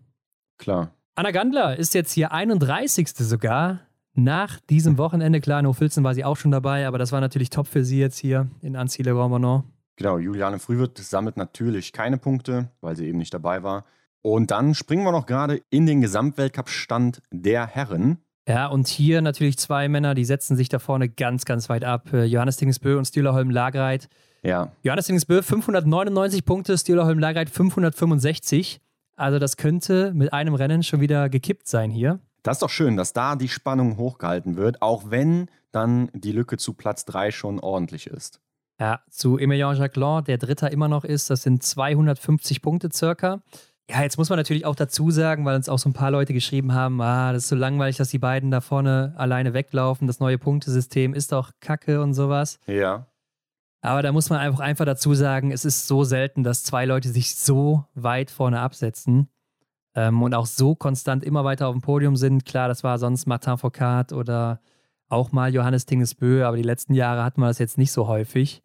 Klar. Anna Gandler ist jetzt hier 31. sogar. Nach diesem Wochenende, klar, in Hofilzen war sie auch schon dabei, aber das war natürlich top für sie jetzt hier in Grand Bonnant. Genau, Juliane Frühwirt sammelt natürlich keine Punkte, weil sie eben nicht dabei war. Und dann springen wir noch gerade in den Gesamtweltcup-Stand der Herren. Ja, und hier natürlich zwei Männer, die setzen sich da vorne ganz, ganz weit ab. Äh, Johannes Dingesbö und Stühlerholm Lagreit. Ja. Johannes Dingesbö 599 Punkte, Stühlerholm Lagreit 565. Also das könnte mit einem Rennen schon wieder gekippt sein hier. Das ist doch schön, dass da die Spannung hochgehalten wird, auch wenn dann die Lücke zu Platz 3 schon ordentlich ist. Ja, zu Emilien Jacquelin, der Dritter immer noch ist, das sind 250 Punkte circa. Ja, jetzt muss man natürlich auch dazu sagen, weil uns auch so ein paar Leute geschrieben haben, ah, das ist so langweilig, dass die beiden da vorne alleine weglaufen. Das neue Punktesystem ist doch kacke und sowas. Ja. Aber da muss man einfach, einfach dazu sagen, es ist so selten, dass zwei Leute sich so weit vorne absetzen ähm, und auch so konstant immer weiter auf dem Podium sind. Klar, das war sonst Martin Foucault oder auch mal Johannes Tingesbö, aber die letzten Jahre hatten wir das jetzt nicht so häufig.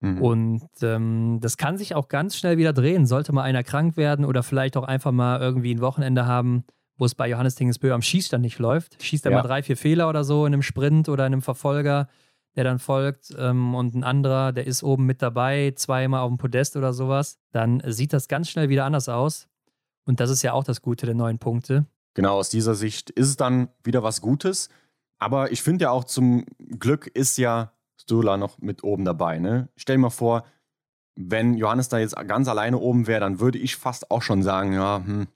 Mhm. Und ähm, das kann sich auch ganz schnell wieder drehen. Sollte mal einer krank werden oder vielleicht auch einfach mal irgendwie ein Wochenende haben, wo es bei Johannes Tingesbö am Schießstand nicht läuft. Schießt er ja. mal drei, vier Fehler oder so in einem Sprint oder in einem Verfolger, der dann folgt ähm, und ein anderer, der ist oben mit dabei, zweimal auf dem Podest oder sowas, dann sieht das ganz schnell wieder anders aus. Und das ist ja auch das Gute der neuen Punkte. Genau, aus dieser Sicht ist es dann wieder was Gutes. Aber ich finde ja auch zum Glück ist ja Sturla noch mit oben dabei. Ne? Stell dir mal vor, wenn Johannes da jetzt ganz alleine oben wäre, dann würde ich fast auch schon sagen, ja, hm,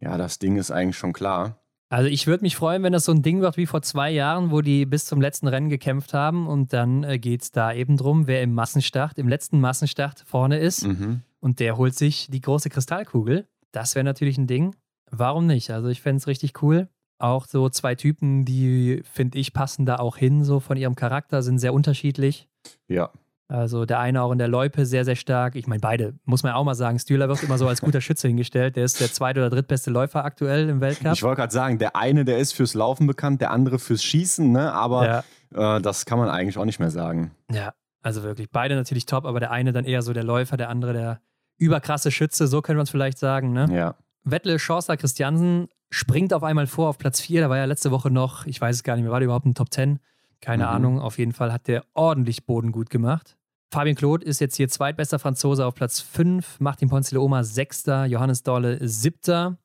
ja, das Ding ist eigentlich schon klar. Also ich würde mich freuen, wenn das so ein Ding wird wie vor zwei Jahren, wo die bis zum letzten Rennen gekämpft haben und dann äh, geht es da eben drum, wer im Massenstart, im letzten Massenstart vorne ist mhm. und der holt sich die große Kristallkugel. Das wäre natürlich ein Ding. Warum nicht? Also ich fände es richtig cool. Auch so zwei Typen, die, finde ich, passen da auch hin, so von ihrem Charakter, sind sehr unterschiedlich. Ja. Also der eine auch in der Loipe sehr, sehr stark. Ich meine, beide, muss man auch mal sagen. Stühler wird immer so als guter Schütze hingestellt. Der ist der zweite oder drittbeste Läufer aktuell im Weltcup. Ich wollte gerade sagen, der eine, der ist fürs Laufen bekannt, der andere fürs Schießen, ne? aber ja. äh, das kann man eigentlich auch nicht mehr sagen. Ja, also wirklich. Beide natürlich top, aber der eine dann eher so der Läufer, der andere der überkrasse Schütze, so können wir es vielleicht sagen. Ne? Ja. Wettle Chaucer Christiansen springt auf einmal vor auf Platz 4. Da war ja letzte Woche noch, ich weiß es gar nicht mehr, war der überhaupt ein Top 10? Keine mhm. Ahnung. Auf jeden Fall hat der ordentlich Boden gut gemacht. Fabian Claude ist jetzt hier zweitbester Franzose auf Platz 5, Martin Ponzile-Oma sechster, Johannes Dorle siebter,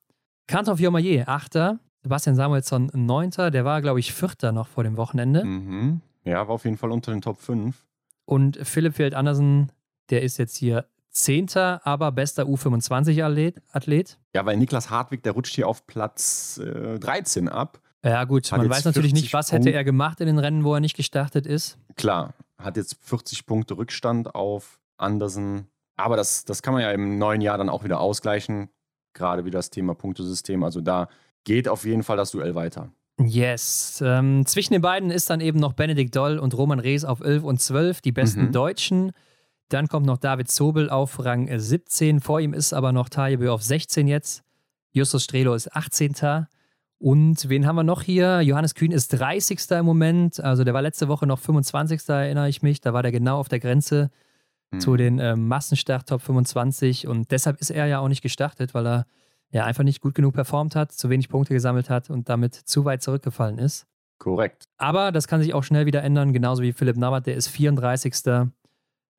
Kanton Fiormaillet achter, Sebastian Samuelsson neunter, der war, glaube ich, vierter noch vor dem Wochenende. Mhm. Ja, war auf jeden Fall unter den Top 5. Und Philipp Feld Andersen, der ist jetzt hier Zehnter, aber bester U25-Athlet. Ja, weil Niklas Hartwig, der rutscht hier auf Platz äh, 13 ab. Ja, gut, man weiß natürlich nicht, was hätte er gemacht in den Rennen, wo er nicht gestartet ist. Klar, hat jetzt 40 Punkte Rückstand auf Andersen. Aber das, das kann man ja im neuen Jahr dann auch wieder ausgleichen. Gerade wie das Thema Punktesystem. Also da geht auf jeden Fall das Duell weiter. Yes. Ähm, zwischen den beiden ist dann eben noch Benedikt Doll und Roman Rees auf 11 und 12, die besten mhm. Deutschen. Dann kommt noch David Zobel auf Rang 17. Vor ihm ist aber noch Tajebö auf 16 jetzt. Justus Strelo ist 18. Und wen haben wir noch hier? Johannes Kühn ist 30. im Moment. Also der war letzte Woche noch 25. erinnere ich mich. Da war der genau auf der Grenze mhm. zu den äh, Massenstart Top 25. Und deshalb ist er ja auch nicht gestartet, weil er ja einfach nicht gut genug performt hat, zu wenig Punkte gesammelt hat und damit zu weit zurückgefallen ist. Korrekt. Aber das kann sich auch schnell wieder ändern, genauso wie Philipp Navrat, der ist 34.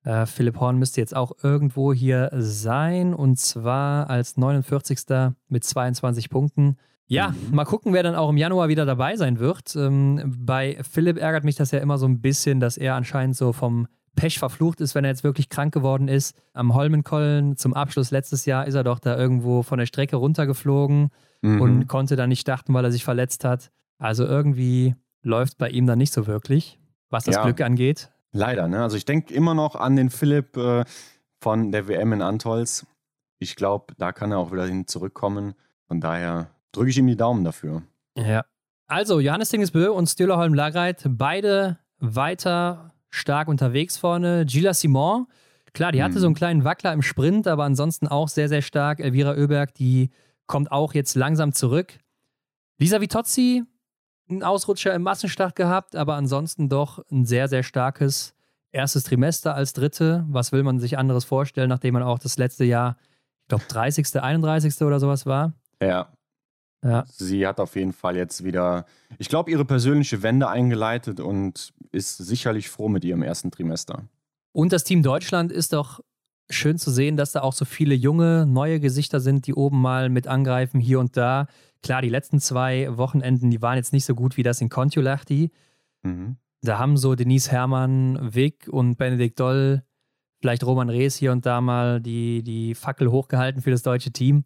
Äh, Philipp Horn müsste jetzt auch irgendwo hier sein und zwar als 49. mit 22 Punkten. Ja, mhm. mal gucken, wer dann auch im Januar wieder dabei sein wird. Ähm, bei Philipp ärgert mich das ja immer so ein bisschen, dass er anscheinend so vom Pech verflucht ist, wenn er jetzt wirklich krank geworden ist. Am Holmenkollen zum Abschluss letztes Jahr ist er doch da irgendwo von der Strecke runtergeflogen mhm. und konnte dann nicht starten, weil er sich verletzt hat. Also irgendwie läuft bei ihm dann nicht so wirklich, was das ja, Glück angeht. Leider, ne? Also ich denke immer noch an den Philipp äh, von der WM in Antolz. Ich glaube, da kann er auch wieder hin zurückkommen. Von daher drücke ich ihm die Daumen dafür. Ja. Also, Johannes Dingesbö und Stühlerholm Lagreit, beide weiter stark unterwegs vorne. Gila Simon, klar, die hatte hm. so einen kleinen Wackler im Sprint, aber ansonsten auch sehr, sehr stark. Elvira Oeberg, die kommt auch jetzt langsam zurück. Lisa Vitozzi, ein Ausrutscher im Massenstart gehabt, aber ansonsten doch ein sehr, sehr starkes erstes Trimester als Dritte. Was will man sich anderes vorstellen, nachdem man auch das letzte Jahr, ich glaube, 30., 31. oder sowas war? Ja, ja. Sie hat auf jeden Fall jetzt wieder, ich glaube, ihre persönliche Wende eingeleitet und ist sicherlich froh mit ihrem ersten Trimester. Und das Team Deutschland ist doch schön zu sehen, dass da auch so viele junge, neue Gesichter sind, die oben mal mit angreifen, hier und da. Klar, die letzten zwei Wochenenden, die waren jetzt nicht so gut wie das in Kontiolahti. Mhm. Da haben so Denise Herrmann, Wick und Benedikt Doll, vielleicht Roman Rees hier und da mal die, die Fackel hochgehalten für das deutsche Team.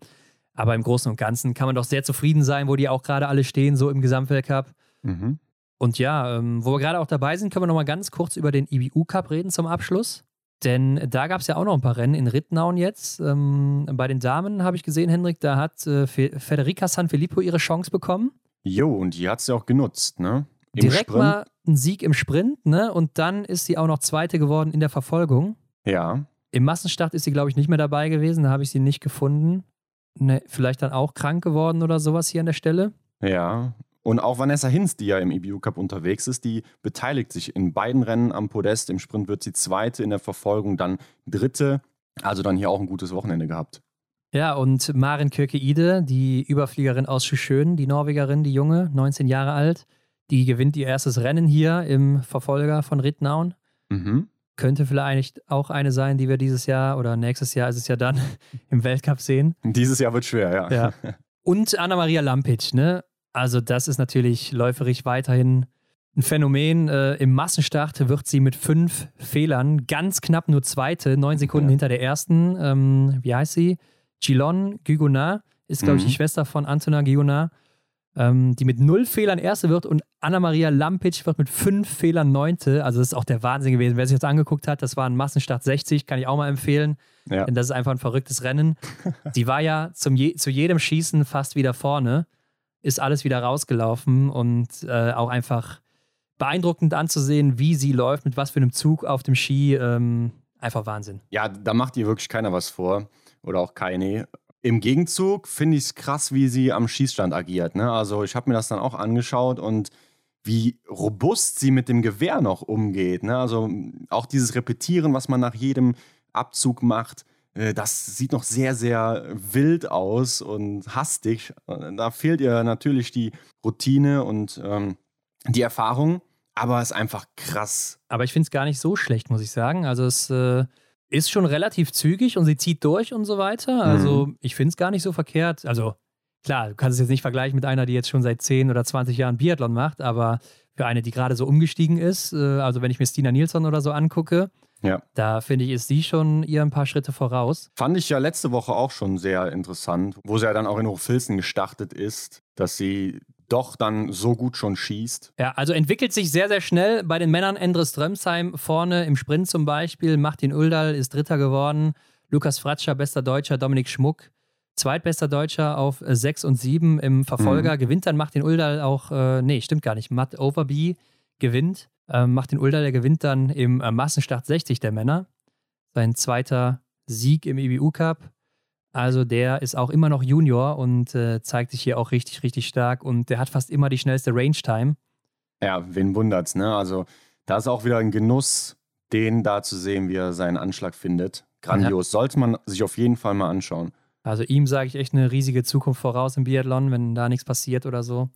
Aber im Großen und Ganzen kann man doch sehr zufrieden sein, wo die auch gerade alle stehen, so im Gesamtweltcup. Mhm. Und ja, ähm, wo wir gerade auch dabei sind, können wir noch mal ganz kurz über den IBU Cup reden zum Abschluss. Denn da gab es ja auch noch ein paar Rennen in Rittnauen jetzt. Ähm, bei den Damen habe ich gesehen, Hendrik, da hat äh, Federica Sanfilippo ihre Chance bekommen. Jo, und die hat sie auch genutzt, ne? Im Direkt Sprint. mal ein Sieg im Sprint, ne? Und dann ist sie auch noch Zweite geworden in der Verfolgung. Ja. Im Massenstart ist sie, glaube ich, nicht mehr dabei gewesen. Da habe ich sie nicht gefunden. Ne, vielleicht dann auch krank geworden oder sowas hier an der Stelle. Ja. Und auch Vanessa Hinz, die ja im EBU Cup unterwegs ist, die beteiligt sich in beiden Rennen am Podest. Im Sprint wird sie Zweite, in der Verfolgung dann Dritte. Also dann hier auch ein gutes Wochenende gehabt. Ja, und Maren Köke-Ide, die Überfliegerin aus Schön, die Norwegerin, die Junge, 19 Jahre alt, die gewinnt ihr erstes Rennen hier im Verfolger von Rittnauen. Mhm. Könnte vielleicht auch eine sein, die wir dieses Jahr oder nächstes Jahr ist es ja dann [laughs] im Weltcup sehen. Dieses Jahr wird schwer, ja. ja. [laughs] Und Anna-Maria Lampic, ne? Also, das ist natürlich läuferig weiterhin ein Phänomen. Äh, Im Massenstart wird sie mit fünf Fehlern ganz knapp nur Zweite, neun Sekunden ja. hinter der ersten. Ähm, wie heißt sie? Gilon Gugonard ist, glaube ich, die mhm. Schwester von Antona Gugonard ähm, die mit null Fehlern Erste wird und Anna-Maria Lampic wird mit fünf Fehlern Neunte. Also das ist auch der Wahnsinn gewesen. Wer sich das angeguckt hat, das war ein Massenstart 60, kann ich auch mal empfehlen. Ja. Denn das ist einfach ein verrücktes Rennen. [laughs] die war ja zum je, zu jedem Schießen fast wieder vorne, ist alles wieder rausgelaufen und äh, auch einfach beeindruckend anzusehen, wie sie läuft, mit was für einem Zug auf dem Ski. Ähm, einfach Wahnsinn. Ja, da macht ihr wirklich keiner was vor. Oder auch keine. Im Gegenzug finde ich es krass, wie sie am Schießstand agiert. Ne? Also ich habe mir das dann auch angeschaut und wie robust sie mit dem Gewehr noch umgeht. Ne? Also auch dieses Repetieren, was man nach jedem Abzug macht, das sieht noch sehr, sehr wild aus und hastig. Da fehlt ihr natürlich die Routine und ähm, die Erfahrung, aber es ist einfach krass. Aber ich finde es gar nicht so schlecht, muss ich sagen. Also es äh, ist schon relativ zügig und sie zieht durch und so weiter. Also mhm. ich finde es gar nicht so verkehrt. Also klar, du kannst es jetzt nicht vergleichen mit einer, die jetzt schon seit 10 oder 20 Jahren Biathlon macht, aber für eine, die gerade so umgestiegen ist, äh, also wenn ich mir Stina Nilsson oder so angucke, ja. Da finde ich, ist sie schon ihr ein paar Schritte voraus. Fand ich ja letzte Woche auch schon sehr interessant, wo sie ja dann auch in Hochfilzen gestartet ist, dass sie doch dann so gut schon schießt. Ja, also entwickelt sich sehr, sehr schnell. Bei den Männern Endres Strömsheim vorne im Sprint zum Beispiel. Martin Uldal ist Dritter geworden. Lukas Fratscher, bester Deutscher. Dominik Schmuck, zweitbester Deutscher auf 6 und 7 im Verfolger. Mhm. Gewinnt dann Martin Uldal auch, äh, nee, stimmt gar nicht. Matt Overby gewinnt. Ähm, Martin Uldal, der gewinnt dann im äh, Massenstart 60 der Männer. Sein zweiter Sieg im EBU Cup. Also der ist auch immer noch Junior und äh, zeigt sich hier auch richtig, richtig stark und der hat fast immer die schnellste Range-Time. Ja, wen wundert's, ne? Also da ist auch wieder ein Genuss, den da zu sehen, wie er seinen Anschlag findet. Grandios. Ja. Sollte man sich auf jeden Fall mal anschauen. Also ihm sage ich echt eine riesige Zukunft voraus im Biathlon, wenn da nichts passiert oder so.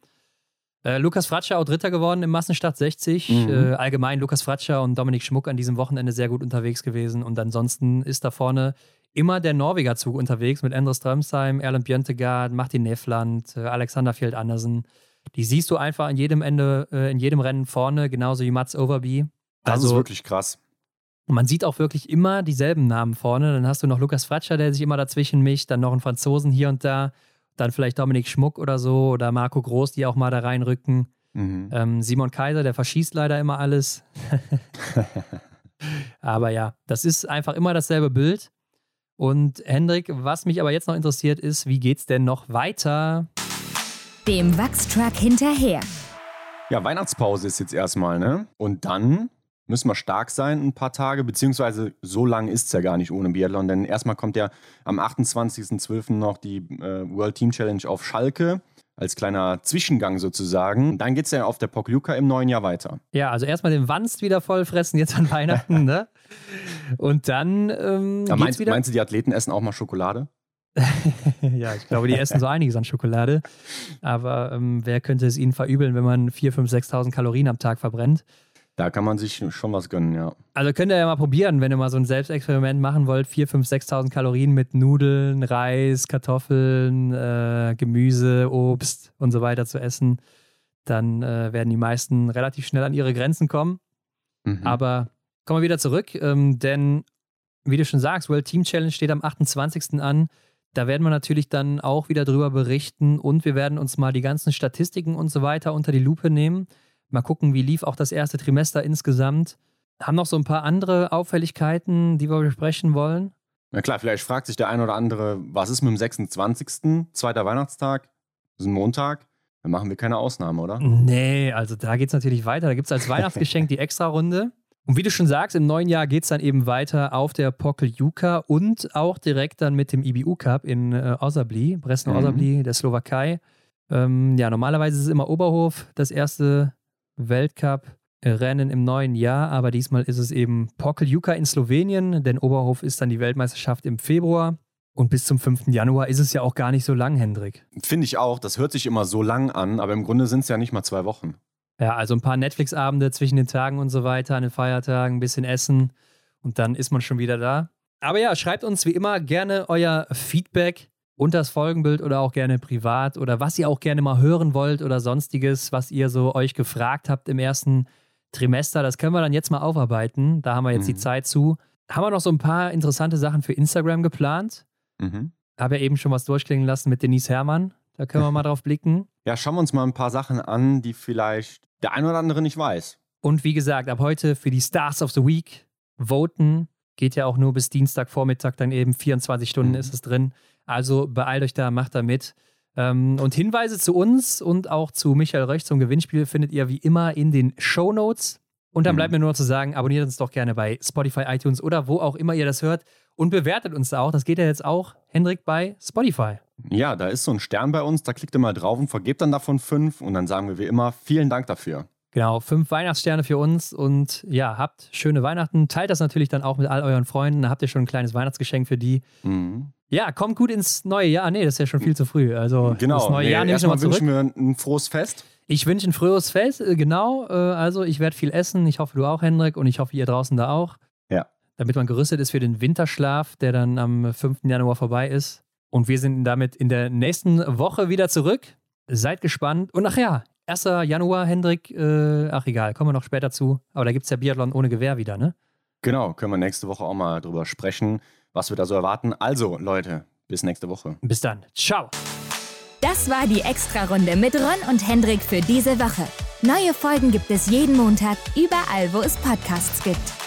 Äh, Lukas Fratscher auch Dritter geworden im Massenstart 60. Mhm. Äh, allgemein Lukas Fratscher und Dominik Schmuck an diesem Wochenende sehr gut unterwegs gewesen. Und ansonsten ist da vorne immer der Norweger Zug unterwegs mit Endre Strömsheim, Erland Björntegard, Martin Neffland, äh, Alexander Fjeld Andersen. Die siehst du einfach in jedem Ende, äh, in jedem Rennen vorne, genauso wie Mats Overby. Das also, ist wirklich krass. Man sieht auch wirklich immer dieselben Namen vorne. Dann hast du noch Lukas Fratscher, der sich immer dazwischen mischt, dann noch einen Franzosen hier und da, dann vielleicht Dominik Schmuck oder so oder Marco Groß, die auch mal da reinrücken. Mhm. Ähm, Simon Kaiser, der verschießt leider immer alles. [laughs] aber ja, das ist einfach immer dasselbe Bild. Und Hendrik, was mich aber jetzt noch interessiert ist, wie geht's denn noch weiter? Dem Wachstruck hinterher. Ja, Weihnachtspause ist jetzt erstmal, ne? Und dann müssen wir stark sein ein paar Tage, beziehungsweise so lang ist es ja gar nicht ohne Biathlon, denn erstmal kommt ja am 28.12. noch die äh, World Team Challenge auf Schalke als kleiner Zwischengang sozusagen. Dann geht es ja auf der Pokljuka im neuen Jahr weiter. Ja, also erstmal den Wanst wieder vollfressen, jetzt an Weihnachten, [laughs] ne? Und dann ähm, ja, meinst, wieder. meinst du, die Athleten essen auch mal Schokolade? [laughs] ja, ich glaube, die essen so einiges an Schokolade. Aber ähm, wer könnte es ihnen verübeln, wenn man 4.000, 5.000, 6.000 Kalorien am Tag verbrennt? Da kann man sich schon was gönnen, ja. Also könnt ihr ja mal probieren, wenn ihr mal so ein Selbstexperiment machen wollt. 4.000, 5.000, 6.000 Kalorien mit Nudeln, Reis, Kartoffeln, äh, Gemüse, Obst und so weiter zu essen. Dann äh, werden die meisten relativ schnell an ihre Grenzen kommen. Mhm. Aber kommen wir wieder zurück, ähm, denn wie du schon sagst, World Team Challenge steht am 28. an. Da werden wir natürlich dann auch wieder drüber berichten und wir werden uns mal die ganzen Statistiken und so weiter unter die Lupe nehmen. Mal gucken, wie lief auch das erste Trimester insgesamt. Haben noch so ein paar andere Auffälligkeiten, die wir besprechen wollen? Na klar, vielleicht fragt sich der ein oder andere, was ist mit dem 26. zweiter Weihnachtstag? Das ist ein Montag. Dann machen wir keine Ausnahme, oder? Nee, also da geht es natürlich weiter. Da gibt es als [laughs] Weihnachtsgeschenk die Extra-Runde. Und wie du schon sagst, im neuen Jahr geht es dann eben weiter auf der Pokeljuka und auch direkt dann mit dem IBU Cup in äh, Osabli, Bresno Osabli, mhm. der Slowakei. Ähm, ja, normalerweise ist es immer Oberhof, das erste Weltcup-Rennen im neuen Jahr, aber diesmal ist es eben Pokeljuka in Slowenien, denn Oberhof ist dann die Weltmeisterschaft im Februar. Und bis zum 5. Januar ist es ja auch gar nicht so lang, Hendrik. Finde ich auch. Das hört sich immer so lang an, aber im Grunde sind es ja nicht mal zwei Wochen. Ja, also ein paar Netflix-Abende zwischen den Tagen und so weiter, an den Feiertagen, ein bisschen essen und dann ist man schon wieder da. Aber ja, schreibt uns wie immer gerne euer Feedback unter das Folgenbild oder auch gerne privat oder was ihr auch gerne mal hören wollt oder sonstiges, was ihr so euch gefragt habt im ersten Trimester. Das können wir dann jetzt mal aufarbeiten. Da haben wir jetzt mhm. die Zeit zu. Haben wir noch so ein paar interessante Sachen für Instagram geplant? Mhm. Habe ja eben schon was durchklingen lassen mit Denise Herrmann. Da können wir mal [laughs] drauf blicken. Ja, schauen wir uns mal ein paar Sachen an, die vielleicht der ein oder andere nicht weiß. Und wie gesagt, ab heute für die Stars of the Week voten. Geht ja auch nur bis Dienstagvormittag, dann eben 24 Stunden mhm. ist es drin. Also beeilt euch da, macht da mit. Ähm, und Hinweise zu uns und auch zu Michael Röch zum Gewinnspiel findet ihr wie immer in den Show Notes. Und dann mhm. bleibt mir nur noch zu sagen, abonniert uns doch gerne bei Spotify, iTunes oder wo auch immer ihr das hört und bewertet uns da auch. Das geht ja jetzt auch, Hendrik, bei Spotify. Ja, da ist so ein Stern bei uns, da klickt ihr mal drauf und vergebt dann davon fünf und dann sagen wir wie immer vielen Dank dafür. Genau, fünf Weihnachtssterne für uns und ja, habt schöne Weihnachten. Teilt das natürlich dann auch mit all euren Freunden. Da habt ihr schon ein kleines Weihnachtsgeschenk für die. Mhm. Ja, kommt gut ins neue Jahr. Nee, das ist ja schon viel zu früh. Also genau. das neue nee, Jahr nehme ich nochmal wünschen wir ein frohes Fest. Ich wünsche ein frohes Fest, äh, genau. Äh, also ich werde viel essen. Ich hoffe, du auch, Hendrik, und ich hoffe, ihr draußen da auch. Ja. Damit man gerüstet ist für den Winterschlaf, der dann am 5. Januar vorbei ist. Und wir sind damit in der nächsten Woche wieder zurück. Seid gespannt. Und ach ja, 1. Januar, Hendrik, äh, ach egal, kommen wir noch später zu. Aber da gibt es ja Biathlon ohne Gewehr wieder, ne? Genau, können wir nächste Woche auch mal drüber sprechen, was wir da so erwarten. Also, Leute, bis nächste Woche. Bis dann. Ciao. Das war die Extra-Runde mit Ron und Hendrik für diese Woche. Neue Folgen gibt es jeden Montag, überall, wo es Podcasts gibt.